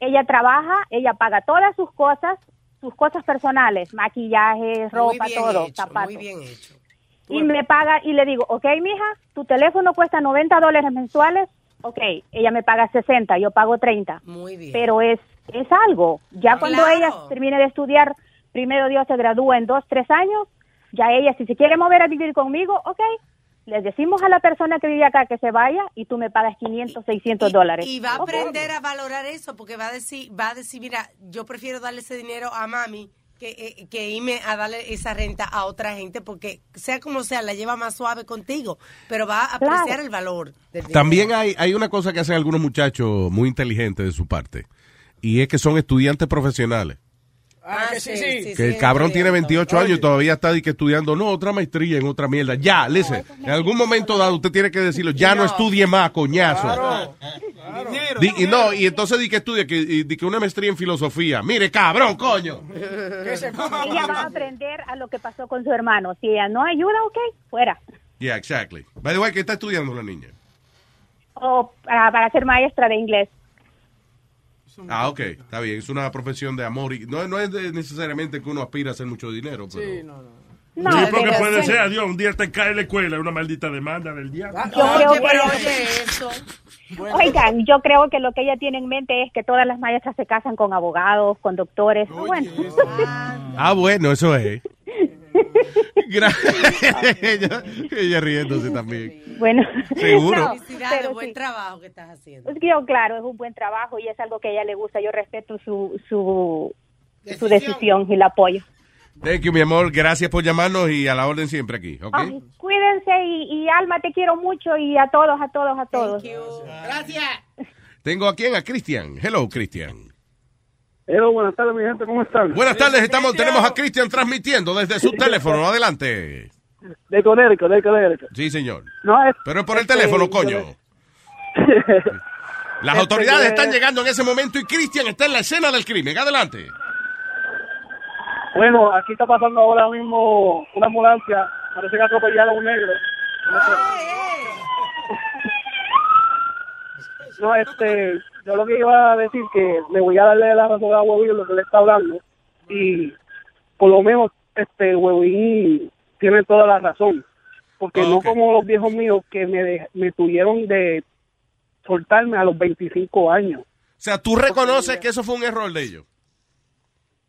ella trabaja ella paga todas sus cosas sus cosas personales maquillaje ropa bien todo hecho, zapatos muy bien hecho. y me paga y le digo, ok, mija, tu teléfono cuesta 90 dólares mensuales, ok, ella me paga 60, yo pago 30. Muy bien. Pero es, es algo. Ya cuando Claro. ella termine de estudiar, primero Dios se gradúa en dos, tres años, ya ella, si se quiere mover a vivir conmigo, ok, le decimos a la persona que vive acá que se vaya y tú me pagas 500, 600 dólares. Y va a aprender a valorar eso porque va a decir, va a decir, mira, yo prefiero darle ese dinero a mami que, eh, que irme a darle esa renta a otra gente porque sea como sea, la lleva más suave contigo, pero va a apreciar Claro. el valor. del dinero. También hay, hay una cosa que hacen algunos muchachos muy inteligentes de su parte, y es que son estudiantes profesionales. Ah, que sí, sí. Que el cabrón tiene 28 años y todavía está di que estudiando, no, otra maestría en otra mierda. Ya, listen, en algún momento dado usted tiene que decirlo, ya no estudie más, coñazo. Di- y no, y entonces di que estudie, que, y di que una maestría en filosofía. Mire, cabrón, coño. Ella va a aprender a lo que pasó con su hermano. Si ella no ayuda, ok, fuera. Yeah, exactly. By the way, ¿qué está estudiando la niña? O para, para ser maestra de inglés. Ah, ok, está bien. Es una profesión de amor y no, no es de- necesariamente que uno aspira a hacer mucho dinero, pero... No, sí, porque pero- puede ser, adiós, un día te cae en la escuela una maldita demanda del diablo. Yo creo que pero oye eso. Oigan, yo creo que lo que ella tiene en mente es que todas las maestras se casan con abogados, con doctores. Bueno. Ah, bueno, eso es. Ella, ella riéndose también. bueno. Seguro. No, Felicidades, pero buen sí. trabajo que estás haciendo. Es que yo, claro, es un buen trabajo y es algo que a ella le gusta. Yo respeto su, su, su decisión y la apoyo. Thank you, mi amor. Gracias por llamarnos y a la orden siempre aquí, ¿ok? Ay, cuídense y, y Alma, te quiero mucho y a todos, a todos, a todos. Gracias. Tengo aquí a Cristian. Hello, Cristian. Hello, buenas tardes, mi gente, ¿cómo están? Buenas tardes, estamos, tenemos a Cristian transmitiendo desde su teléfono. Adelante. De Conérico, de Conérico. Sí, señor. No, es, Pero es por el este, teléfono, coño. Las Este, autoridades están llegando en ese momento y Cristian está en la escena del crimen. Adelante. Bueno, aquí está pasando ahora mismo una ambulancia. Parece que atropellaron a un negro. No, este, yo lo que iba a decir que le voy a darle la razón a Huevín lo que le está hablando y por lo menos este Huevín tiene toda la razón porque no como los viejos míos que me, de- me tuvieron de soltarme a los 25 años. O sea, tú reconoces que eso fue un error de ellos.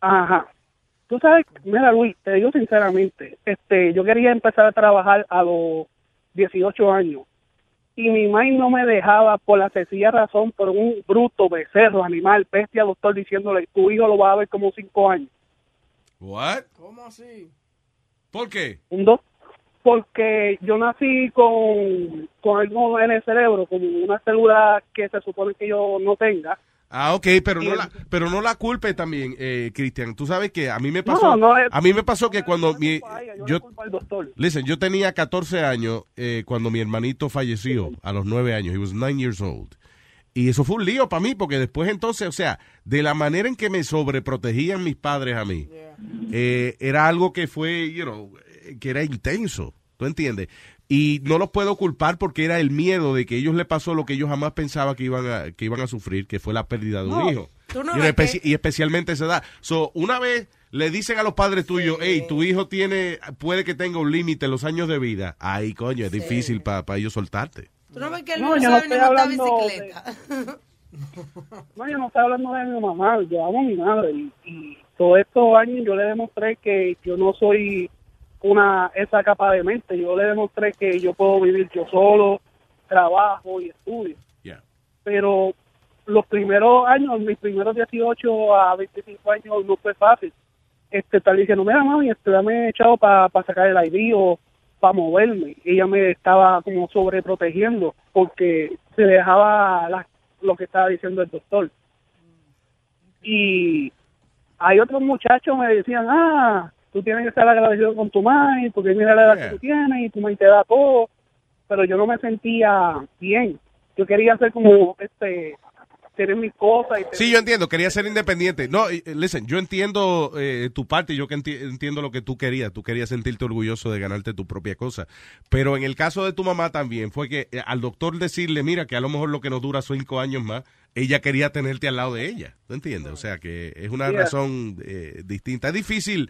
Ajá. Tú sabes, mira Luis, te digo sinceramente, este, yo quería empezar a trabajar a los 18 años y mi madre no me dejaba por la sencilla razón por un bruto, becerro, animal, bestia, doctor diciéndole, tu hijo lo va a ver como cinco años. What? ¿Cómo así? ¿Por qué? Un dos, porque yo nací con, con algo en el cerebro, como una célula que se supone que yo no tenga, Ah, ok, pero no la, pero no la culpe también, eh, Cristian. Tú sabes que a mí me pasó, no es- a mí me pasó que cuando mi, yo listen, yo tenía 14 años eh, cuando mi hermanito falleció a los 9 años. He was 9 years old. Y eso fue un lío para mí, porque después entonces, o sea, de la manera en que me sobreprotegían mis padres a mí, eh, era algo que fue, you know, eh, que era intenso, ¿tú entiendes? Y no los puedo culpar porque era el miedo de que ellos le pasó lo que ellos jamás pensaban que iban a, que iban a sufrir, que fue la pérdida de un hijo. no y, ves especi- que- y especialmente esa edad. So, una vez le dicen a los padres tuyos, hey, tu hijo tiene, puede que tenga un límite en los años de vida. Ay, coño, es difícil para ellos soltarte. Tú no ves que él No, no, sabe ni montar hablando de- bicicleta. No, yo no estoy hablando de mi mamá, yo amo a mi madre. Y, y todos estos años yo le demostré que yo no soy una esa capa de mente. Yo le demostré que yo puedo vivir yo solo, trabajo y estudio. Yeah. Pero los primeros años, mis primeros 18 a 25 años no fue fácil. Este, estar diciendo, mira mami, este, dame echado para sacar el ID o para moverme. Ella me estaba como sobreprotegiendo porque se dejaba la- lo que estaba diciendo el doctor. Y hay otros muchachos me decían, ah, tú tienes que estar agradecido con tu madre porque mira la edad Yeah. que tú tienes y tu madre te da todo. Pero yo no me sentía bien. Yo quería ser como, este, tener mis cosas. Y Sí, yo entiendo, quería ser independiente. No, y, listen, yo entiendo eh, tu parte, yo que enti- entiendo lo que tú querías. Tú querías sentirte orgulloso de ganarte tu propia cosa. Pero en el caso de tu mamá también fue que eh, al doctor decirle, mira, que a lo mejor lo que nos dura cinco años más, ella quería tenerte al lado de ella. ¿Tú entiendes? O sea, que es una Yeah. razón eh, distinta. Es difícil,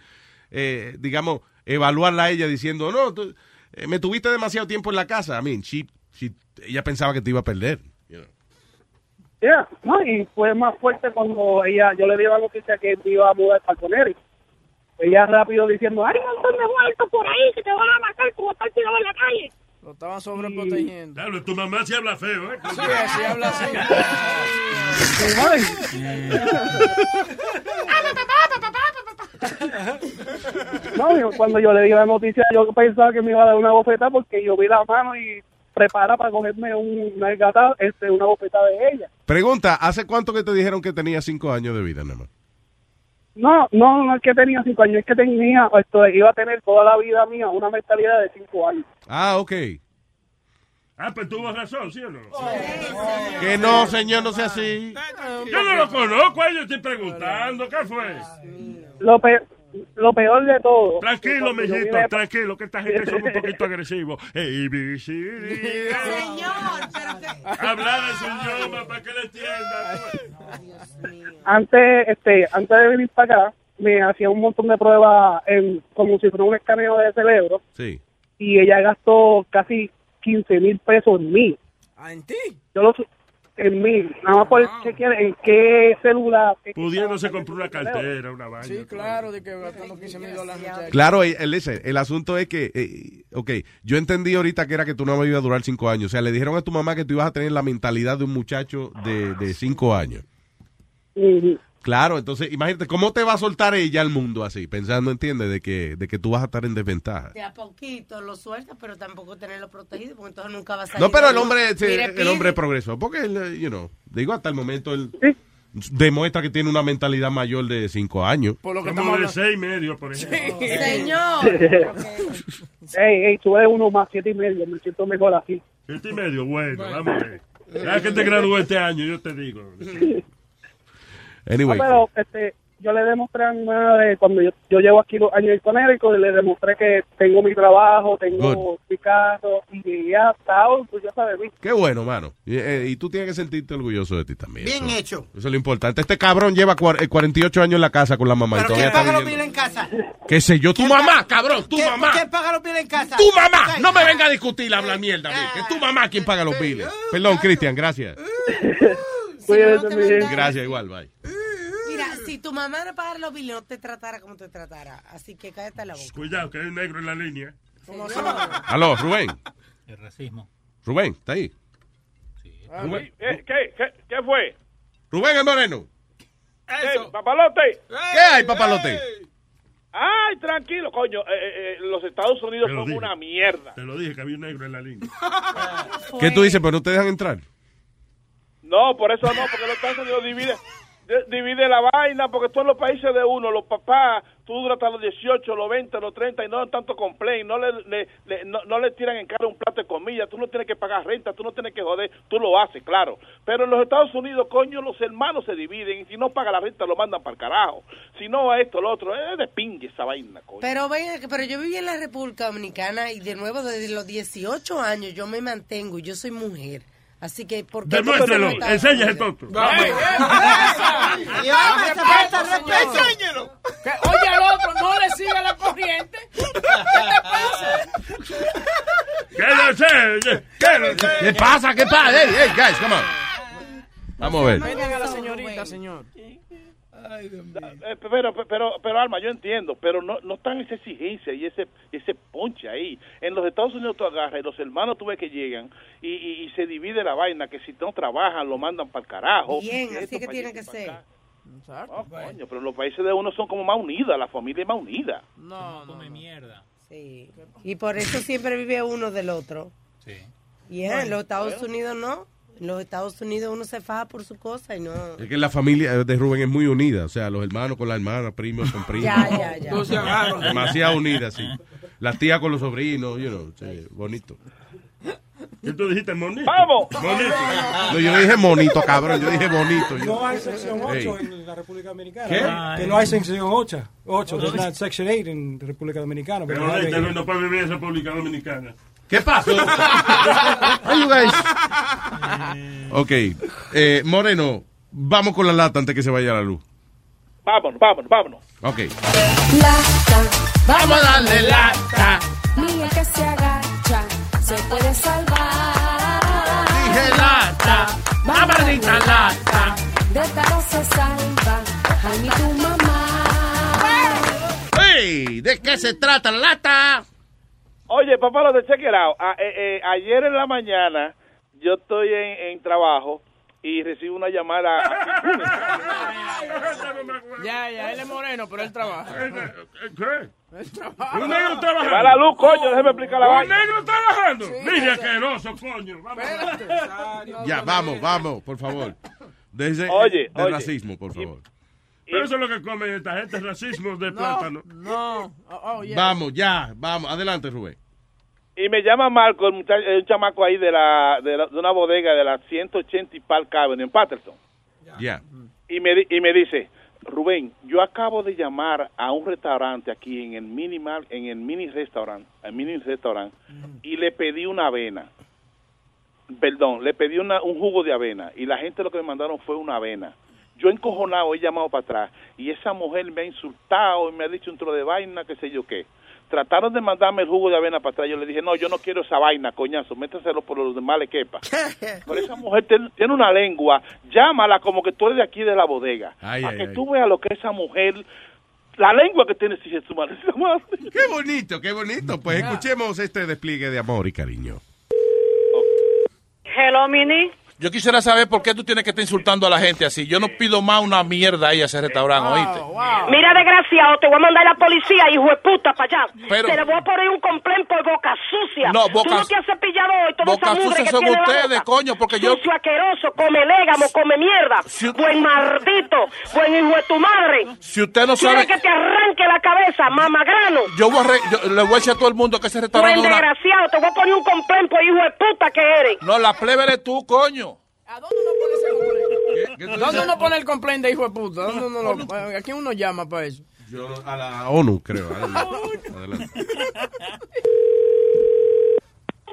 eh, digamos, evaluarla a ella diciendo, no, tú, eh, me tuviste demasiado tiempo en la casa. I mean, she- she- ella pensaba que te iba a perder. you know. Yeah, no, y fue más fuerte cuando ella, yo le di la noticia que iba a mudar para Conérico. Ella rápido diciendo, hay un montón de muertos por ahí que te van a matar como estar tirado en la calle. Lo estaban sobreprotegiendo. Claro, tu mamá sí habla feo, ¿eh? Sí, así habla así. No, yo- cuando yo le di la noticia, yo pensaba que me iba a dar una bofeta porque yo vi la mano y prepara para cogerme un- una gata, este, una bofeta de ella. Pregunta, ¿hace cuánto que te dijeron que tenía cinco años de vida, nada más? No, no, no es que tenía cinco años, es que tenía, esto, iba a tener toda la vida mía una mentalidad de cinco años. Ah, ok. Ah, pues tuvo razón, ¿sí o no? Que no, señor, no sea así. Yo no lo conozco, yo estoy preguntando, ¿qué fue? Lo, pe- lo peor de todo. Tranquilo, mijito, vine- tranquilo, que esta gente son un poquito agresivos. Hey, Señor, pero que... Hablar en su idioma para que le entiendan. antes este antes de venir para acá me hacía un montón de pruebas en, como si fuera un escaneo de cerebro Sí. y ella gastó casi 15 mil pesos en mí Ah, ¿En ti? yo lo en mí nada más por chequear en qué célula Pudiéndose comprar una cartera, una vaina. Sí, claro, de que gastando 15 mil dólares. muchachos. Claro, eh, listen, el asunto es que, eh, ok, yo entendí ahorita que era que tu mamá iba a durar cinco años. O sea, le dijeron a tu mamá que tú ibas a tener la mentalidad de un muchacho de, de cinco años. Claro, entonces imagínate, ¿cómo te va a soltar ella al mundo así? Pensando, ¿entiendes? De que, de que tú vas a estar en desventaja. De a poquito lo sueltas, pero tampoco tenerlo protegido, porque entonces nunca va a salir. No, pero el hombre, sí, Mire, el hombre progresó. Porque, él, eh, you know, digo, hasta el momento él demuestra que tiene una mentalidad mayor de cinco años. Por lo que estamos de seis y medio, por ejemplo. Señor. ey ey tú eres uno más siete y medio me siento mejor así Siete y medio, bueno, vamos a ver. Ya que te graduó este año, yo te digo. Anyway. No, pero este, yo le demostré a mi madre, cuando yo, yo llevo aquí los años en Conérico, le demostré que tengo mi trabajo, tengo mi carro, y ya está orgullosa de mí. Qué bueno, mano. Y, eh, y tú tienes que sentirte orgulloso de ti también. Bien Eso- hecho. Eso es lo importante. Este cabrón lleva cuar- eh, 48 años en la casa con la mamá y ¿Pero todavía quién paga los biles en casa? ¿Qué sé yo? Tu mamá, cabrón, tu ¿Quién- mamá. ¿Quién paga los biles en casa? Tu mamá. No me venga a discutir, hablar mierda. a mí, Que es tu mamá quien paga los biles. Perdón, Cristian, gracias. Cuídate. Gracias, igual, bye. Mira, si tu mamá no pagara los biles, no te tratara como te tratara. Así que cállate la boca. Cuidado, que hay un negro en la línea. Aló, Rubén. El racismo. Rubén, ¿está ahí? Rubén. ¿Qué, qué, qué, qué fue? Rubén el Moreno. ¿Qué, papalote? ¿Qué hay, papalote? Ay, tranquilo, coño. eh, eh, eh, los Estados Unidos son dije. una mierda. Te lo dije que había un negro en la línea. ¿Qué tú dices? ¿Pero no te dejan entrar? No, por eso no, porque los Estados Unidos divide, de- divide la vaina, porque todos los países de uno, los papás, tú duras hasta los 18, los 20, los 30 y no tanto complaint, no le, no, le tiran en cara un plato de comida, tú no tienes que pagar renta, tú no tienes que joder, tú lo haces, claro. Pero en los Estados Unidos, coño, los hermanos se dividen y si no paga la renta lo mandan para el carajo. Si no, esto, lo otro, es de pingue esa vaina, coño. Pero ven, pero yo viví en la República Dominicana y de nuevo desde los 18 años yo me mantengo y yo soy mujer. Así que, ¿por qué el. Enséñelo. Oye al otro, no le siga la corriente. ¿Qué te pasa? ¿Qué lo sé? ¿Qué lo sé? ¿Qué pasa? ¿Qué pasa? Hey, hey, guys, come on. Vamos a ver. Vengan a la señorita, señor. Eh, pero, pero, pero, Alma, yo entiendo, pero no, no están esa exigencia y ese ese ponche ahí. En los Estados Unidos tú agarras y los hermanos tú ves que llegan y, y, y se divide la vaina, que si no trabajan lo mandan para el carajo. Bien, Y así que tiene que ser. acá. No, coño, pero los países de uno son como más unidas, la familia es más unida. No, come mierda. Sí. Y por eso siempre vive uno del otro. Sí. Y en los Estados Unidos no. En los Estados Unidos uno se faja por su cosa y no. Es que la familia de Rubén es muy unida, o sea, los hermanos con la hermana, primos con primos. Ya, ya, ya. Todos se agarran. Demasiado unida, sí. Las tías con los sobrinos, you know, sí, bonito. ¿Qué tú dijiste, monito? ¡Vamos! Monito. No, yo no dije monito, cabrón, yo dije bonito. yo- No hay sección 8 Ey. en la República Dominicana. ¿Qué? ¿no? Que no hay sección 8. 8. There's not section 8 en República Dominicana. Pero Pero ahorita hay- no, no puede vivir en República Dominicana. ¿Qué pasó? Are you guys? Ok, eh, Moreno, vamos con la lata antes que se vaya la luz. Vámonos, vámonos, vámonos. Ok. Lata, Vamos a darle lata. El que se agacha se puede salvar. Dije lata, la maldita lata. De no se salva, ay ni tu mamá. ¡Hey! ¿De qué se trata la lata? Oye, papá, lo de check it out. A- eh, eh, ayer en la mañana yo estoy en, en trabajo y recibo una llamada. Ya, ya, él es moreno, pero él trabaja. ¿Qué? Él trabaja. Un negro trabajando. Va la luz, coño, déjeme explicar la Un vaina. negro trabajando. Sí, ya. asqueroso, coño. Vamos. Ya, vamos, vamos, por favor. Desde Oye, oye. racismo, por favor. Pero eso es lo que come esta gente, racismo de plátano. No, oh, oh, yeah. Vamos, ya, vamos. Adelante, Rubén. Y me llama Marco, el muchacho, un chamaco ahí de la, de la- de una bodega de la 180 y Park Avenue en Patterson. Ya. Y me, y me dice, Rubén, yo acabo de llamar a un restaurante aquí en el mini mar- en el mini restaurant, el mini restaurant, y le pedí una avena. Perdón, le pedí una- un jugo de avena y la gente lo que me mandaron fue una avena. Yo encojonado he llamado para atrás y esa mujer me ha insultado y me ha dicho un tro de vaina, qué sé yo qué. Trataron de mandarme el jugo de avena para atrás. Yo le dije, no, yo no quiero esa vaina, coñazo, métaselo por los demás le quepa. Pero esa mujer ten- tiene una lengua, llámala como que tú eres de aquí de la bodega. Ay, para ay, que ay. tú veas lo que esa mujer, la lengua que tiene, si es su madre. Qué bonito, qué bonito. Pues escuchemos este despliegue de amor y cariño. Hello, Mini. Yo quisiera saber por qué tú tienes que estar insultando a la gente así. Yo no pido más una mierda ahí a ese restaurante, ¿oíste? Mira, desgraciado, te voy a mandar a la policía, hijo de puta, para allá. Pero- te le voy a poner un complaint por boca sucia. No, boca- Tú no te has cepillado hoy, toda Boca esa sucia que son tiene la ustedes, boca. coño, porque yo- Sucio asqueroso, come légamo, come mierda. Buen maldito, buen hijo de tu madre. Si usted no Quiere sabe, que te arranque la cabeza, mamagrano. yo, voy a re- yo le voy a decir a todo el mundo que ese Buen restaurante es una... desgraciado, te voy a poner un complaint por hijo de puta que eres. No, la plebe eres tú, coño. ¿Dónde uno pone el complaint de hijo de puta? ¿Dónde uno lo, ¿A quién uno llama para eso? Yo a la ONU, creo. Adelante.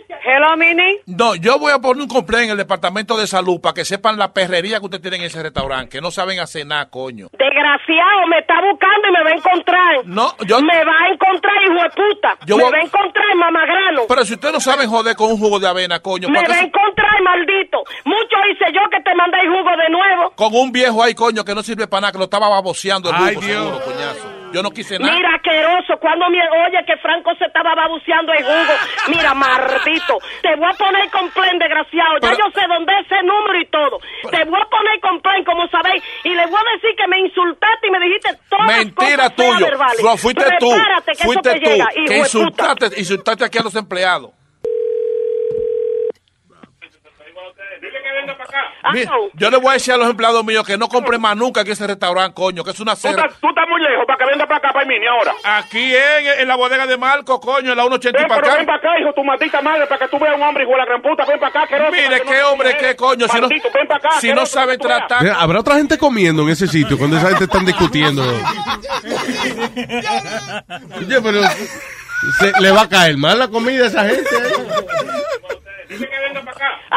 Hello, Mini. No, yo voy a poner un complaint en el departamento de salud para que sepan la perrería que usted tiene en ese restaurante, que no saben hacer nada, coño. Desgraciado, me está buscando y me va a encontrar. No, yo... Me va a encontrar, hijo de puta. Yo me voy- va a encontrar, mamagrano. Pero si ustedes no saben joder con un jugo de avena, coño, Me ¿para qué va a encontrar, maldito. Mucho hice yo que te mandé el jugo de nuevo. con un viejo ahí, coño, que no sirve para nada, que lo estaba baboseando el Ay, jugo, Dios. seguro, coñazo. Yo no quise nada. Mira, asqueroso, cuando me oye que Franco se estaba babuceando el jugo. Mira, maldito. Te voy a poner complaint, desgraciado. Ya Pero- yo sé dónde es ese número y todo. Te voy a poner complaint, como sabéis. Y le voy a decir que me insultaste y me dijiste todas Mentira verbales. No, fuiste tú. Que Fuiste eso te tú. llega, que insultaste aquí a los empleados. Mira, yo le voy a decir a los empleados míos que no compren más nunca aquí ese restaurante, coño, que es una Tú cera. estás, tú estás muy lejos para que venga para acá, para el mini ahora. Aquí en, en la bodega de Marco, coño, en la 180 y Ven, para pero acá. ven para acá, hijo, tu maldita madre, para que tú veas un hombre hijo de la gran puta. Ven para acá, asqueroso, para Mire, no qué hombre, qué coño. Si no, acá, si no sabe tratar. Mira, Habrá otra gente comiendo en ese sitio cuando esa gente están discutiendo. Oye, pero se- le va a caer mal la comida a esa gente.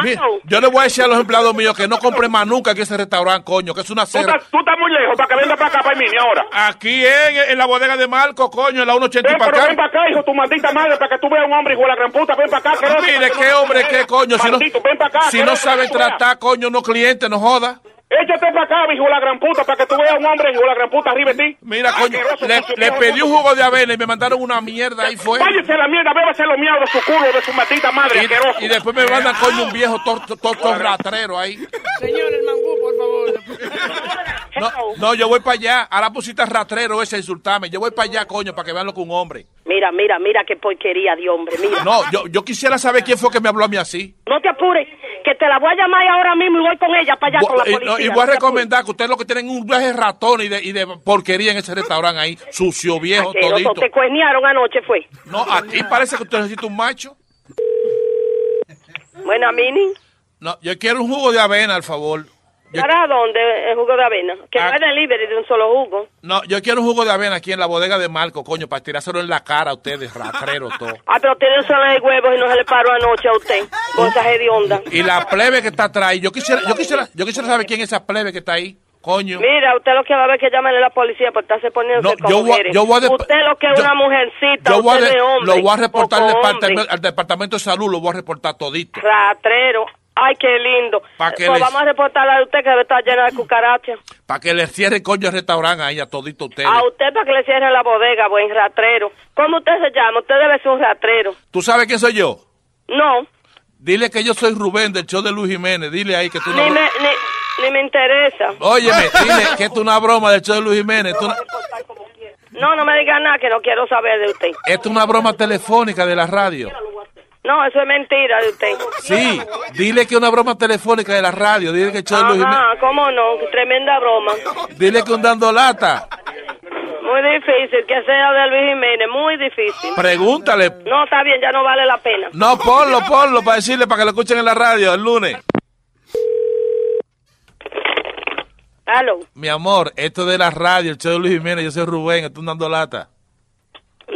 Mira, yo le voy a decir a los empleados míos que no compren más nunca aquí ese restaurante, coño, que es una cera. tú estás muy lejos para que venga para acá, para mini ahora. Aquí en, en la bodega de Marco, coño, en la 180 y Ven, para pero ven acá. para acá, hijo, tu maldita madre, para que tú veas un hombre hijo de la gran puta. Ven para acá, asqueroso, Mire, que qué no hombre, qué coño. Si no, acá, si no asqueroso, sabe para que tú veas. tratar, coño, no cliente, no joda. Échate para acá, hijo de la gran puta, para que tú veas un hombre hijo de la gran puta arriba de ti. Mira, coño, Asqueroso, le, le pedí un jugo de avena y me mandaron una mierda, ahí fue. Váyase a la mierda, bébase los miados de su culo, de su maldita madre, asqueroso. Y, y después me mandan, coño, un viejo tor- tor- tor- tor- ratrero ahí. Señor, el mangú, por favor. No, no, yo voy para allá. Ahora pusiste ratrero ese a insultarme. Yo voy para allá, coño, para que vean lo que un hombre. Mira, mira, mira qué porquería de hombre, mira. No, yo, yo quisiera saber quién fue que me habló a mí así. No te apures, que te la voy a llamar ahora mismo y voy con ella para allá con la y, policía. no, y voy a apures. recomendar que ustedes lo que tienen un viaje ratón y de, y de porquería en ese restaurante ahí. Sucio, viejo, Asqueroso, todito. te cuernearon anoche, fue. No, a ti parece que usted necesita un macho. Buena, Mini. No, yo quiero un jugo de avena, al favor. Yo- ¿Para dónde el jugo de avena? Que Ah. no es delivery de un solo jugo. No, yo quiero un jugo de avena aquí en la bodega de Marco, coño, para tirárselo en la cara a ustedes, ratrero todo. Ah, pero tiene solo de huevos y no se le paró anoche a usted. Cosa hedionda. Y la plebe que está atrás, yo quisiera, yo quisiera, yo quisiera saber quién es esa plebe que está ahí, coño. Mira, usted lo que va a ver que llamen a la policía por estarse poniendo No, como yo voy- mujeres. yo voy a Usted lo que es yo- una mujercita, Yo voy a usted de- es hombre. lo voy a reportar al departamento, al departamento de salud, lo voy a reportar todito. Ratrero. Ay, qué lindo. Pa' que Pues les- vamos a reportarla de usted que debe estar llena de cucarachas. Para que le cierre coño el restaurante a todito ustedes. A usted para que le cierre la bodega, buen ratrero. ¿Cómo usted se llama? Usted debe ser un ratrero. ¿Tú sabes quién soy yo? No, Dile que yo soy Rubén del show de Luis Jiménez. Dile ahí que tú no... ni me, ni, ni me interesa. Óyeme, dile que esto es una broma del show de Luis Jiménez. No, no me diga nada que no quiero saber de usted. esto es una broma telefónica de la radio. No, eso es mentira de usted. Sí, dile que es una broma telefónica de la radio. Dile que el show de Luis Jiménez... Ajá, cómo no, tremenda broma. Dile que un dando lata. Muy difícil, que sea de Luis Jiménez, muy difícil. Pregúntale. No, está bien, ya no vale la pena. No, ponlo, ponlo para decirle, para que lo escuchen en la radio el lunes. Mi amor, esto de la radio, el show de Luis Jiménez, yo soy Rubén, estoy dando lata.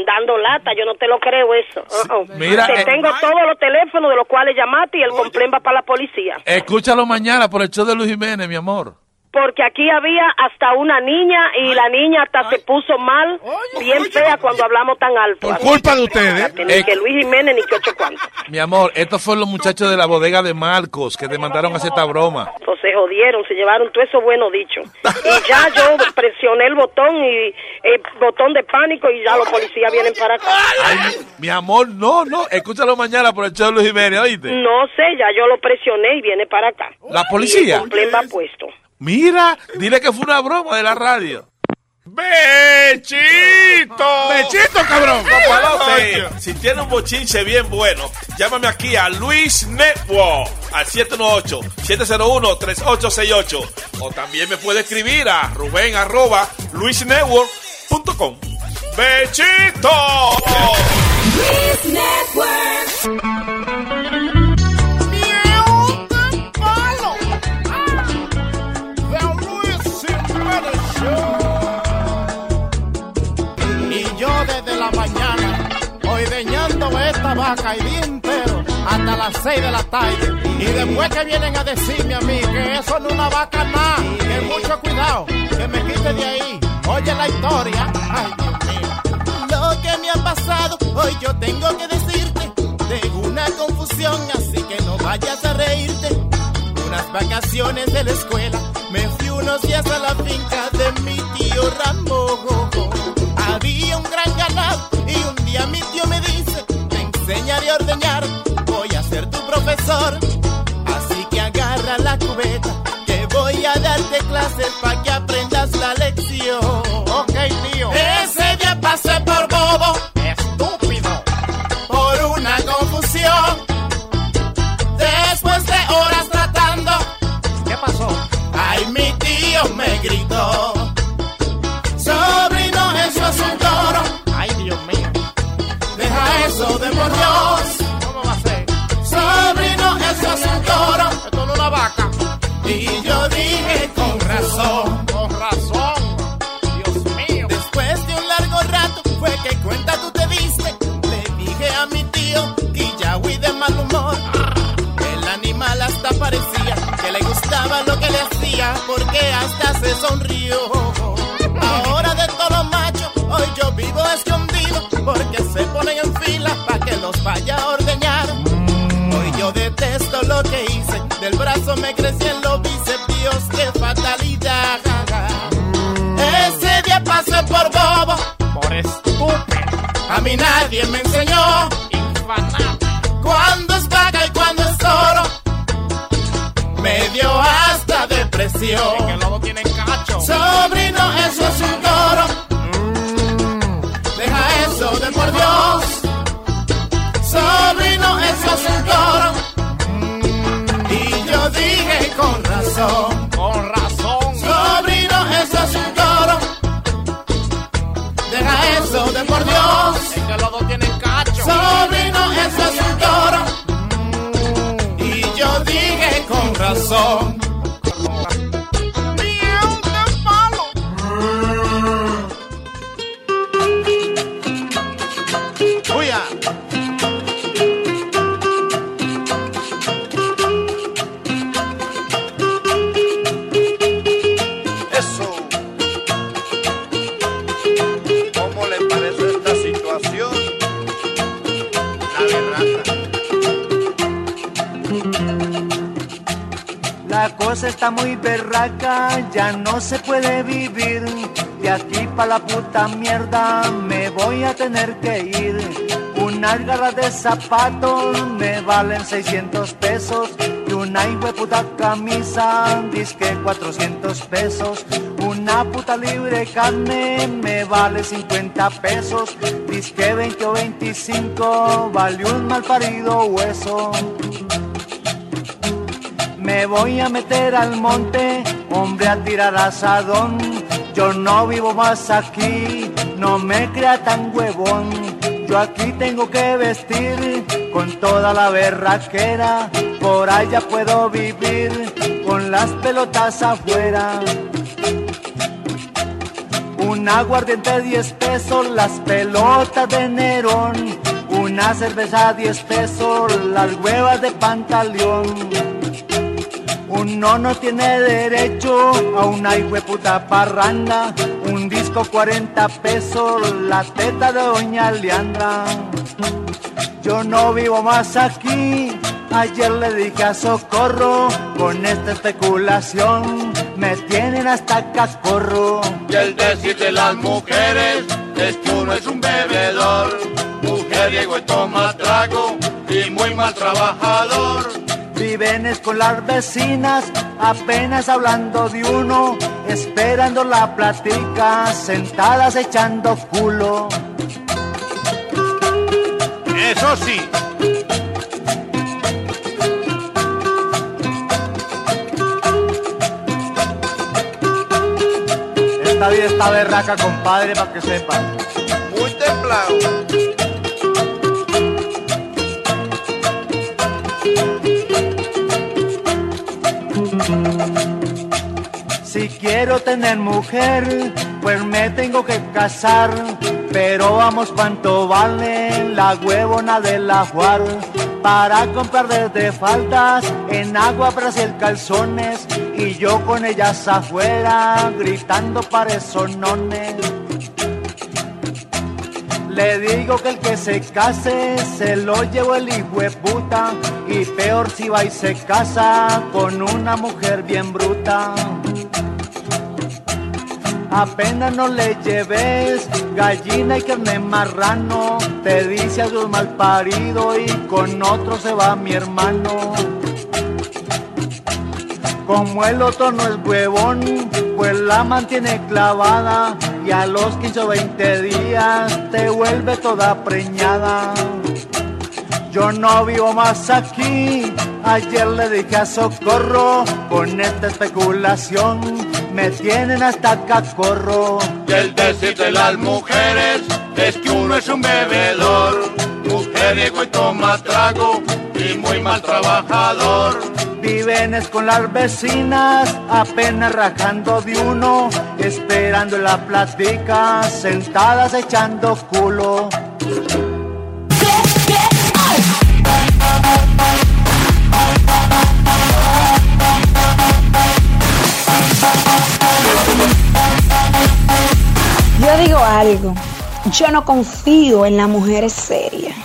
dando lata, yo no te lo creo eso. Uh-uh. mira, Te eh, tengo todos los teléfonos de los cuales llamaste y el complaint va para la policía. Escúchalo mañana por el show de Luis Jiménez, mi amor. Porque aquí había hasta una niña y la niña hasta se puso mal, bien fea cuando hablamos tan alto. Por culpa de ustedes. Ni que Luis Jiménez ni que ocho cuantos. Mi amor, estos fueron los muchachos de la bodega de Marcos que te mandaron a hacer esta broma. Pues se jodieron, se llevaron todo eso bueno dicho. Y ya yo presioné el botón y el botón de pánico y ya los policías vienen para acá. Ay, mi, amor, no, no, escúchalo mañana por el show de Luis Jiménez, ¿oíste? No sé, ya yo lo presioné y viene para acá. ¿La Y policía? el complaint va puesto. Mira, dile que fue una broma de la radio. ¡Bechito! ¡Bechito, cabrón! Papalote, si tiene un bochinche bien bueno, llámame aquí a Luis Network al 718-701-3868. O también me puede escribir a Rubén arroba luisnetwork.com. ¡Bechito! Y vaca y día entero, hasta las 6 de la tarde. Y después que vienen a decirme a mí que eso no es una vaca nada, que mucho cuidado, que me quite de ahí. Oye la historia, ay Dios mío. Lo que me ha pasado, hoy yo tengo que decirte, tengo una confusión, así que no vayas a reírte. Unas vacaciones de la escuela, me fui unos días a la finca de mi tío Rambo. Había un gran ganado y un día mi tío me dice, enseñar y ordeñar, voy a ser tu profesor. Así que agarra la cubeta, que voy a darte clases para que aprendas la lección. Ok, tío. Ese día pasé por bobo, estúpido, por una confusión. Después de horas tratando, ¿qué pasó? Ay, mi tío me gritó. por Dios. ¿Cómo va a ser? Sobrino, eso es un toro. Esto no una vaca. Y yo dije con razón. Con razón. Dios mío. Después de un largo rato fue que cuenta tú te diste. Le dije a mi tío Killawi de mal humor. El animal hasta parecía que le gustaba lo que le hacía porque hasta se sonrió. Ahora de todos los machos, hoy yo vivo escondido porque se ponen en fila para los vaya a ordeñar. Hoy yo detesto lo que hice, del brazo me crecían los bíceps, Dios, qué fatalidad. Ese día pasé por bobo, por estúpido. A mí nadie me enseñó cuándo es vaca y cuándo es toro. Me dio hasta depresión. Que luego tienen cacho. Sobrino, eso es un Es un toro. Y yo dije con razón. Con razón. Sobrino, eso es un toro. Deja eso de por Dios. que los dos tienen cacho. Sobrino, eso es un toro. Y yo dije con razón. Cosa está muy berraca, ya no se puede vivir. De aquí pa' la puta mierda me voy a tener que ir. Unas garras de zapatos me valen 600 pesos. Y una puta camisa, disque 400 pesos. Una puta libre carne me vale 50 pesos. Disque 20 o 25, vale un mal parido hueso. Me voy a meter al monte, hombre, a tirar asadón. Yo no vivo más aquí, no me crea tan huevón. Yo aquí tengo que vestir con toda la berraquera. Por allá puedo vivir con las pelotas afuera. Un aguardiente 10 pesos, las pelotas de Nerón. Una cerveza 10 pesos, las huevas de pantaleón. Uno no tiene derecho a una puta parranda. Un disco 40 pesos, la teta de doña Leandra. Yo no vivo más aquí. Ayer le dije a Socorro, con esta especulación me tienen hasta cacorro. Y el decir de las mujeres es que uno es un bebedor, mujeriego y toma trago y muy mal trabajador. Viven es con las vecinas, apenas hablando de uno, esperando la platica, sentadas echando culo. Eso sí. Esta vida está berraca, compadre, para que sepan. Muy templado. Si quiero tener mujer, pues me tengo que casar. Pero vamos, ¿cuánto vale la huevona de la Juar? Para comprar desde faltas en agua, Brasil, calzones. Y yo con ellas afuera, gritando para sonones. Le digo que el que se case se lo llevo el hijo de puta. Y peor si va y se casa con una mujer bien bruta. Apenas no le lleves gallina y carne marrano. Te dice a su mal parido y con otro se va mi hermano. Como el otro no es huevón, pues la mantiene clavada y a los 15 o 20 días te vuelve toda preñada. Yo no vivo más aquí, ayer le dije a Socorro, con esta especulación me tienen hasta cacorro. Y el decir de las mujeres es que uno es un bebedor, mujeriego y toma trago y muy mal trabajador. Viven es con las vecinas, apenas rajando de uno, esperando en la plática, sentadas echando culo. Algo. Yo no confío en las mujeres serias.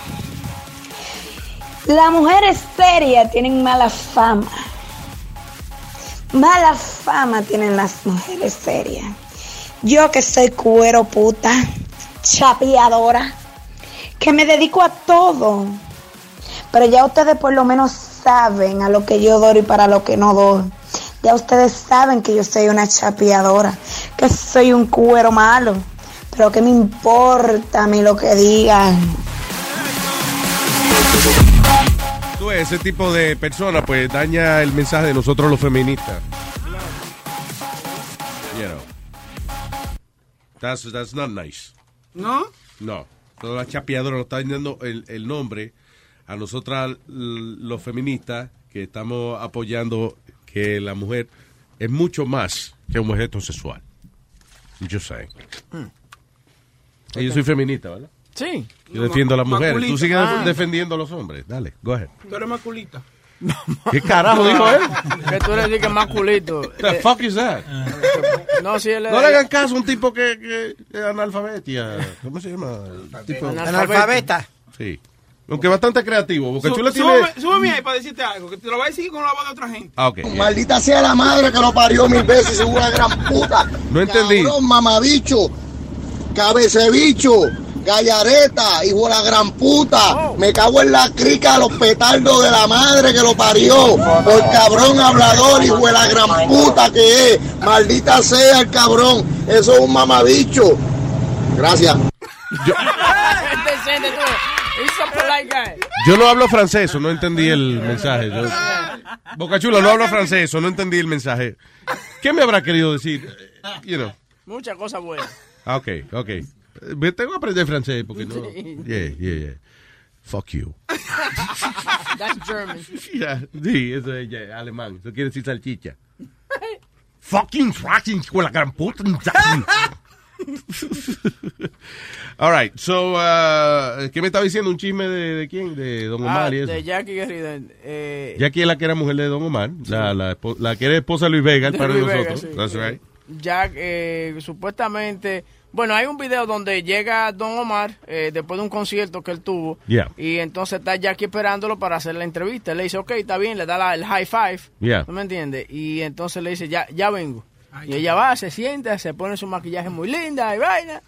Las mujeres serias tienen mala fama. Mala fama tienen las mujeres serias. Yo que soy cuero puta, chapeadora, que me dedico a todo. Pero ya ustedes por lo menos saben a lo que yo doy y para lo que no doy. Ya ustedes saben que yo soy una chapeadora, que soy un cuero malo. Pero que me importa a mí lo que digan. Tú, ese tipo de persona, pues daña el mensaje de nosotros los feministas. You know. That's, that's not nice. ¿No? No. Toda la chapeadora nos está dando el, el nombre a nosotras, los feministas, que estamos apoyando que la mujer es mucho más que un objeto sexual. Yo sé. Yo soy feminista, ¿verdad? Sí. Yo defiendo a las mujeres. Tú sigues Ah. defendiendo a los hombres. Dale, go ahead. Tú eres masculita. ¿Qué carajo dijo él? Que tú eres que masculito. The fuck is that? No, si él No le hagan caso a un tipo que, que es analfabetia. ¿Cómo se llama? Tipo- Analfabeta. Sí. Aunque bastante creativo. Porque Su- tú le tienes... súbeme, súbeme ahí para decirte algo, que te lo voy a decir con la voz de otra gente. Ah, ok. Maldita sea la madre que lo parió mil veces, es una gran puta. No entendí. Cabrón, mamabicho, cabecebicho, gallareta, hijo de la gran puta. Me cago en la crica de los petardos de la madre que lo parió. Por cabrón hablador, hijo de la gran puta que es. Maldita sea el cabrón. Eso es un mamabicho. Gracias. A guy. Yo no hablo francés, o no entendí el mensaje. Yo- Boca Chula, no hablo francés, o no entendí el mensaje. ¿Qué me habrá querido decir? You know. Muchas cosas buenas. Ah, ok, ok. Tengo que aprender francés porque no. Yeah, yeah, yeah. Fuck you. That's German. Yeah, sí, eso es yeah, alemán. Eso quiere decir salchicha. Fucking fucking con la gran puta. All right, so, uh, ¿qué me estaba diciendo? ¿Un chisme de, de quién? De Don Ah, Omar y eso. de Jackie Guerrero. Eh, Jackie es la que era mujer de Don Omar, la, la, espo- la que era esposa de Luis Vega, el De padre de Vega, nosotros. sí. That's right. Jack, eh, supuestamente, bueno, hay un video donde llega Don Omar eh, después de un concierto que él tuvo. Yeah. Y entonces está Jackie esperándolo para hacer la entrevista. Le dice, ok, está bien, le da la- el high five. Yeah. ¿No me entiendes? Y entonces le dice, ya, ya vengo. y ella va, se sienta, se pone su maquillaje muy linda y vaina.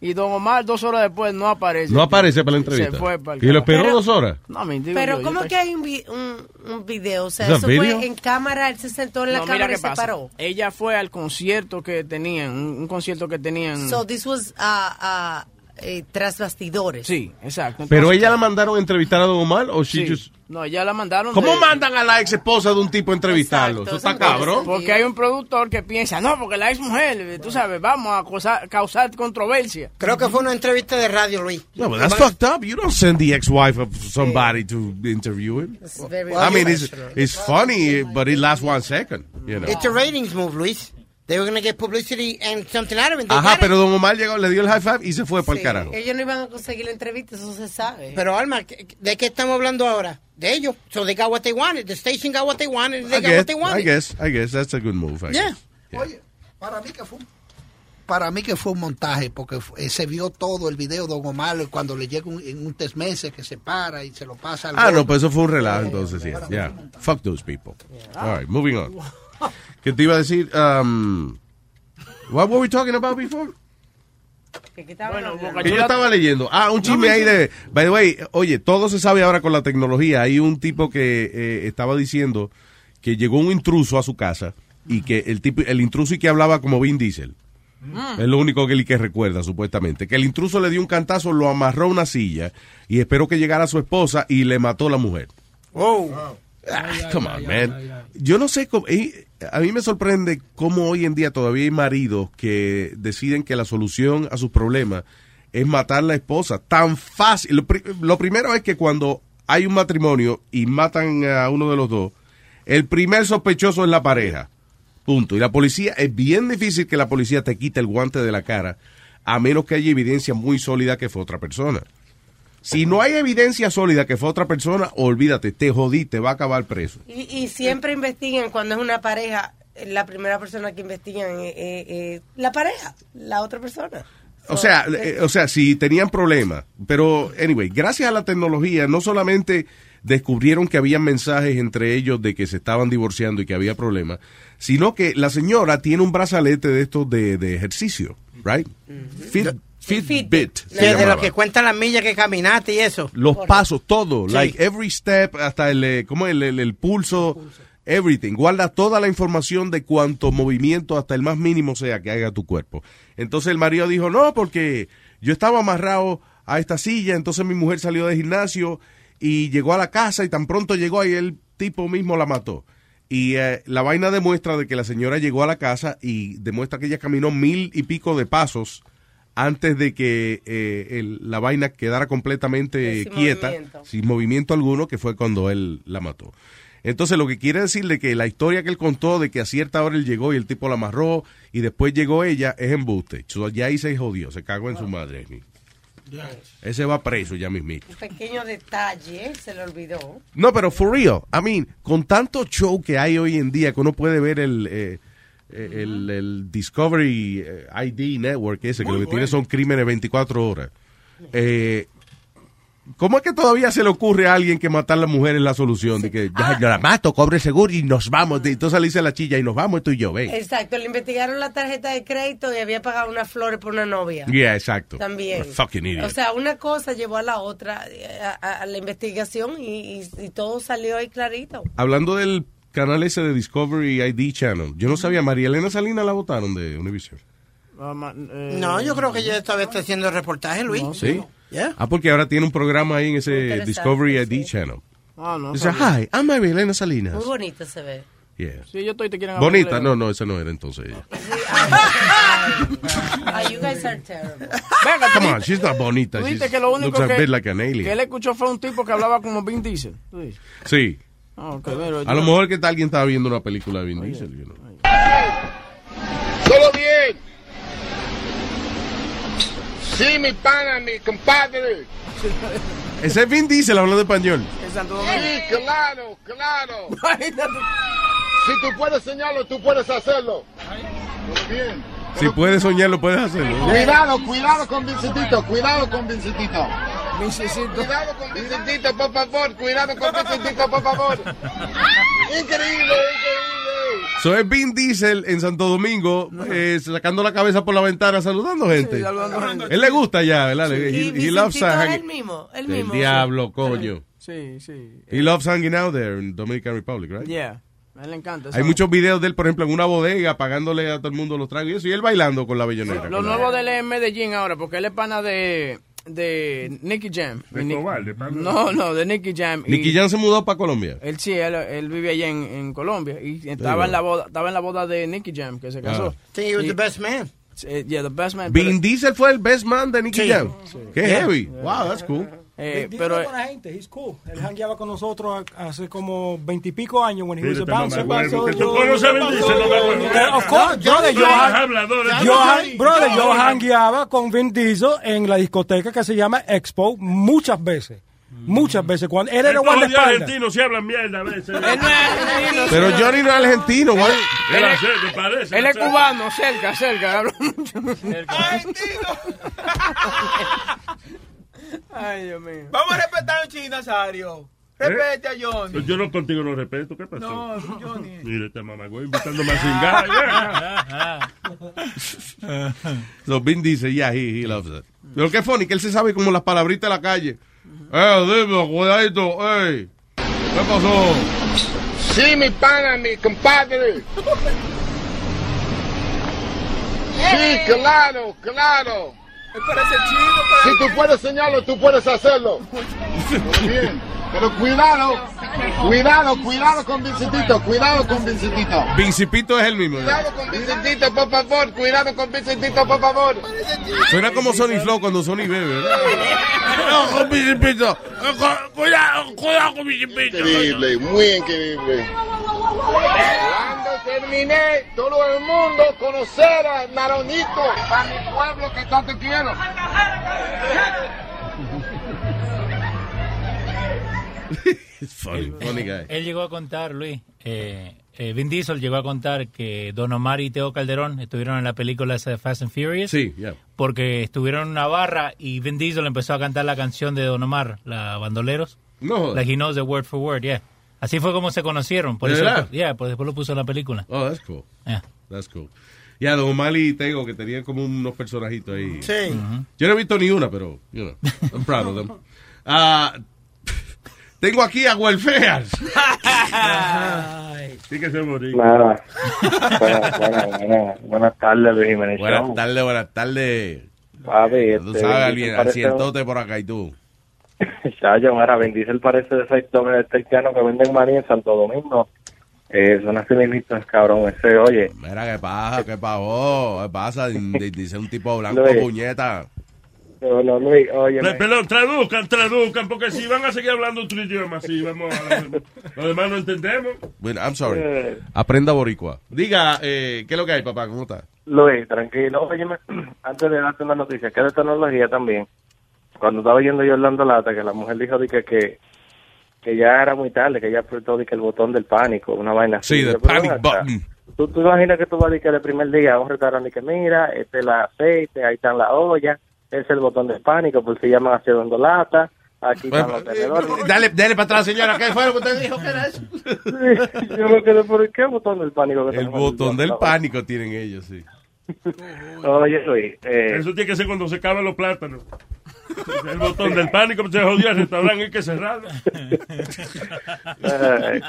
Y Don Omar dos horas después no aparece. No aparece para la entrevista. Se fue para el y lo esperó Pero- dos horas. No, me digo Pero yo, ¿cómo yo que hay un, vi- un, un video? O sea, ¿Es a eso video? fue en cámara, él se sentó en la No, cámara y se pasa. paró. Ella fue al concierto que tenían, un, un concierto que tenían. So this was uh, uh, eh, tras bastidores. Sí, exacto. Pero ella la mandaron a entrevistar a Don Omar o she Sí. just- No, ya la mandaron. ¿Cómo de- mandan a la ex esposa de un tipo a entrevistarlo? Eso está cabrón. Porque hay un productor que piensa, no, porque la ex mujer, tú sabes, vamos a causar, causar controversia. Creo que fue una entrevista de radio, Luis. No, but that's fucked up. You don't send the ex-wife of somebody to interview him. very I mean, it's, it's funny, but it lasts one second. You know. It's a ratings move, Luis. They were going to get publicity and something out of it. They Ajá, pero Don Omar llegó, le dio el high five y se fue para el Sí, carajo. Ellos no iban a conseguir la entrevista, eso se sabe. Pero Alma, ¿de qué estamos hablando ahora? De ellos. So they got what they wanted. The station got what they wanted. They I got guess, what they I wanted. guess, I guess that's a good move. I Yeah. guess. Oye, para mí que fue un, para mí que fue un montaje porque eh, se vio todo el video de Don Omar cuando le llega un, en un tres meses que se para y se lo pasa al Ah, no, gordo. pues eso fue un relajo entonces, yeah. yeah. Fuck those people. All right, moving on. ¿Qué te iba a decir? Um, what were we talking about before? Bueno, Que yo estaba leyendo. Ah, un chisme ahí de. By the way, oye, todo se sabe ahora con la tecnología. Hay un tipo que eh, estaba diciendo que llegó un intruso a su casa y que el tipo, el intruso y que hablaba como Vin Diesel. Es lo único que él que recuerda, supuestamente. Que el intruso le dio un cantazo, lo amarró a una silla y esperó que llegara su esposa y le mató a la mujer. Ah, come on, man. Yo no sé cómo. eh, a mí me sorprende cómo hoy en día todavía hay maridos que deciden que la solución a sus problemas es matar a la esposa. Tan fácil. Lo, lo primero es que cuando hay un matrimonio y matan a uno de los dos, el primer sospechoso es la pareja. Punto. Y la policía, es bien difícil que la policía te quite el guante de la cara, a menos que haya evidencia muy sólida que fue otra persona. Si no hay evidencia sólida que fue otra persona, olvídate, te jodí, te va a acabar preso. Y, y siempre investigan cuando es una pareja, la primera persona que investigan es, es- es la pareja, la otra persona. O sea, eh, o sea, si tenían problemas. Pero, anyway, gracias a la tecnología, no solamente descubrieron que había mensajes entre ellos de que se estaban divorciando y que había problemas, sino que la señora tiene un brazalete de estos de, de ejercicio, right? Fit, Fitbit. se De, lo que cuentan las millas que caminaste y eso. Los pasos, todo, Sí. like every step, hasta el, eh, ¿cómo es? el, el, el pulso, everything. Guarda toda la información de cuánto movimiento, hasta el más mínimo sea que haga tu cuerpo. Entonces el marido dijo, no, porque yo estaba amarrado a esta silla, entonces mi mujer salió del gimnasio y llegó a la casa y tan pronto llegó ahí el tipo mismo la mató. Y eh, la vaina demuestra de que la señora llegó a la casa y demuestra que ella caminó mil y pico de pasos antes de que eh, el- la vaina quedara completamente Sin quieta, movimiento. sin movimiento alguno, que fue cuando él la mató. Entonces, lo que quiere decirle que la historia que él contó de que a cierta hora él llegó y el tipo la amarró y después llegó ella es embuste. Ya ahí se jodió, se cagó en su madre. Ese va preso ya mismito. Un pequeño detalle, se le olvidó. No, pero for real, I mean, con tanto show que hay hoy en día que uno puede ver el, eh, el, el Discovery eh, ID Network ese, que lo que tiene son crímenes 24 horas. Eh, ¿Cómo es que todavía se le ocurre a alguien que matar a la mujer es la solución? De que ya, yo la mato, cobre seguro y nos vamos. Entonces le dice la chilla y nos vamos tú y yo, ven. Exacto, le investigaron la tarjeta de crédito y había pagado unas flores por una novia. Yeah, exacto. También. Fucking idiot. O sea, una cosa llevó a la otra, eh, a, a- a la investigación y, y- y todo salió ahí clarito. Hablando del canal ese de Discovery ID Channel, yo no sabía, María Elena Salinas la votaron de Univision. No, yo creo que ya esta vez está haciendo reportaje, Luis. ¿Sí? Yeah. Ah, porque ahora tiene un programa ahí en ese Discovery ID Channel. Ah, no. Dice, hi, I'm María Elena Salinas. Muy bonito se ve. Yeah. Sí, yo estoy te quieren hablar Bonita, no, no, esa no era entonces ella. Ah, you guys are terrible. Venga, Come on, she's not bonita. Tú She dijiste que lo único looks a que, bit like an que él escuchó fue un tipo que hablaba como Vin Diesel. Dices. Sí. Ah, pero A yo- lo mejor que tal alguien estaba viendo una película de Vin Diesel. you know. Todo bien. Sí, mi pana, mi compadre. Ese es Vin Diesel hablando español. Sí, claro, claro. Si tú puedes soñarlo, tú puedes hacerlo. Todo bien. Si puedes soñarlo, puedes hacerlo. Cuidado, cuidado con Vincentito, cuidado con Vincentito. Cuidado con Vincentito, por favor, cuidado con Vincentito, por favor. Increíble, increíble. So es Vin Diesel en Santo Domingo eh, sacando la cabeza por la ventana saludando gente. saludando gente. Él le gusta ya, ¿verdad? He- Y he, loves Vicentito es hanging- el mismo, el El mismo. diablo, coño. Sí, sí. He loves hanging out there in Dominican Republic, right? Yeah. A él le encanta. Hay muchos videos de él, por ejemplo, en una bodega, pagándole a todo el mundo los tragos y eso, y él bailando con la bellonera. Lo nuevo de él es en Medellín ahora, porque él es pana de, de Nicky Jam. De Y Nick- no, no, de Nicky Jam. Y Nicky Jam se mudó para Colombia. Él sí, él, él vive allá en, en Colombia y estaba en la boda, estaba en la boda de Nicky Jam que se casó. Sí, he was the best man. Yeah, the best man. Vin Diesel fue el best man de Nicky Sí. Jam. Qué Yeah. heavy. Wow, that's cool. Eh, pero es buena gente, he's cool. Él jangueaba con nosotros hace como veintipico años when he was a bouncer. tú Yo-. Eh, Of course, brother, yo, Eres han- hablador, eres yo, hablador. han- brother, yo jangueaba con Vin Diesel en la discoteca que se llama Expo muchas veces. Muchas veces. Cuando él era guardaespaldas. jodidos argentinos se hablan mierda a veces. Pero Johnny no es argentino, güey. Él es, me parece. él es cubano, cerca, cerca. hablo mucho. Ay, Dios mío. Vamos a respetar a un chino, Nazario. Respete a Johnny. Yo no contigo no respeto, ¿qué pasó? No, Johnny. Mira este mamagüey invitándome a cingar. So Vin dice, yeah, he, he loves it. Pero qué funny, que él se sabe como las palabritas de la calle. Eh, dime, cuidadito, ey. ¿Qué pasó? Sí, mi pana, mi compadre. Sí, claro, claro. Parece Si tú puedes soñarlo, tú puedes hacerlo. Muy bien. Pero cuidado, cuidado, cuidado con Vincentito, cuidado con Vincentito. Vincipito es el mismo. Cuidado con Vincentito, por favor, cuidado con Vincentito, por favor. Suena como Sony Flow cuando Sony bebe, ¿verdad? No, con Vincipito. Cu- Cuidado, cuidado con Vincipito. Increíble, muy increíble. Cuando terminé, todo el mundo conocer a Naronito, a mi pueblo que tanto quiero. It's funny, funny guy. Él llegó a contar, Luis, eh, eh, Vin Diesel llegó a contar que Don Omar y Teo Calderón estuvieron en la película esa de Fast and Furious. Sí, yeah. Porque estuvieron en una barra y Vin Diesel empezó a cantar la canción de Don Omar, la Bandoleros. No. Like he knows the word for word, yeah. Así fue como se conocieron. Por ¿De eso, verdad? yeah, pues después lo puso en la película. Oh, that's cool. Yeah. That's cool. Ya, Don Omar y Tego, que tenían como unos personajitos ahí. Sí. Yo no he visto ni una, pero, you know, I'm proud of them. Ah, tengo aquí a Welfeas. Sí que se morí. Nada. Buenas, buenas, buenas, buenas tardes, Luis Jiménez. Buenas tardes, buenas tardes. Papi, Tú este, sabes, alguien, asientote por acá y tú. Chayo, mira, Vin Diesel parece de esos dobles cristianos que venden maní en Santo Domingo. Eh, son así mismitos, cabrón. Ese, oye. Mira, ¿qué pasa? ¿Qué pasó? ¿Qué pasa? Dice un tipo blanco, Luis. puñeta. No, no, Luis, oye. Pe- Perdón, traduzcan, traduzcan, porque si van a seguir hablando otro idioma, sí, vamos a Los demás no entendemos. Bueno, I'm sorry. Eh. Aprenda boricua. Diga, eh, ¿qué es lo que hay, papá? ¿Cómo está? Luis, tranquilo. Oye, antes de darte una noticia, que es de tecnología también. Cuando estaba oyendo yo Orlando Lata, que la mujer dijo de que, que, que ya era muy tarde, que ya apretó que el botón del pánico, una vaina así. Sí, panic button. ¿Tú, tú imaginas que tú vas a decir que el primer día a un restaurante que mira, este es el aceite, ahí están las ollas, ese es el botón del pánico, pues se llaman así Orlando Lata, aquí están los tenedores. Dale, dale para atrás, señora. ¿Qué fue lo que usted dijo? ¿Qué era eso? Yo me quedé por qué botón del pánico. que El botón del pánico tienen ellos, sí. Oye, Luis, eh, Eso tiene que ser cuando se acaban los plátanos. El botón del pánico, pues, se jodió el restaurante, hay que cerrarlo. eh,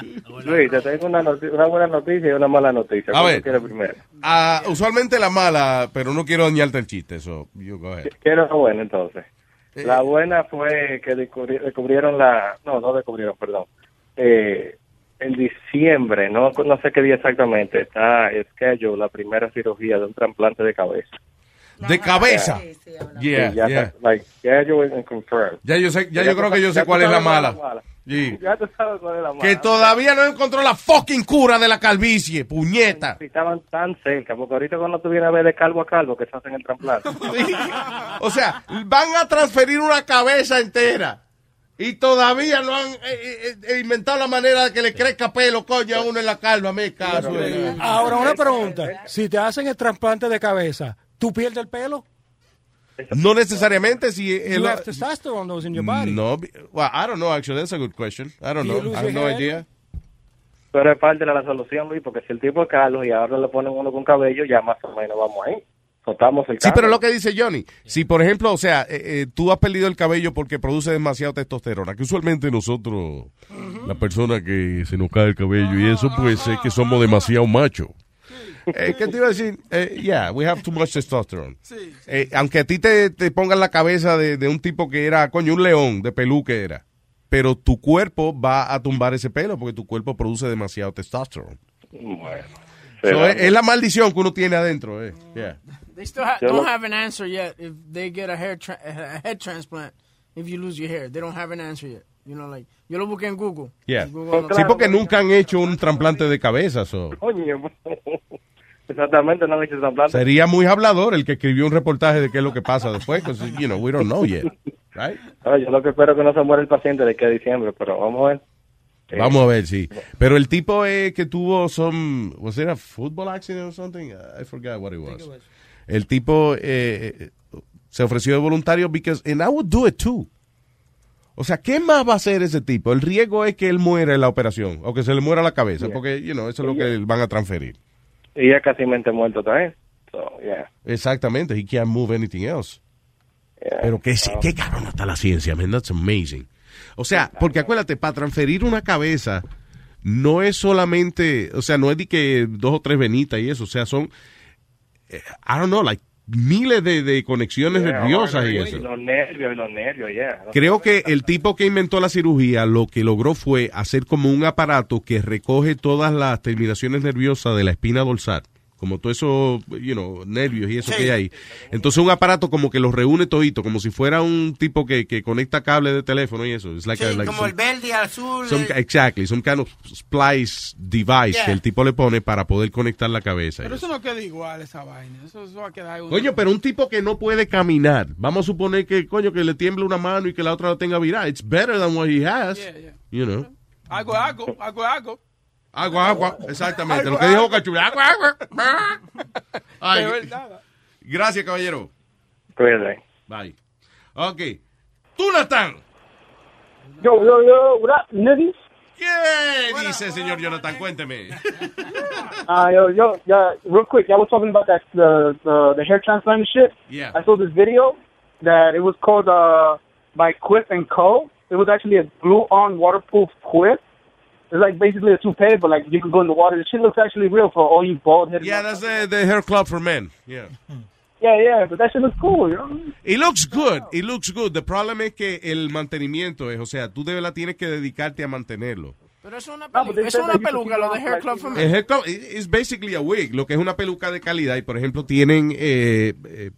Luis, te tengo una, buena noticia y una mala noticia. A ¿Cuál ver. primero? Ah, usualmente la mala, pero no quiero dañarte el chiste, eso. You go ahead. Quiero la buena, entonces. Eh. La buena fue que descubri- descubrieron la... No, no descubrieron, perdón. Eh, en diciembre, no, no sé qué día exactamente, está schedule la primera cirugía de un trasplante de cabeza. De cabeza. Yeah, Sí, ya yeah. like, and confirmed. Ya yo sé, ya Ya yo creo que yo ya sé cuál es la mala. la mala. Sí. Ya tú sabes cuál es la mala. Que todavía no encontró la fucking cura de la calvicie, puñeta. Estaban tan cerca, porque ahorita cuando tú vienes a ver de calvo a calvo que se hacen el trasplante. O sea, van a transferir una cabeza entera. Y todavía no han eh, eh, eh, inventado la manera de que le crezca pelo, coño, a uno en la calva. Me caso. Ahora, una pregunta. Si te hacen el trasplante de cabeza, ¿tú pierdes el pelo? No necesariamente si el, You have testosterone those in your body. no, well, I don't know actually that's a good question. I don't Do know. I have no idea. Pero es parte de la solución, Luis, porque si el tipo es calvo y ahora le ponen uno con cabello, ya más o menos vamos ahí. El Sí, pero lo que dice Johnny, si por ejemplo, o sea, eh, eh, tú has perdido el cabello porque produce demasiado testosterona, que usualmente nosotros, la persona que se nos cae el cabello y eso, pues es que somos demasiado machos. Eh, ¿Qué te iba a decir? Eh, yeah, we have too much testosterone. Eh, aunque a ti te, te pongan la cabeza de, de un tipo que era, coño, un león de pelú que era, pero tu cuerpo va a tumbar ese pelo porque tu cuerpo produce demasiado testosterone. Bueno. So, es, es la maldición que uno tiene adentro. Eh. Yeah. They still ha- don't have an answer yet if they get a hair tra- a head transplant if you lose your hair. They don't have an answer yet. You know, like yo lo busqué en Google. Yeah. Google no- Sí, porque nunca han hecho un trasplante de cabeza. so. Coño, exactamente, no han hecho trasplante. Sería muy hablador el que escribió un reportaje de qué es lo que pasa después. 'cause, you know, we don't know yet. Right? No, yo lo que espero es que no se muera el paciente de aquí a diciembre, pero vamos a ver. Vamos a ver, sí. Pero el tipo eh, que tuvo some, was it a football accident or something? I forgot what it was. El tipo eh, eh, se ofreció de voluntario because, and I would do it too. O sea, ¿qué más va a hacer ese tipo? El riesgo es que él muera en la operación o que se le muera la cabeza, Yeah. porque, you know, eso es lo que van a transferir. Y ya casi mente muerto también. So, yeah. Exactamente, he can't move anything else. Pero qué, qué cabrón está la ciencia, man, that's amazing. O sea, porque acuérdate, para transferir una cabeza no es solamente, o sea, no es de que dos o tres venitas y eso, o sea, son, I don't know, like miles de, de conexiones Yeah, nerviosas y bueno, eso. Los nervios, los nervios, ya. Creo que el tipo que inventó la cirugía lo que logró fue hacer como un aparato que recoge todas las terminaciones nerviosas de la espina dorsal, como todo eso, you know, nervios y eso que hay ahí. Entonces un aparato como que los reúne todito, como si fuera un tipo que, que conecta cable de teléfono y eso. It's like a- Sí, like como some- el verde, azul. some- el- exactly, some kind of splice device Yeah. que el tipo le pone para poder conectar la cabeza. Pero eso. eso no queda igual, esa vaina. Eso, eso va a quedar igual. Coño, pero un tipo que no puede caminar, vamos a suponer que, coño, que le tiemble una mano y que la otra la tenga virada. It's better than what he has. Yeah, yeah. You know. Algo, algo, algo, algo. Agua, agua, exactamente. Lo que dijo Boca Chula. Agua, agua. Ay, gracias, caballero. Cuídate. Bye. Ok. Tú, Natán. Yo, yo, yo, what up, niggas? ¿Qué dice, señor Jonathan? Cuénteme. Uh, yo, yo, yeah, real quick, y'all was talking about that, the, the, the hair transplant and shit. Yeah. I saw this video that it was called, uh, by Quip and Co. It was actually a glue-on waterproof Quip. It's like basically a toupee, but like you can go in the water. The shit looks actually real for all you bald-headed. Yeah, that's the, the hair club for men. Yeah. Yeah, yeah, but that shit looks cool, you know? It looks good. It looks good. The problem es que el mantenimiento es, o sea, tú de verdad tienes que dedicarte a mantenerlo. Pero es una, No, but they es una peluca, lo de Hair Club for Men. hair club is basically a wig, lo que es una peluca de calidad y por ejemplo tienen, eh, eh,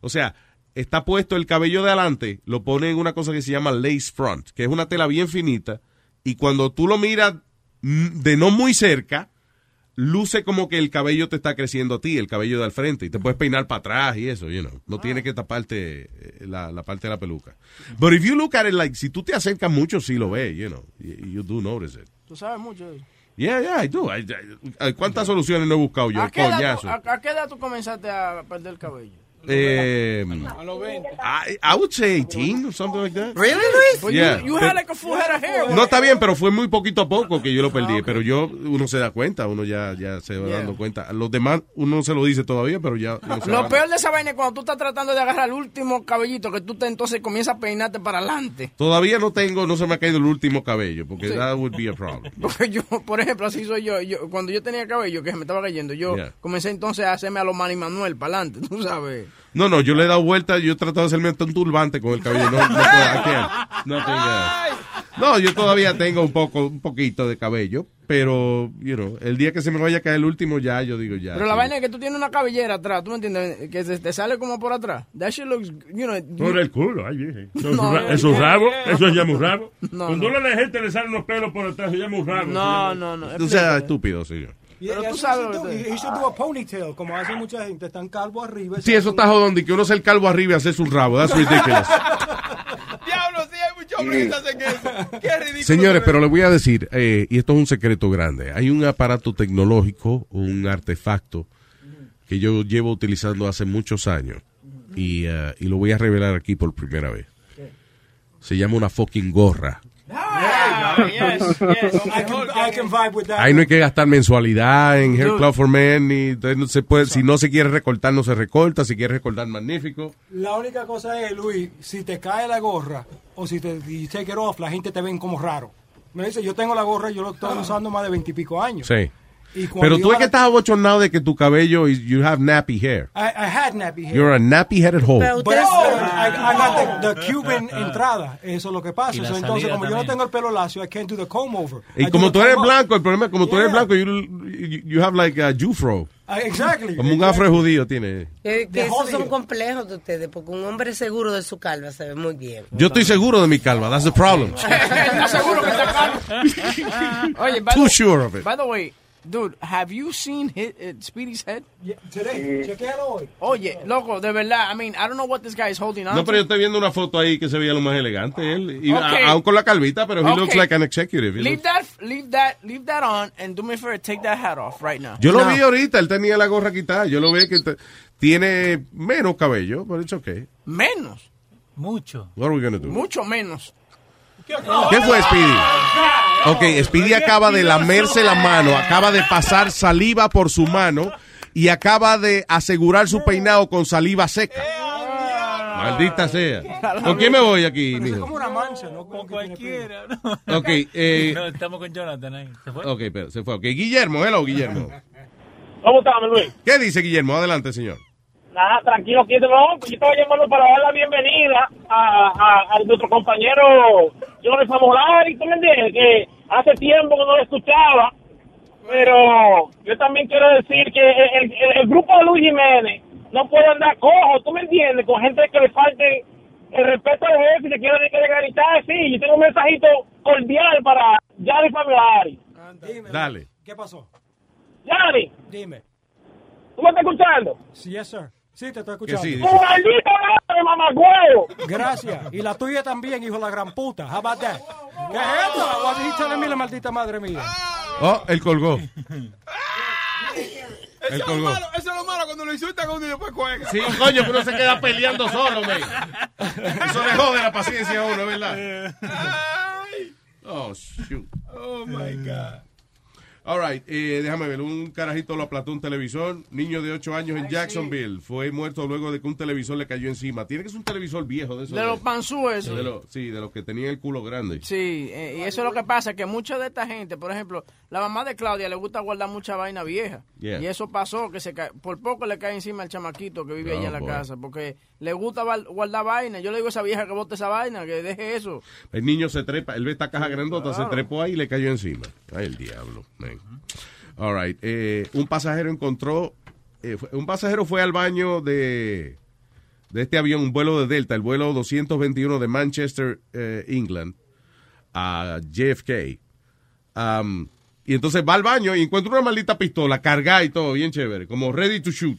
o sea, está puesto el cabello de adelante, lo ponen en una cosa que se llama lace front, que es una tela bien finita y cuando tú lo miras mm, de no muy cerca, luce como que el cabello te está creciendo a ti, el cabello de al frente y te puedes peinar para atrás y eso, you know, no tienes que taparte eh, la, la parte de la peluca. But if you look at it like, si tú te acercas mucho, sí lo ves, you know, you, you do notice it. Tú sabes mucho de eso. Yeah, yeah, I do. I- I- ¿Cuántas soluciones no he buscado yo? ¿A qué, edad, a qué edad tú comenzaste a perder el cabello? Eh, A los 20. I, I would say 18 or something like that. Really, Luis? Yeah. you, you had like a full head of hair. No está bien, pero fue muy poquito a poco que yo lo perdí. Pero yo, uno se da cuenta, uno ya, ya se va Yeah. dando cuenta. Los demás, uno no se lo dice todavía, pero ya. se Lo va- peor de esa vaina es cuando tú estás tratando de agarrar el último cabellito que tú te entonces comienzas a peinarte para adelante. Todavía no tengo, no se me ha caído el último cabello, porque Sí. that would be a problem. Porque yo, por ejemplo, así soy yo. yo cuando yo tenía cabello que se me estaba cayendo, yo Yeah. comencé entonces a hacerme a los Manny Manuel para adelante, tú sabes. No, no, yo le he dado vuelta, yo he tratado de hacerme un turbante con el cabello. No, no. No tengo- No, yo todavía tengo un poco, un poquito de cabello, pero, you know, el día que se me vaya a caer el último, ya, yo digo ya. Pero la vaina es que tú tienes una cabellera atrás, ¿tú me entiendes? Que se- te sale como por atrás. That shit looks, you know. Por el culo, ay, vieja. Eso, No, es no, rabo, no. eso se llama un rabo. No, Cuando no. a la gente le salen los pelos por atrás, se llama un rabo. No, no, no. No sea estúpido, señor. Pero tú tú sabes do a ponytail, como hace mucha gente. Están calvo arriba. Sí, eso está jodón, de que uno sea el calvo arriba y hacerse un rabo. That's ridiculous. Diablo, sí, hay muchos hombres que hacen eso. Qué ridículo. Señores, pero le voy a decir, eh, y esto es un secreto grande, hay un aparato tecnológico, un artefacto que yo llevo utilizando hace muchos años y, eh, y lo voy a revelar aquí por primera vez. Se llama una fucking gorra. Yes, yes. I can, I can vibe with that. Ahí no hay que gastar mensualidad en Hair. Club for Men, ni, entonces no se puede, si no se quiere recortar, no se recorta, si quiere recortar, magnífico. La única cosa es, Luis, si te cae la gorra o si te you take it off, la gente te ven como raro. Me dice, yo tengo la gorra, yo lo estoy usando más de veintipico años. Sí. Pero tú es que estás abochornado de que tu cabello, is- you have nappy hair. I, I had nappy hair. You're a nappy-headed hole. But I, I got the, the Cuban entrada. Eso es lo que pasa. So, entonces, como yo no también. tengo el pelo lacio, I can't do the comb over. I Y do como tú eres blanco, el problema es como tú eres Yeah. blanco, you, you, you have like a Jufro. Ah, Exactly. Como un afro judío tiene. Que, esos son complejos de ustedes, porque un hombre seguro de su calva se ve muy bien. Yo estoy seguro de mi calva, that's the problem. ¿Estás seguro que está calvo? Oye, by Too the, sure of it. By the way, dude, have you seen his, uh, Speedy's head? Today, chequealo hoy. Oye, loco, de verdad, I mean, I don't know what this guy is holding on No, pero yo estoy viendo una foto ahí que se veía lo más elegante él. Y Ok. a- aún con la calvita, pero he Ok. looks like an executive. He Leave looks- that, leave that, leave that on, and do me a favor, take that hat off right now. Yo lo No. vi ahorita, él tenía la gorra quitada. Yo lo vi que tiene menos cabello, pero it's okay. Menos, Mucho. What are we gonna do? mucho menos. ¿Qué fue Speedy? Ok, Speedy acaba de lamerse la mano, acaba de pasar saliva por su mano y acaba de asegurar su peinado con saliva seca. Maldita sea. ¿Con quién me voy aquí, Es mijo? como una mancha, ¿no? Como cualquiera. Ok, eh, No, estamos con Jonathan ahí. ¿Se fue? ok, pero se fue. Ok, Guillermo, hello, Guillermo. ¿Cómo estamos, Luis? ¿Qué dice Guillermo? Adelante, señor. Nada, tranquilo, quieto, no. Yo estaba llamando para dar la bienvenida a, a, a nuestro compañero Johnny Famolari, ¿tú me entiendes? Que hace tiempo que no lo escuchaba, pero yo también quiero decir que el, el- el grupo de Luis Jiménez no puede andar cojo, ¿tú me entiendes? Con gente que le falte el respeto al jefe y le quieren que le gritar, sí, yo tengo un mensajito cordial para Johnny Famolari. Dale. ¿Qué pasó? Johnny, Dime. ¿tú me estás escuchando? Sí, yes, sir. Sí, te estoy escuchando. sí, ¡Tu maldita madre, mamagüevo! Gracias. Y la tuya también, hijo de la gran puta. How about that? ¿Qué es esto? He telling me, la maldita madre mía? Oh, él colgó. Eso es, lo colgó. malo, eso es lo malo cuando lo insultan a uno y después juega. Sí, coño, que uno se queda peleando solo, man. Eso le jode la paciencia a uno, ¿verdad? Oh, shoot. Oh my God. All right, eh, déjame ver. Un carajito lo aplastó un televisor. Niño de 8 años en Jacksonville. Fue muerto luego de que un televisor le cayó encima. Tiene que ser un televisor viejo de esos. De los panzú esos. de los- Sí, de los que tenían el culo grande. Sí, eh, y eso es lo que pasa, que mucha de esta gente, por ejemplo, la mamá de Claudia le gusta guardar mucha vaina vieja. Yeah. Y eso pasó, que se cae, por poco le cae encima al chamaquito que vive allá en la boy. casa, porque le gusta guardar vaina. Yo le digo a esa vieja que bote esa vaina, que deje eso. El niño se trepa. Él ve esta caja grandota, se trepó ahí y le cayó encima. Ay, el diablo. man. All right. eh, un pasajero encontró. eh, fue- un pasajero fue al baño de, de este avión, un vuelo de Delta, el vuelo 221 de Manchester, eh, England, a JFK. Um, y entonces va al baño y encuentra una maldita pistola cargada y todo, bien chévere, como ready to shoot.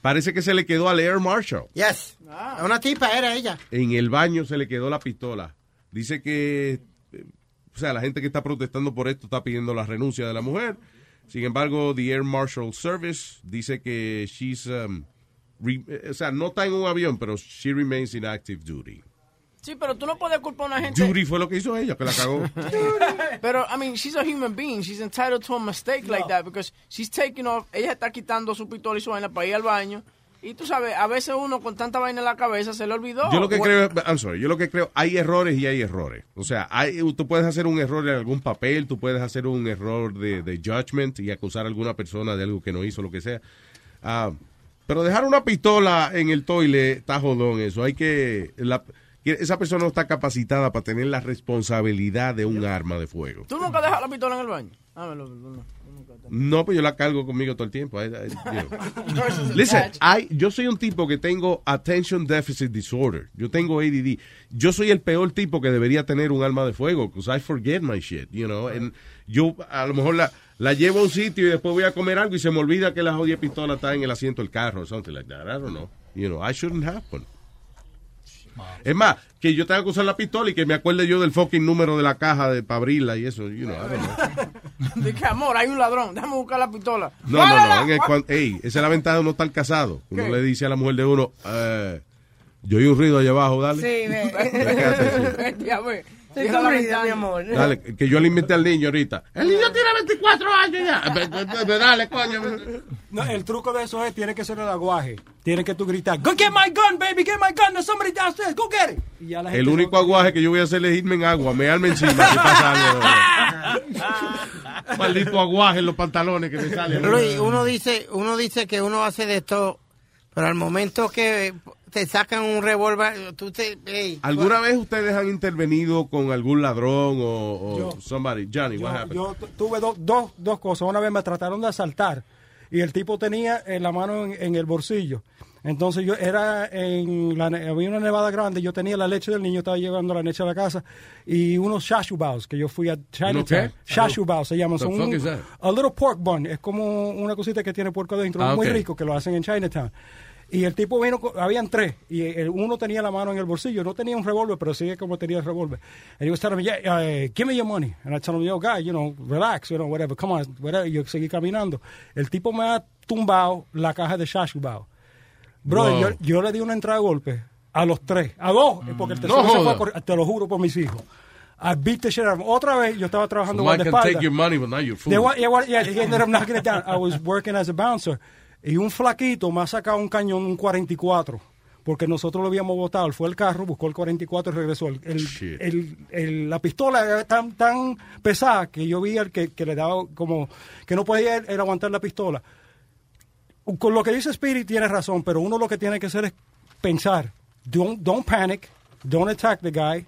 Parece que se le quedó al Air Marshal. Yes. Una tipa era ella. En el baño se le quedó la pistola. Dice que, o sea, la gente que está protestando por esto está pidiendo la renuncia de la mujer. Sin embargo, the Air Marshal Service dice que she's, um, re- eh, o sea, no está en un avión, pero she remains in active duty. Sí, pero tú no puedes culpar a una gente. Duty fue lo que hizo ella, que la cagó. Pero, I mean, she's a human being. She's entitled to a mistake like that because she's taking off. Ella está quitando su pistola y su vaina para ir al baño. Y tú sabes, a veces uno con tanta vaina en la cabeza se le olvidó. Yo lo que creo, I'm sorry, yo lo que creo, hay errores y hay errores. O sea, hay, tú puedes hacer un error en algún papel, tú puedes hacer un error de, de judgment y acusar a alguna persona de algo que no hizo, lo que sea. Ah, pero dejar una pistola en el toile está jodón eso. Hay que, la- esa persona no está capacitada para tener la responsabilidad de un arma de fuego. ¿Tú nunca dejas la pistola en el baño? Ah, lo- lo- No, pues yo la cargo conmigo todo el tiempo. I- I- you know. Listen, I- yo soy un tipo que tengo attention deficit disorder. Yo tengo ADD. Yo soy el peor tipo que debería tener un arma de fuego, because I forget my shit, you know. And yo a lo mejor la, la llevo a un sitio y después voy a comer algo y se me olvida que la jodida pistola está en el asiento del carro, or something like that. I don't know. You know, I shouldn't one. Es más, que yo tenga que usar la pistola y que me acuerde yo del fucking número de la caja de para abrirla y eso, you know, I don't know. De que, amor, hay un ladrón, déjame buscar la pistola. No, no, no. en el cuan- ey, esa es la ventaja de uno estar casado. Uno ¿Qué? le dice a la mujer de uno, eh, yo oí un ruido allá abajo, dale. Sí, ve. Estoy mi amor. Dale, que yo le inventé al niño ahorita. El niño tiene 24 años ya. Dale, coño. No, el truco de eso es, tiene que ser el aguaje. Tiene que tú gritar, go get my gun, baby, get my gun, there's somebody downstairs, go get it. Y ya la El único aguaje que yo voy a hacer es irme en agua, me alme encima si pasa algo. Maldito aguaje en los pantalones que me sale. Luis, uno dice, uno dice que uno hace de esto, pero al momento que te sacan un revólver, tú te... ey, ¿Alguna vez ustedes han intervenido con algún ladrón o, o Yo. somebody? Johnny, what Yo, happened? yo tu- tuve do- dos, dos cosas. Una vez me trataron de asaltar y el tipo tenía eh, la mano en, en el bolsillo. Entonces yo era en la, ne- había una nevada grande, yo tenía la leche del niño, estaba llevando la leche a la casa y unos shashubaos que yo fui a Chinatown. Shashubaos se llaman, son un, a little pork bun, es como una cosita que tiene puerco adentro, Ah, muy rico que lo hacen en Chinatown. Y el tipo vino, con- habían tres, y el, uno tenía la mano en el bolsillo, no tenía un revólver, pero sí como tenía el revólver. And he was telling me, yeah, uh, give me your money. And I tell him, yo, guy, you know, relax, you know, whatever, come on, whatever. Y yo seguí caminando. El tipo me ha tumbado la caja de Shashubao. Wow. yo, yo le di una entrada de golpe a los tres, a dos, porque el tercero No se fue correr, te lo juro por mis hijos. I beat the shit out of him. Otra vez yo estaba trabajando Somebody can guardaespaldas. take your money, but not your food. They yeah, wa- yeah, he ended up knocking it down. I was working as a bouncer. Y un flaquito me ha sacado un cañón, un 44. Porque nosotros lo habíamos botado. Él fue al carro, buscó el 44 y regresó. El, el- el- el- la pistola era tan, tan pesada que yo vi al que, que le daba como. que no podía él, él aguantar la pistola. Con lo que dice Spirit tiene razón, pero uno lo que tiene que hacer es pensar. Don't, don't panic. Don't attack the guy.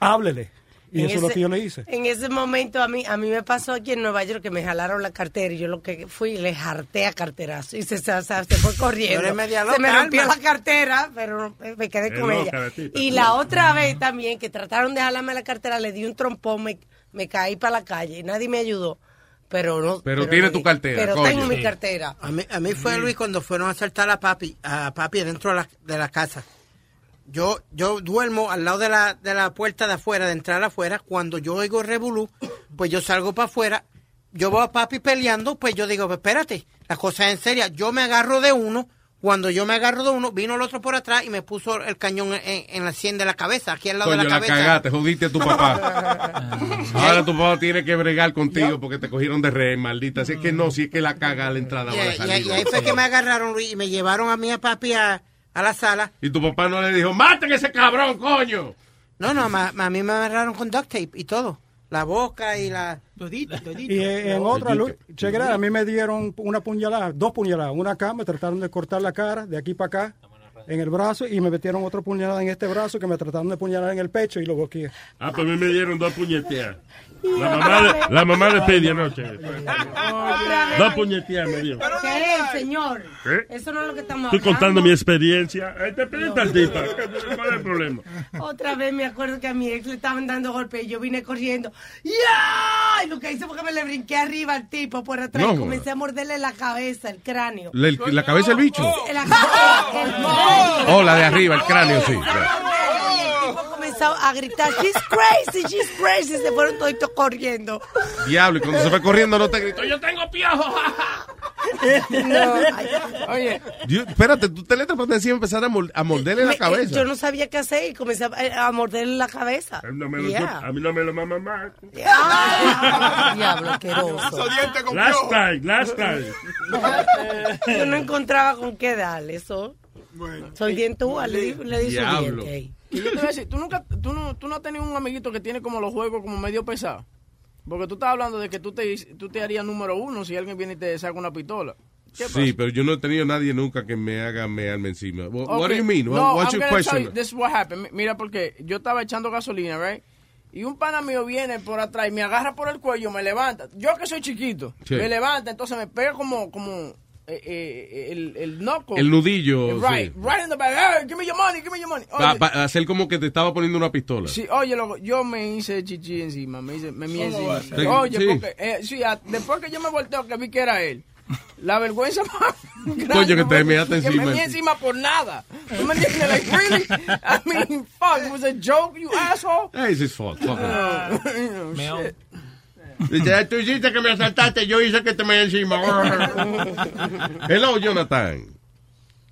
Háblele. Y En eso es lo ese- que yo le hice. En ese momento a mí a mí me pasó aquí en Nueva York que me jalaron la cartera y yo lo que fui le jarté a carterazo y se, se, se- se fue corriendo. Media se me loca, rompió Alma. la cartera, pero me quedé Es con loca ella. Y la otra vez también que trataron de jalarme la cartera, le di un trompón, me, me caí para la calle y nadie me ayudó. Pero no. Pero tiene tu cartera, Pero coño. tengo mi cartera. A mí, a mí fue Luis cuando fueron a asaltar a papi, a papi dentro de la, de la casa. Yo, yo duermo al lado de la, de la puerta de afuera, de entrar afuera. Cuando yo oigo revolú, pues yo salgo para afuera yo veo a papi peleando, pues yo digo, espérate, la cosa es en serio. Yo me agarro de uno, cuando yo me agarro de uno, vino el otro por atrás y me puso el cañón en, en la sien de la cabeza, aquí al lado Coño, de la la cabeza. cagaste, jodiste a tu papá. Ahora tu papá tiene que bregar contigo porque te cogieron de rey, maldita. Así es que no, si es que la caga a la entrada Y, a la y- y ahí fue que me agarraron Luis, y me llevaron a mí a papi a, a la sala. Y tu papá no le dijo, maten ese cabrón, coño. No, no, ma- ma- a mí me agarraron con duct tape y todo. La boca y la... Todito, todito. Y en, en otra, Lu- cheque, a mí me dieron una puñalada, dos puñaladas. Una acá, me trataron de cortar la cara, de aquí para acá, en el brazo, y me metieron otra puñalada en este brazo que me trataron de puñalar en el pecho y lo boqueé. Ah, pues a mí me dieron dos puñeteas. La mamá, de- la mamá de Pedi anoche. Dos puñeteas me dio. ¿Qué es, señor? ¿Eh? Eso no es lo que estamos Estoy contando hablando. mi experiencia. Ahí te el tipo. ¿Cuál es el problema? Otra vez me acuerdo que a mi ex le estaban dando golpes y yo vine corriendo. ¡Ya! Y lo que hice fue que me le brinqué arriba al tipo por atrás No, y comencé a morderle la cabeza, el cráneo. La, el- la cabeza del bicho. La el. Oh, la de arriba, el cráneo, sí. Tipo comenzó a gritar, she's crazy, she's crazy. Se fueron toditos corriendo. Diablo, y cuando se fue corriendo no te gritó. Yo tengo piojos. Oye, Dios, espérate, tú te le tratas de empezar a, mol- a morderle la Me- eh, cabeza. Yo no sabía qué hacer y comencé a, a morderle la cabeza. No me lo- Yeah. A mí no me lo mama más. Ah, Diablo, asqueroso. Last time, last time. Yo no encontraba con qué darle eso. Soy dientúa, le di, le di su Diablo. diente ahí. Y yo te voy a decir, ¿tú, nunca, tú, no, tú no has tenido un amiguito que tiene como los juegos como medio pesados. Porque tú estás hablando de que tú te, tú te harías número uno si alguien viene y te saca una pistola. Sí, pero yo no he tenido nadie nunca que me haga mearme encima. What, what do Okay. you mean? What- No, what's I'm your question? you, this is what happened. Mi- Mira, porque yo estaba echando gasolina, right? Y un pana mío viene por atrás y me agarra por el cuello, me levanta. Yo que soy chiquito, Sí. me levanta, entonces me pega como, como eh, eh, el, el knuckle. El nudillo, Right, sí. right in the back. Hey, give me your money, give me your money. Pa- Oye, pa- hacer como que te estaba poniendo una pistola. Sí, oye, loco, yo me hice chichi encima, me hice, me ¿Cómo encima. Oye, Sí. porque, eh, sí, a- después que yo me volteo que vi que era él, la vergüenza más grande Coño, que te measte que encima. me mié encima por nada. ¿Tú me entiendes? Like, really? I mean, fuck, it was a joke, you asshole. Hey, it's his fault. Fuck him. Oh, shit. Dice, tú hiciste que me asaltaste, yo hice que te me encima. Hello, Jonathan.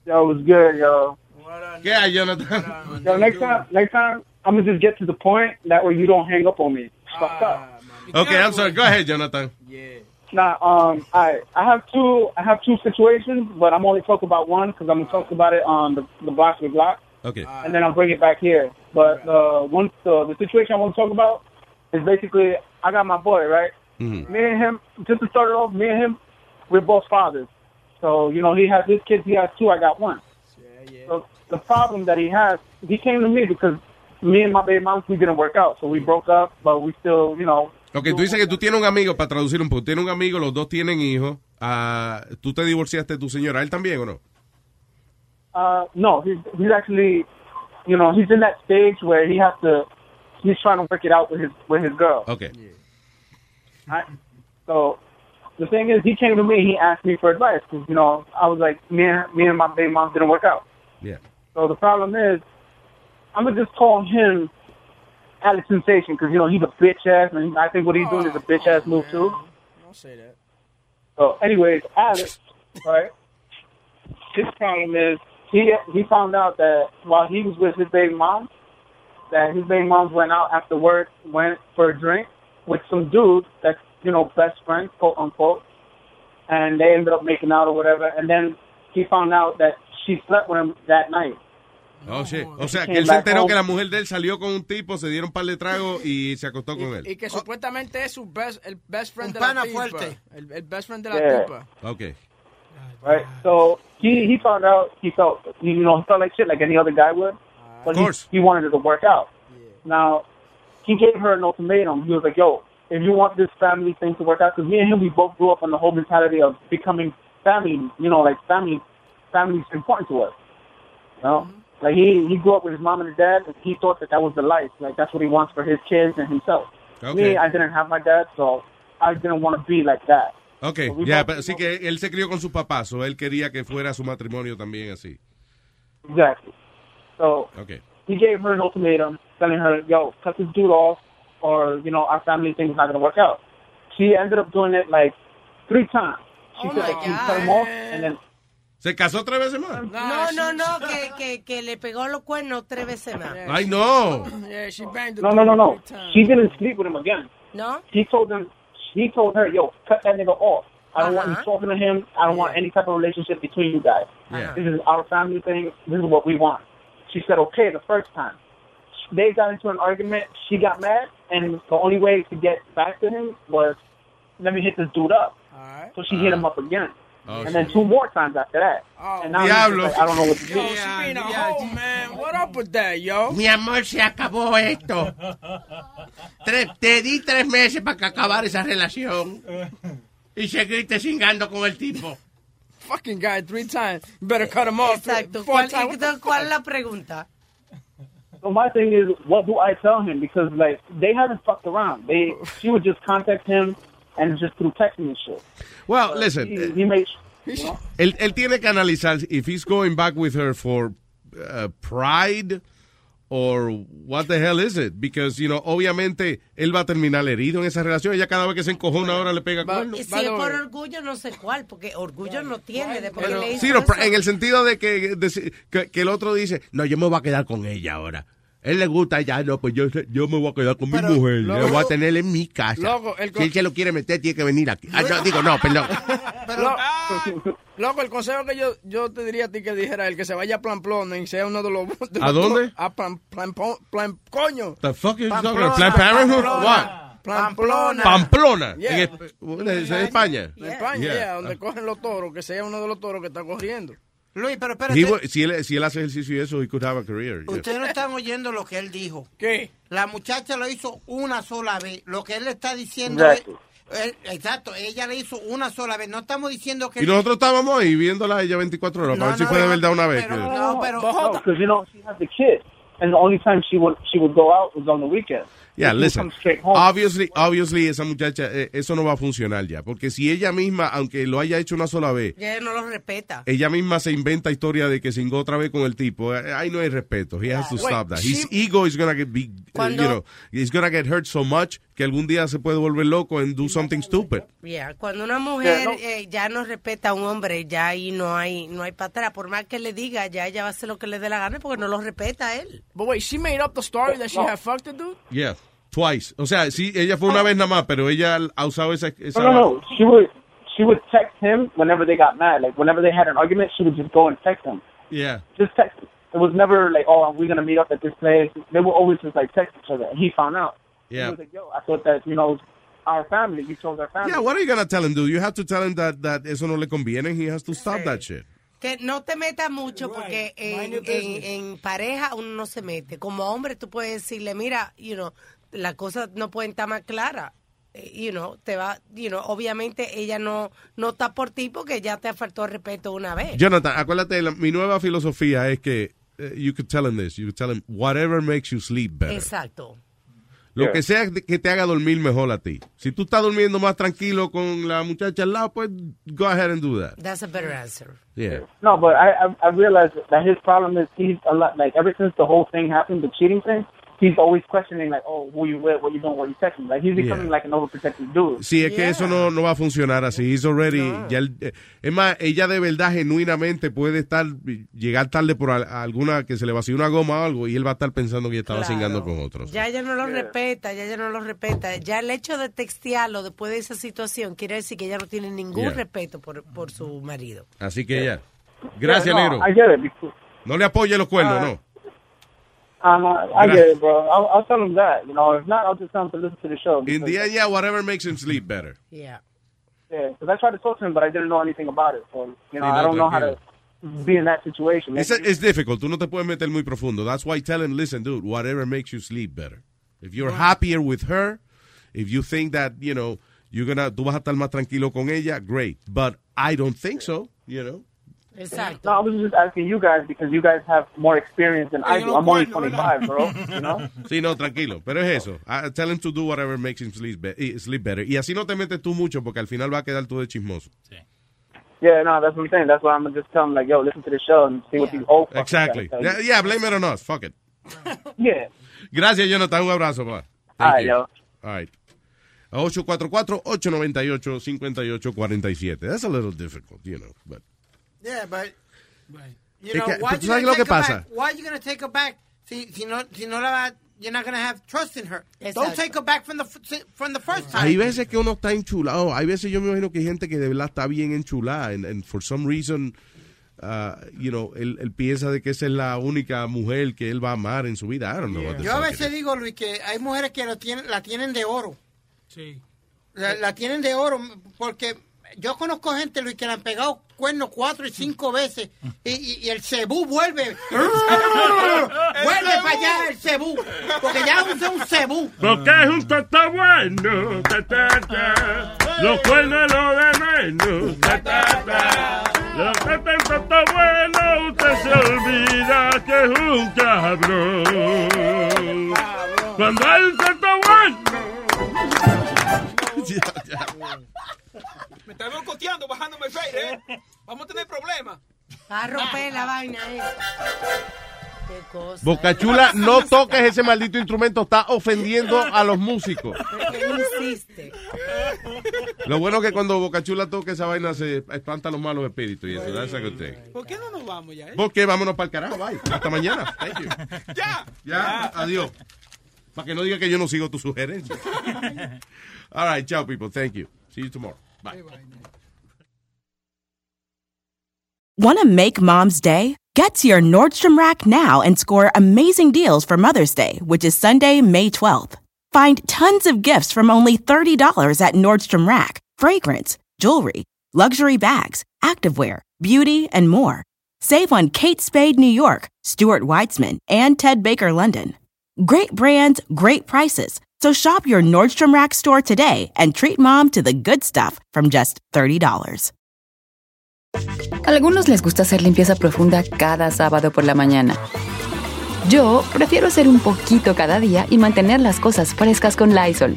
Yo, it was good, yo. ¿Qué hay, Jonathan? Yo, next time, next time, I'm gonna just get to the point that way you don't hang up on me. It's fucked up. Okay, I'm sorry. Go ahead, Jonathan. Yeah. Now, um, I I have two I have two situations, but I'm only talking about one because I'm gonna talk about it on the the block with block, Okay. and then I'll bring it back here. But uh, one the the situation I want to talk about is basically I got my boy right. Mhm. Me and him, just to start it off, me and him, we're both fathers. So you know he has his kids, he has two, I got one. So the problem that he has, he came to me because me and my baby moms we didn't work out, so we broke up, but we still, you know, Ok, tú dices que tú tienes un amigo, para traducir un poco, tienes un amigo, los dos tienen hijos. ah, ¿Tú te divorciaste de tu señora? ¿Él también o no? Uh, no, he's he's actually, you know, he's in that stage where he has to, he's trying to work it out with his with his girl. Ok. Right? So the thing is, he came to me, he asked me for advice because you know I was like, me and me and my baby mom didn't work out. Yeah. So the problem is, I'm gonna just call him Alex Sensation because you know he's a bitch ass, and I think what he's doing is a bitch ass move too. Don't say that. So, anyways, Alex, right? His problem is he he found out that while he was with his baby mom, that his baby moms went out after work, went for a drink with some dude that's you know best friends, quote unquote, and they ended up making out or whatever. And then he found out that she slept with him that night. Oh, shit. Oh, o sea, que él se enteró home. que la mujer de él salió con un tipo, se dieron un par de tragos y se acostó con él. Y que oh. supuestamente es su best, el best friend Un de la pana tipa. fuerte. El, el best friend de la Yeah. tipa. Ok. right? So he he found out he felt you know he felt like shit like any other guy would, but Of course. He, he wanted it to work out. Now he gave her an ultimatum. He was like, "Yo, if you want this family thing to work out, because me and him we both grew up on the whole mentality of becoming family. You know, like family, family's important to us. You know." Mm-hmm. Like he, he grew up with his mom and his dad, and he thought that that was the life. Like that's what he wants for his kids and himself. Okay. Me, I didn't have my dad, so I didn't want to be like that. Ok, So we ya, both- pero sí que él se crió con su papá, so él quería que fuera su matrimonio también así. Exactly. So Ok. he gave her an ultimatum, telling her, "Yo, cut this dude off, or you know our family thing is not going to work out." she ended up doing it like three times. She said that she cut him off, and then ¿Se casó tres veces más? No, no, no, que, que, que le pegó los cuernos tres veces más. Ay, no. Yeah, she banged no, no, no, no. She didn't sleep with him again. No? He told them. He told her, "Yo, cut that nigga off. I don't want you Uh-huh. talking to him. I don't want any type of relationship between you guys. Yeah. This is our family thing. This is what we want." She said, "Okay." The first time, they got into an argument. She got mad, and the only way to get back to him was, "Let me hit this dude up." So she hit him up again. Oh, and then two more times after that. and now he's just Diablo. like, I don't know what to do. Yo, she being a hoe, man. What up with that, yo? Mi amor, se acabó esto. Tres- te di tres meses para que acabar esa relación. Y seguiste cingando con el tipo. Fucking guy three times. You better cut him off. Exacto. Four ¿Cuál, times. entonces, ¿Cuál es la pregunta? So my thing is, what do I tell him? Because like they haven't fucked around. They she would just contact him and just through texting and shit. Well, listen. He, he makes. You know? Él, él tiene que analizar if he's going back with her for uh, pride or what the hell is it? Because, you know, obviamente él va a terminar herido en esa relación. Ella cada vez que se encojona ahora le pega. Y si es por orgullo, no sé cuál, porque orgullo no tiene. Le hizo Sí, no, en el sentido de que, de- que, que el otro dice, no, yo me voy a quedar con ella ahora. Él le gusta ya, no, pues yo, yo me voy a quedar con mi mujer. le voy a tener en mi casa. Loco, el si él se lo quiere meter, tiene que venir aquí. Ah, no, digo, no, perdón. Lo- Loco, el consejo que yo, yo te diría a ti que dijera el que se vaya a Pamplona y sea uno de los... de ¿A los- dónde? A Plan, plan, plan, coño. The fuck is talking Pamplona, about? Planned Parenthood? Pamplona. What? Pamplona. Pamplona. Yeah. En, España. En España, Yeah. yeah, donde cogen los toros, que sea uno de los toros que está corriendo. Luis, pero He wa- si, él, si él hace ejercicio y eso, he could have a career. yeah. Ustedes no están oyendo lo que él dijo. ¿Qué? La muchacha lo hizo una sola vez. Lo que él le está diciendo Exacto. es... él- exacto, ella le hizo una sola vez. No estamos diciendo que... Y nosotros estábamos ahí viéndola a ella 24 horas para ver si fue de verdad una vez. que- No, pero... No, because you know she has the kid, and the only time she would she would go out was on the weekend. Yeah, listen. come straight home. Obviously, obviously, esa muchacha, eh, eso no va a funcionar ya. Porque si ella misma, aunque lo haya hecho una sola vez, Ya no lo respeta. ella misma se inventa historia de que se ingó otra vez con el tipo, eh, ahí no hay respeto. He has to Wait, stop that. she- His ego is gonna get big, eh, Cuando- you know, he's gonna get hurt so much que algún día se puede volver loco and do something stupid. Yeah, Cuando una mujer Yeah, no. eh, ya no respeta a un hombre, ya ahí no hay no hay para atrás. Por más que le diga, ya ella va a hacer lo que le dé la gana porque no lo respeta a él. But wait, she made up the story that she had fucked the dude? Yeah, twice. O sea, sí, ella fue una vez nada más, pero ella ha usado esa... esa No, no, no. She would she would text him whenever they got mad. Like whenever they had an argument, she would just go and text him. Yeah. Just text. Him. It was never like, oh, we're gonna meet up at this place. They would always just like text each other. And he found out. He Yeah. was like, yo, I thought that you know our family. You chose our family. Yeah, what are you gonna tell him, dude? You have to tell him that, that eso no le conviene. He has to stop that shit. Que no te metas mucho porque en, en, en pareja uno no se mete. Como hombre tú puedes decirle, mira, you know, las cosas no pueden estar más claras. Eh, You know, te va, you know, obviamente ella no, no está por ti porque ya te faltó respeto una vez. Jonathan, acuérdate, la- mi nueva filosofía es que eh, you could tell him this. You could tell him whatever makes you sleep better. Exacto. Lo que sea que te haga dormir mejor a ti. Si tú estás durmiendo más tranquilo con la muchacha al lado, pues go ahead and do that. That's a better answer. Yeah. No, but I, I I realized that his problem is he's a lot like ever since the whole thing happened, the cheating thing. He's always questioning like, oh, who you with, what you doing, what you texting. Like he's becoming Yeah. like an overprotective dude. Sí, es que eso no, no va a funcionar así. He's already, ya él- eh, es más, ella de verdad genuinamente puede estar, llegar tarde por al- alguna que se le vació una goma o algo y él va a estar pensando que estaba Claro. cingando con otros. Ya ella no lo respeta, ya ella no lo respeta. Ya el hecho de textearlo después de esa situación quiere decir que ella no tiene ningún Yeah. respeto por, por su marido. Así que ya. Gracias, Yeah, no, negro. I get it. because- No le apoye los cuernos, Ah. no. Um, I, I get it, bro. I'll, I'll tell him that. You know, if not, I'll just tell him to listen to the show. In the end, yeah, whatever makes him sleep better. Yeah. Yeah, because I tried to talk to him, but I didn't know anything about it. So, you know, Sí, no, I don't know how to be in that situation. It's, it's difficult. Tú no te puedes meter muy profundo. That's why tell him, listen, dude, whatever makes you sleep better. If you're happier with her, if you think that, you know, you're gonna, tú vas a estar más tranquilo con ella, great. But I don't think so, you know. Exacto. No, I was just asking you guys because you guys have more experience than I do. I'm only 25, bro. You know? Sí, no, tranquilo. Pero es eso. I- tell him to do whatever makes him sleep, be- eh, sleep better. Y así no te metes tú mucho porque al final va a quedar tú de chismoso. Yeah, no, that's what I'm saying. That's why I'm gonna just tell him like, yo, listen to the show and see what these old Exactly. Yeah, you. yeah, blame it on us. Fuck it. Yeah. Gracias, Jonathan. Un abrazo, pa. All right, you. yo. All right. A 844-898-5847. That's a little difficult, you know. But Yeah, but you know, why ¿tú you sabes gonna lo que take her pasa? back? Why you gonna take her back? Si, si no, si no la va, you're not gonna have trust in her. Don't Exacto. take her back from the f- from the first time. hay veces que uno está enchulado. Hay veces yo me imagino que hay gente que de verdad está bien enchulada. And, and for some reason, uh, you know, él, él piensa de que esa es la única mujer que él va a amar en su vida. I don't know the Yo a it veces digo, Luis, que hay mujeres que lo tienen, la tienen de oro. Sí. La, la tienen de oro porque yo conozco gente, Luis, que le han pegado cuernos cuatro y cinco veces y, y- y el cebú vuelve. vuelve para allá el cebú. Porque ya usa un cebú. Porque es un tata bueno. ta, ta, ta. Los cuernos lo de menos. ta, ta, ta. Los tata bueno. Usted se olvida que es un cabrón. Cuando hay un tata bueno. Me está boicoteando, bajándome el face, ¿eh? Vamos a tener problemas. Va a romper la vaina, eh. Qué cosa. Bocachula, no toques ese maldito instrumento, está ofendiendo a los músicos. Insiste. Lo bueno es que cuando Bocachula toque esa vaina se espanta los malos espíritus y eso. Good thing. ¿Por qué no nos vamos ya? eh? Porque vámonos para el carajo, bye. Hasta mañana. Thank you. Ya. Ya, adiós. Para que no diga que yo no sigo tu sugerencia. All right, ciao people. Thank you. See you tomorrow. Bye. Want to make mom's day? Get to your Nordstrom Rack now and score amazing deals for Mother's Day, which is Sunday, May 12th. Find tons of gifts from only $30 at Nordstrom Rack fragrance, jewelry, luxury bags, activewear, beauty, and more. Save on Kate Spade New York, Stuart Weitzman, and Ted Baker London. Great brands, great prices. So shop your Nordstrom Rack store today and treat mom to the good stuff from just $30. Algunos les gusta hacer limpieza profunda cada sábado por la mañana. Yo prefiero hacer un poquito cada día y mantener las cosas frescas con Lysol.